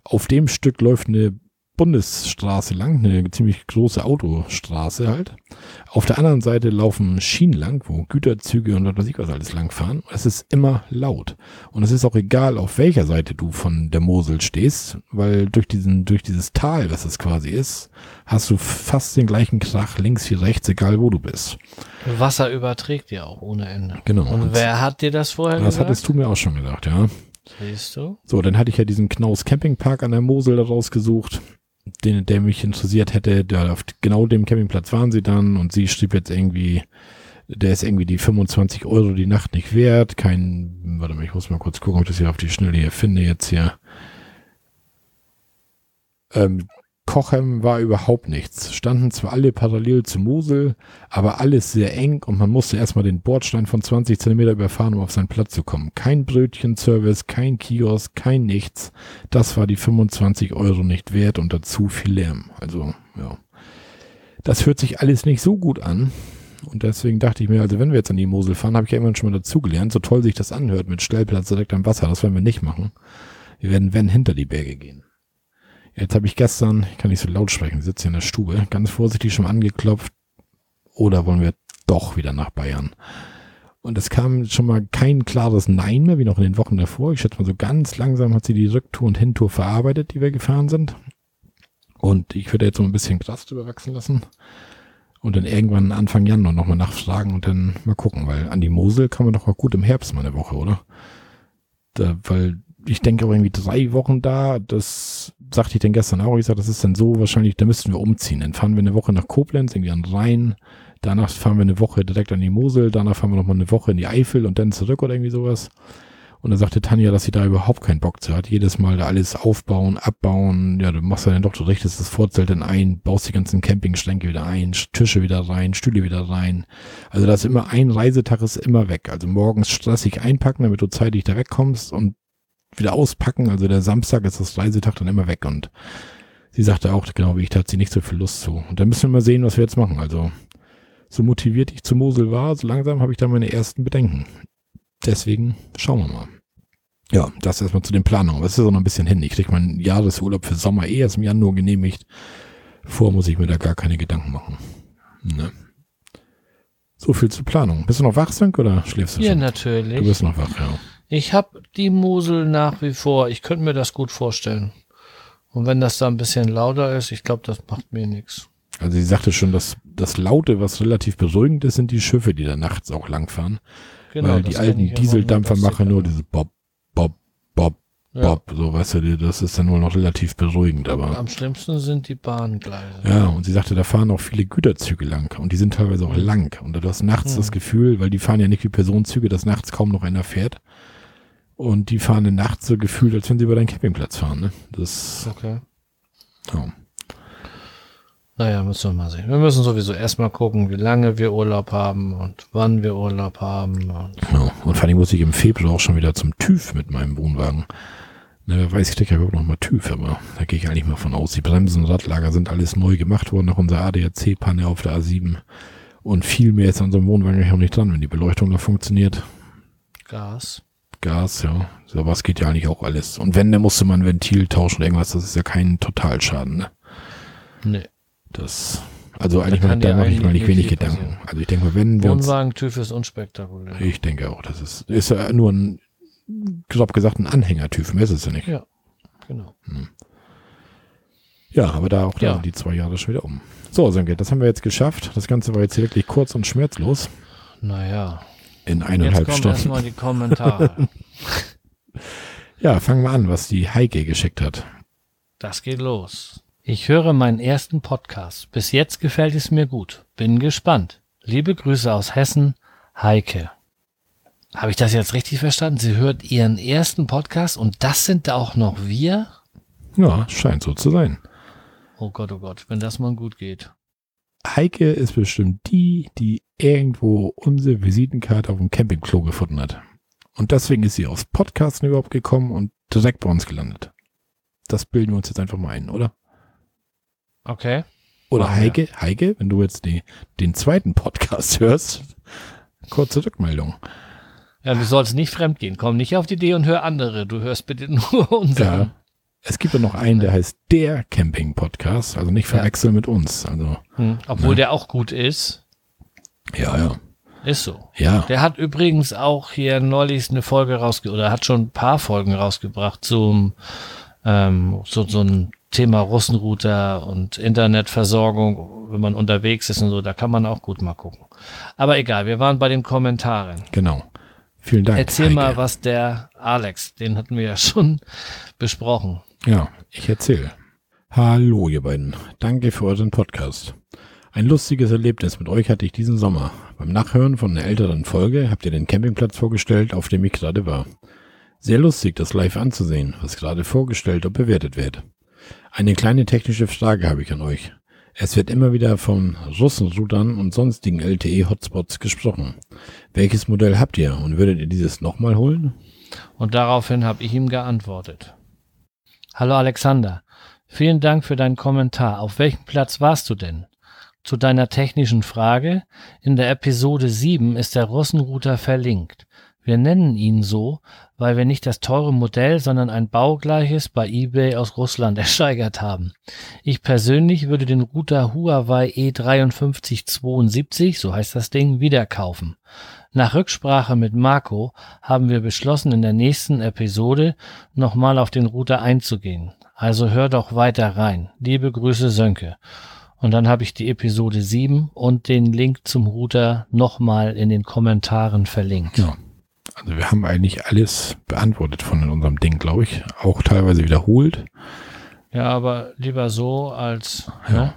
[SPEAKER 2] Auf dem Stück läuft eine Bundesstraße lang, eine ziemlich große Autostraße halt. Auf der anderen Seite laufen Schienen lang, wo Güterzüge und was weiß ich was alles lang fahren. Es ist immer laut. Und es ist auch egal, auf welcher Seite du von der Mosel stehst, weil durch diesen, durch dieses Tal, was es quasi ist, hast du fast den gleichen Krach links wie rechts, egal wo du bist.
[SPEAKER 1] Wasser überträgt ja auch ohne Ende.
[SPEAKER 2] Genau.
[SPEAKER 1] Und wer hat dir das vorher das gesagt?
[SPEAKER 2] Das hattest du mir auch schon gedacht, ja.
[SPEAKER 1] Siehst du?
[SPEAKER 2] So, dann hatte ich ja diesen Knaus Campingpark an der Mosel rausgesucht, den, der mich interessiert hätte. Der, auf genau dem Campingplatz waren sie dann und sie schrieb jetzt irgendwie, der ist irgendwie die 25 Euro die Nacht nicht wert. Kein, warte mal, ich muss mal kurz gucken, ob ich das hier auf die Schnelle hier finde jetzt hier. Ähm, Kochem war überhaupt nichts. Standen zwar alle parallel zu Mosel, aber alles sehr eng und man musste erstmal den Bordstein von 20 Zentimeter überfahren, um auf seinen Platz zu kommen. Kein Brötchenservice, kein Kiosk, kein nichts. Das war die 25 Euro nicht wert und dazu viel Lärm. Also, ja. Das hört sich alles nicht so gut an. Und deswegen dachte ich mir, also wenn wir jetzt an die Mosel fahren, habe ich ja immer schon mal dazugelernt, so toll sich das anhört mit Stellplatz direkt am Wasser, das werden wir nicht machen. Wir werden, wenn, hinter die Berge gehen. Jetzt habe ich gestern, ich kann nicht so laut sprechen, sitze hier in der Stube, ganz vorsichtig schon angeklopft. Oder wollen wir doch wieder nach Bayern? Und es kam schon mal kein klares Nein mehr, wie noch in den Wochen davor. Ich schätze mal so ganz langsam hat sie die Rücktour und Hintour verarbeitet, die wir gefahren sind. Und ich würde jetzt so ein bisschen Gras drüber wachsen lassen. Und dann irgendwann Anfang Januar nochmal nachfragen und dann mal gucken, weil an die Mosel kann man doch auch gut im Herbst mal eine Woche, oder? Da, weil ich denke auch irgendwie drei Wochen da. Das sagte ich dann gestern auch. Ich sage, das ist dann so wahrscheinlich, da müssten wir umziehen. Dann fahren wir eine Woche nach Koblenz, irgendwie an Rhein. Danach fahren wir eine Woche direkt an die Mosel. Danach fahren wir nochmal eine Woche in die Eifel und dann zurück oder irgendwie sowas. Und dann sagte Tanja, dass sie da überhaupt keinen Bock zu hat. Jedes Mal da alles aufbauen, abbauen. Ja, du machst ja dann doch, du richtest das Vorzelt dann ein, baust die ganzen Campingschränke wieder ein, Tische wieder rein, Stühle wieder rein. Also das ist immer ein Reisetag ist immer weg. Also morgens stressig einpacken, damit du zeitig da wegkommst und wieder auspacken. Also der Samstag ist das Reisetag dann immer weg und sie sagte auch, genau wie ich, da hat sie nicht so viel Lust zu. Und dann müssen wir mal sehen, was wir jetzt machen. Also so motiviert ich zu Mosel war, so langsam habe ich da meine ersten Bedenken. Deswegen schauen wir mal. Ja, das erstmal zu den Planungen. Das ist auch noch ein bisschen hin. Ich kriege meinen Jahresurlaub für Sommer eh erst im Januar genehmigt. Vor muss ich mir da gar keine Gedanken machen. Ne? So viel zur Planung. Bist du noch wach, Sönk, oder schläfst du
[SPEAKER 1] Ja,
[SPEAKER 2] schon?
[SPEAKER 1] natürlich.
[SPEAKER 2] Du bist noch wach, ja.
[SPEAKER 1] Ich habe die Mosel nach wie vor. Ich könnte mir das gut vorstellen. Und wenn das da ein bisschen lauter ist, ich glaube, das macht mir nichts.
[SPEAKER 2] Also sie sagte schon, dass das Laute, was relativ beruhigend ist, sind die Schiffe, die da nachts auch langfahren. weil
[SPEAKER 1] Genau, das
[SPEAKER 2] die alten Dieseldampfer machen nur diese Bob, Bob, Bob,
[SPEAKER 1] Ja.
[SPEAKER 2] Bob. So, weißt du, das ist dann wohl noch relativ beruhigend, aber.
[SPEAKER 1] Am schlimmsten sind die Bahngleise.
[SPEAKER 2] Ja, und sie sagte, da fahren auch viele Güterzüge lang und die sind teilweise auch lang. Und du hast nachts
[SPEAKER 1] Mhm.
[SPEAKER 2] das Gefühl, weil die fahren ja nicht wie Personenzüge, dass nachts kaum noch einer fährt. Und die fahren nachts so gefühlt, als wenn sie über deinen Campingplatz fahren. Ne? Das,
[SPEAKER 1] Okay.
[SPEAKER 2] ja.
[SPEAKER 1] Naja, müssen wir mal sehen. Wir müssen sowieso erstmal gucken, wie lange wir Urlaub haben und wann wir Urlaub haben. Und
[SPEAKER 2] Ja, und vor allem muss ich im Februar auch schon wieder zum TÜV mit meinem Wohnwagen. Na, wer weiß, ich krieg ja überhaupt noch mal TÜV, aber da gehe ich eigentlich mal von aus. Die Bremsen, Radlager sind alles neu gemacht worden nach unserer ADAC-Panne auf der A7. Und viel mehr ist an so einem Wohnwagen eigentlich auch nicht dran, wenn die Beleuchtung da funktioniert.
[SPEAKER 1] Gas.
[SPEAKER 2] Gas, ja. Sowas geht ja eigentlich auch alles. Und wenn, dann musste man ein Ventil tauschen oder irgendwas. Das ist ja kein Totalschaden, ne?
[SPEAKER 1] Nee.
[SPEAKER 2] Das, also eigentlich da mache ich mir nicht wenig Gedanken.
[SPEAKER 1] passieren.
[SPEAKER 2] Also ich denke mal, wenn wir uns
[SPEAKER 1] Wohnwagen-TÜV ist unspektakulär.
[SPEAKER 2] Ich denke auch, das ist, ist ja nur ein, grob gesagt, ein Anhängertyp, mehr ist es ja nicht.
[SPEAKER 1] Ja, genau.
[SPEAKER 2] Ja, aber da auch
[SPEAKER 1] Ja.
[SPEAKER 2] die zwei Jahre schon wieder um. So, Sönke, das haben wir jetzt geschafft. Das Ganze war jetzt hier wirklich kurz und schmerzlos.
[SPEAKER 1] Naja,
[SPEAKER 2] In
[SPEAKER 1] jetzt
[SPEAKER 2] eineinhalb
[SPEAKER 1] kommen
[SPEAKER 2] Stunden.
[SPEAKER 1] erstmal die Kommentare.
[SPEAKER 2] Ja, fangen wir an, was die Heike geschickt hat.
[SPEAKER 1] Das geht los. Ich höre meinen ersten Podcast. Bis jetzt gefällt es mir gut. Bin gespannt. Liebe Grüße aus Hessen, Heike. Habe ich das jetzt richtig verstanden? Sie hört ihren ersten Podcast und das sind da auch noch wir?
[SPEAKER 2] Ja, scheint so zu sein.
[SPEAKER 1] Oh Gott, oh Gott, wenn das mal gut geht.
[SPEAKER 2] Heike ist bestimmt die, die irgendwo unsere Visitenkarte auf dem Campingklo gefunden hat. Und deswegen ist sie aufs Podcasten überhaupt gekommen und direkt bei uns gelandet. Das bilden wir uns jetzt einfach mal ein, oder?
[SPEAKER 1] Okay.
[SPEAKER 2] Oder
[SPEAKER 1] wir.
[SPEAKER 2] Heike, Heike, wenn du jetzt die, den zweiten Podcast hörst, kurze Rückmeldung.
[SPEAKER 1] Ja, du sollst nicht fremdgehen. Komm nicht auf die Idee und hör andere. Du hörst bitte nur unseren.
[SPEAKER 2] Ja. Es gibt ja noch einen, der heißt der Camping Podcast, also nicht verwechseln mit uns. Also,
[SPEAKER 1] Hm. Obwohl
[SPEAKER 2] Ne?
[SPEAKER 1] der auch gut ist.
[SPEAKER 2] ja, ja.
[SPEAKER 1] Ist so.
[SPEAKER 2] Ja,
[SPEAKER 1] Der hat übrigens auch hier neulich eine Folge rausge oder hat schon ein paar Folgen rausgebracht zum ähm, so, so ein Thema Russenrouter und Internetversorgung, wenn man unterwegs ist und so, da kann man auch gut mal gucken. Aber egal, wir waren bei den Kommentaren.
[SPEAKER 2] genau. Vielen Dank.
[SPEAKER 1] Erzähl
[SPEAKER 2] Heike.
[SPEAKER 1] mal, was der Alex, den hatten wir ja schon besprochen.
[SPEAKER 2] Ja, ich erzähle. Hallo, ihr beiden. Danke für euren Podcast. Ein lustiges Erlebnis mit euch hatte ich diesen Sommer. Beim Nachhören von einer älteren Folge habt ihr den Campingplatz vorgestellt, auf dem ich gerade war. Sehr lustig, das live anzusehen, was gerade vorgestellt und bewertet wird. Eine kleine technische Frage habe ich an euch. Es wird immer wieder von Russenroutern und sonstigen LTE-Hotspots gesprochen. Welches Modell habt ihr und würdet ihr dieses nochmal holen?
[SPEAKER 1] Und daraufhin habe ich ihm geantwortet. Hallo Alexander, vielen Dank für deinen Kommentar. Auf welchem Platz warst du denn? Zu deiner technischen Frage, in der Episode 7 ist der Russenrouter verlinkt. Wir nennen ihn so, weil wir nicht das teure Modell, sondern ein baugleiches bei eBay aus Russland ersteigert haben. Ich persönlich würde den Router Huawei E5372, so heißt das Ding, wieder kaufen. Nach Rücksprache mit Marco haben wir beschlossen, in der nächsten Episode nochmal auf den Router einzugehen. Also hör doch weiter rein. Liebe Grüße Sönke. Und dann habe ich die Episode 7 und den Link zum Router nochmal in den Kommentaren verlinkt.
[SPEAKER 2] Ja. Also wir haben eigentlich alles beantwortet von unserem Ding, glaube ich. Auch teilweise wiederholt.
[SPEAKER 1] Ja, aber lieber so als.
[SPEAKER 2] Ja.
[SPEAKER 1] Ne?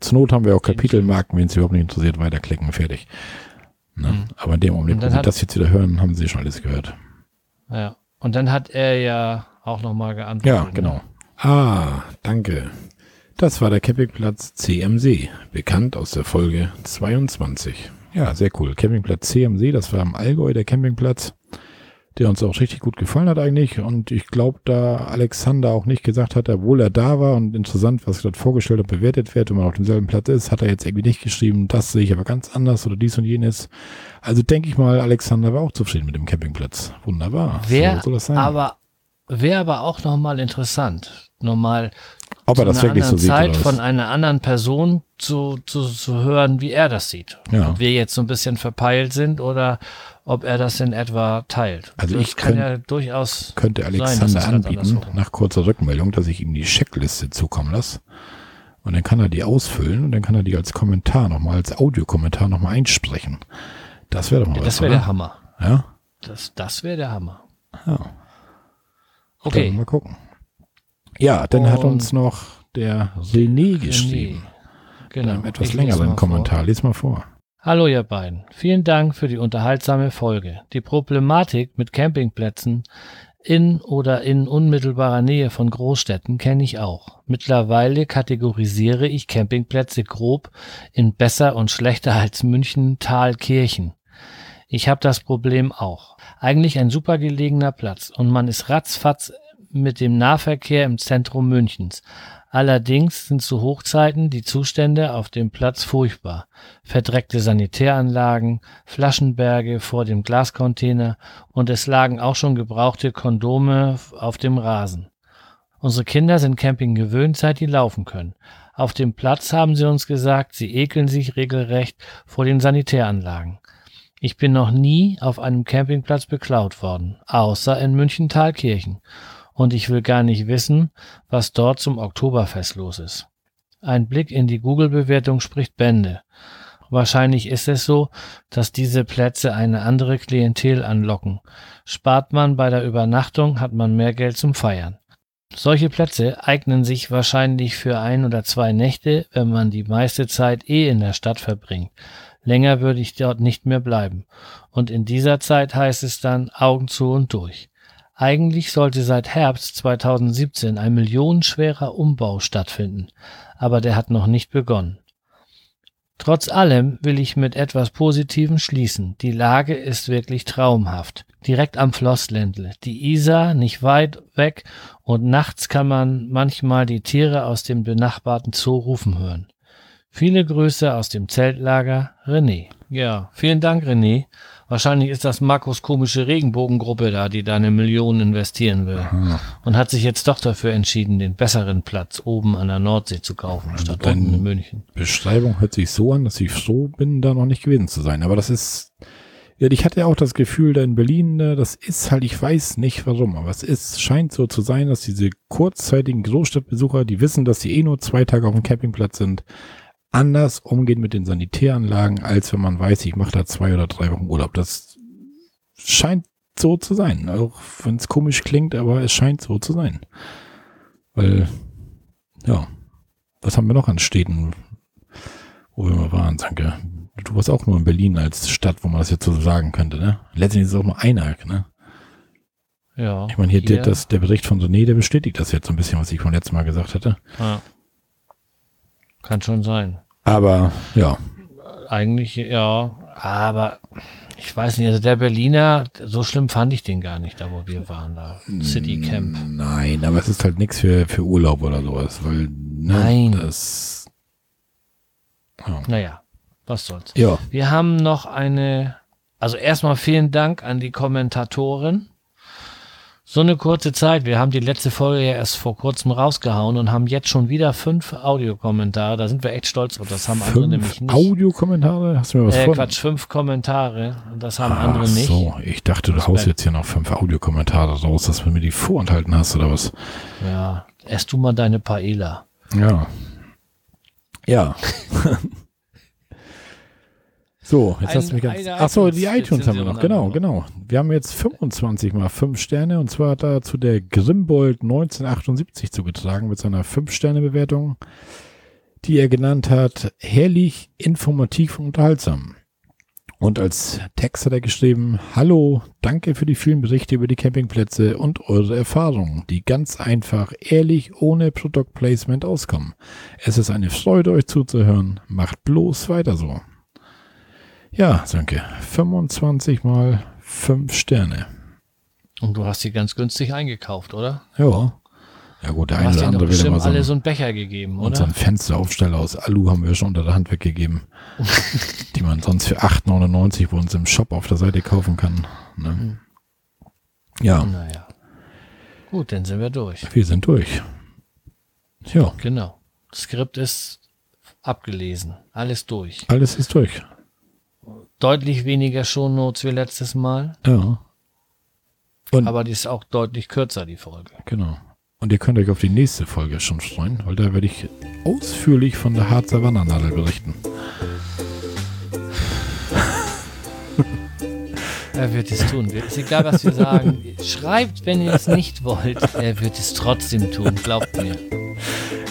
[SPEAKER 2] Zur Not haben wir auch Kapitelmarken, wenn es überhaupt nicht interessiert, weiterklicken, fertig. Ne?
[SPEAKER 1] Mhm.
[SPEAKER 2] Aber in dem Augenblick,
[SPEAKER 1] Und
[SPEAKER 2] wo Sie
[SPEAKER 1] hat-
[SPEAKER 2] das jetzt wieder hören, haben Sie schon alles gehört.
[SPEAKER 1] Ja. Und dann hat er ja auch nochmal geantwortet.
[SPEAKER 2] Ja,
[SPEAKER 1] ne?
[SPEAKER 2] genau. Ah, danke. Das war der Campingplatz CMC, bekannt aus der Folge 22. Ja, sehr cool. Campingplatz CMC, das war am Allgäu der Campingplatz, der uns auch richtig gut gefallen hat eigentlich. Und ich glaube, da Alexander auch nicht gesagt hat, obwohl er da war und interessant, was dort vorgestellt und bewertet wird, wenn man auf demselben Platz ist, hat er jetzt irgendwie nicht geschrieben, das sehe ich aber ganz anders oder dies und jenes. Also denke ich mal, Alexander war auch zufrieden mit dem Campingplatz. Wunderbar.
[SPEAKER 1] Wäre
[SPEAKER 2] so
[SPEAKER 1] aber, wäre aber auch nochmal interessant, nochmal
[SPEAKER 2] Ob er das wirklich so sieht
[SPEAKER 1] Zeit von einer anderen Person zu, zu, zu hören, wie er das sieht.
[SPEAKER 2] Ja.
[SPEAKER 1] Ob wir jetzt so ein bisschen verpeilt sind oder ob er das in etwa teilt.
[SPEAKER 2] Also
[SPEAKER 1] das
[SPEAKER 2] ich
[SPEAKER 1] kann
[SPEAKER 2] könnt-
[SPEAKER 1] ja durchaus
[SPEAKER 2] könnte
[SPEAKER 1] sein,
[SPEAKER 2] Alexander
[SPEAKER 1] ganz
[SPEAKER 2] anbieten, nach kurzer Rückmeldung, dass ich ihm die Checkliste zukommen lasse. Und dann kann er die ausfüllen und dann kann er die als Kommentar nochmal, als Audiokommentar nochmal einsprechen. Das wäre doch mal was,
[SPEAKER 1] Das wäre der Hammer.
[SPEAKER 2] Ja?
[SPEAKER 1] Das, das wäre der Hammer.
[SPEAKER 2] Ja.
[SPEAKER 1] Okay.
[SPEAKER 2] Dann mal gucken. Ja, dann hat uns noch der René geschrieben.
[SPEAKER 1] Genau.
[SPEAKER 2] Mit einem etwas längeren
[SPEAKER 1] vor.
[SPEAKER 2] Kommentar. Lies mal vor.
[SPEAKER 1] Hallo ihr beiden. Vielen Dank für die unterhaltsame Folge. Die Problematik mit Campingplätzen in oder in unmittelbarer Nähe von Großstädten kenne ich auch. Mittlerweile kategorisiere ich Campingplätze grob in besser und schlechter als München Thalkirchen. Ich habe das Problem auch. Eigentlich ein super gelegener Platz und man ist ratzfatz mit dem Nahverkehr im Zentrum Münchens. Allerdings sind zu Hochzeiten die Zustände auf dem Platz furchtbar. Verdreckte Sanitäranlagen, Flaschenberge vor dem Glascontainer und es lagen auch schon gebrauchte Kondome auf dem Rasen. Unsere Kinder sind Camping gewöhnt, seit die laufen können. Auf dem Platz haben sie uns gesagt, sie ekeln sich regelrecht vor den Sanitäranlagen. Ich bin noch nie auf einem Campingplatz beklaut worden, außer in München-Thalkirchen. Und ich will gar nicht wissen, was dort zum Oktoberfest los ist. Ein Blick in die Google-Bewertung spricht Bände. Wahrscheinlich ist es so, dass diese Plätze eine andere Klientel anlocken. Spart man bei der Übernachtung, hat man mehr Geld zum Feiern. Solche Plätze eignen sich wahrscheinlich für ein oder zwei Nächte, wenn man die meiste Zeit eh in der Stadt verbringt. Länger würde ich dort nicht mehr bleiben. Und in dieser Zeit heißt es dann Augen zu und durch. Eigentlich sollte seit Herbst 2017 ein millionenschwerer Umbau stattfinden, aber der hat noch nicht begonnen. Trotz allem will ich mit etwas Positivem schließen. Die Lage ist wirklich traumhaft. Direkt am Flossländle. Die Isar nicht weit weg und nachts kann man manchmal die Tiere aus dem benachbarten Zoo rufen hören. Viele Grüße aus dem Zeltlager René. Ja, vielen Dank René. Wahrscheinlich ist das Markus komische Regenbogengruppe da, die da eine Million investieren will. Und hat sich jetzt doch dafür entschieden, den besseren Platz oben an der Nordsee zu kaufen, statt
[SPEAKER 2] dann-
[SPEAKER 1] unten in München.
[SPEAKER 2] Beschreibung hört sich so an, dass ich froh bin, da noch nicht gewesen zu sein. Aber das ist, ja, ich hatte ja auch das Gefühl, da in Berlin, ne, das ist halt, ich weiß nicht warum, aber es ist, scheint so zu sein, dass diese kurzzeitigen Großstadtbesucher, die wissen, dass sie eh nur zwei Tage auf dem Campingplatz sind, anders umgehen mit den Sanitäranlagen, als wenn man weiß, ich mache da zwei oder drei Wochen Urlaub. Das scheint so zu sein, auch wenn es komisch klingt, aber es scheint so zu sein. Weil, ja, was haben wir noch an Städten, wo wir mal waren, danke. Du warst auch nur in Berlin als Stadt, wo man das jetzt so sagen könnte, ne? Letztendlich ist es auch nur einer, ne?
[SPEAKER 1] Ja.
[SPEAKER 2] Ich meine, hier, Der, das, der Bericht von René, der bestätigt das jetzt so ein bisschen, was ich vom letzten Mal gesagt hatte.
[SPEAKER 1] Ja. Kann schon sein.
[SPEAKER 2] Aber ja.
[SPEAKER 1] Eigentlich, ja. Aber ich weiß nicht, also der Berliner, so schlimm fand ich den gar nicht, da wo wir waren, da City Camp.
[SPEAKER 2] Nein, aber es ist halt nichts für, für Urlaub oder sowas, weil ne,
[SPEAKER 1] Nein.
[SPEAKER 2] das.
[SPEAKER 1] Ja. Naja, was soll's.
[SPEAKER 2] Ja.
[SPEAKER 1] Wir haben noch eine, also erstmal vielen Dank an die Kommentatorin so eine kurze Zeit. Wir haben die letzte Folge ja erst vor kurzem rausgehauen und haben jetzt schon wieder fünf Audiokommentare. Da sind wir echt stolz drauf. Das haben
[SPEAKER 2] fünf
[SPEAKER 1] andere nämlich nicht.
[SPEAKER 2] Audiokommentare? Hast du mir was
[SPEAKER 1] äh? Quatsch, fünf Kommentare. Und das haben
[SPEAKER 2] Ach
[SPEAKER 1] andere nicht.
[SPEAKER 2] so, ich dachte, du haust jetzt hier noch fünf Audiokommentare raus, dass du mir die vorenthalten hast oder was?
[SPEAKER 1] Ja, ess du mal deine Paella.
[SPEAKER 2] Ja. Ja. So, jetzt
[SPEAKER 1] Ein-
[SPEAKER 2] hast du mich ganz.
[SPEAKER 1] eine
[SPEAKER 2] Ach so, die iTunes haben wir noch. Genau, genau. Wir haben jetzt 25 mal 5 Sterne und zwar hat dazu der Grimbold 1978 zugetragen mit seiner 5-Sterne-Bewertung, die er genannt hat, herrlich, informativ und unterhaltsam. Und als Text hat er geschrieben, Hallo, danke für die vielen Berichte über die Campingplätze und eure Erfahrungen, die ganz einfach, ehrlich, ohne Product Placement auskommen. Es ist eine Freude, euch zuzuhören. Macht bloß weiter so. Ja, Sönke, 25 mal 5 Sterne.
[SPEAKER 1] Und du hast die ganz günstig eingekauft, oder?
[SPEAKER 2] Ja. Ja gut, der eine oder andere
[SPEAKER 1] bestimmt
[SPEAKER 2] immer so
[SPEAKER 1] alle so einen Becher gegeben,
[SPEAKER 2] und so
[SPEAKER 1] oder?
[SPEAKER 2] ein Fensteraufsteller aus Alu haben wir schon unter der Hand weggegeben. die man sonst für 8,99 bei uns im Shop auf der Seite kaufen kann. Ne? Ja,
[SPEAKER 1] Naja. Gut, dann sind wir durch.
[SPEAKER 2] wir sind durch. Ja,
[SPEAKER 1] Genau. Das Skript ist abgelesen. Alles durch.
[SPEAKER 2] alles ist durch.
[SPEAKER 1] Deutlich weniger Shownotes wie letztes Mal,
[SPEAKER 2] Ja, Und-
[SPEAKER 1] aber die ist auch deutlich kürzer, die Folge.
[SPEAKER 2] genau. Und ihr könnt euch auf die nächste Folge schon freuen, weil da werde ich ausführlich von der Harzer Wandernadel berichten.
[SPEAKER 1] Er wird es tun. Ist egal, was wir sagen. Schreibt, wenn ihr es nicht wollt. Er wird es trotzdem tun. Glaubt mir.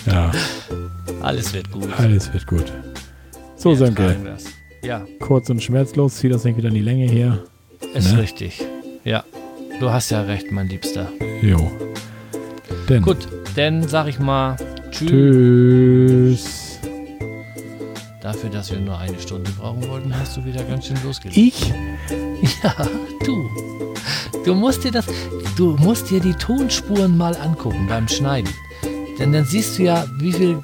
[SPEAKER 2] Ja,
[SPEAKER 1] Alles wird gut.
[SPEAKER 2] alles wird gut. So,
[SPEAKER 1] Wir das. Ja,
[SPEAKER 2] kurz und schmerzlos, zieh das nicht wieder in die Länge her.
[SPEAKER 1] ist
[SPEAKER 2] Ne?
[SPEAKER 1] richtig. Ja, du hast ja recht, mein Liebster.
[SPEAKER 2] Jo. Denn.
[SPEAKER 1] Gut, dann sag ich mal Tschüss.
[SPEAKER 2] Tschüss.
[SPEAKER 1] Dafür, dass wir nur eine Stunde brauchen wollten, hast du wieder ganz schön losgelegt.
[SPEAKER 2] Ich?
[SPEAKER 1] Ja, du. Du musst dir das, du musst dir die Tonspuren mal angucken beim Schneiden. Denn dann siehst du ja, wie viel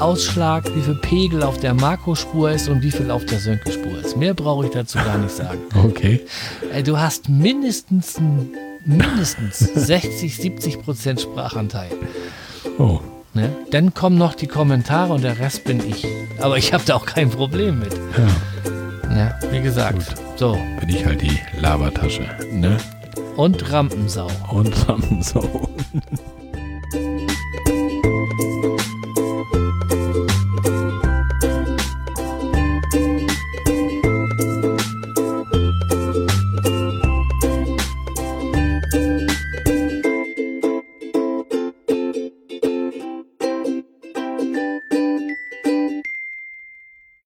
[SPEAKER 1] Ausschlag, wie viel Pegel auf der Makrospur ist und wie viel auf der Sönke-Spur ist. Mehr brauche ich dazu gar nicht sagen.
[SPEAKER 2] Okay.
[SPEAKER 1] Ey, du hast mindestens, mindestens 60, 70 Prozent Sprachanteil.
[SPEAKER 2] Oh.
[SPEAKER 1] Ne? Dann kommen noch die Kommentare und der Rest bin ich. Aber ich habe da auch kein Problem mit.
[SPEAKER 2] Ja,
[SPEAKER 1] Ja, wie gesagt. So.
[SPEAKER 2] bin ich halt die Labertasche. Ne?
[SPEAKER 1] Und Rampensau.
[SPEAKER 2] Und so.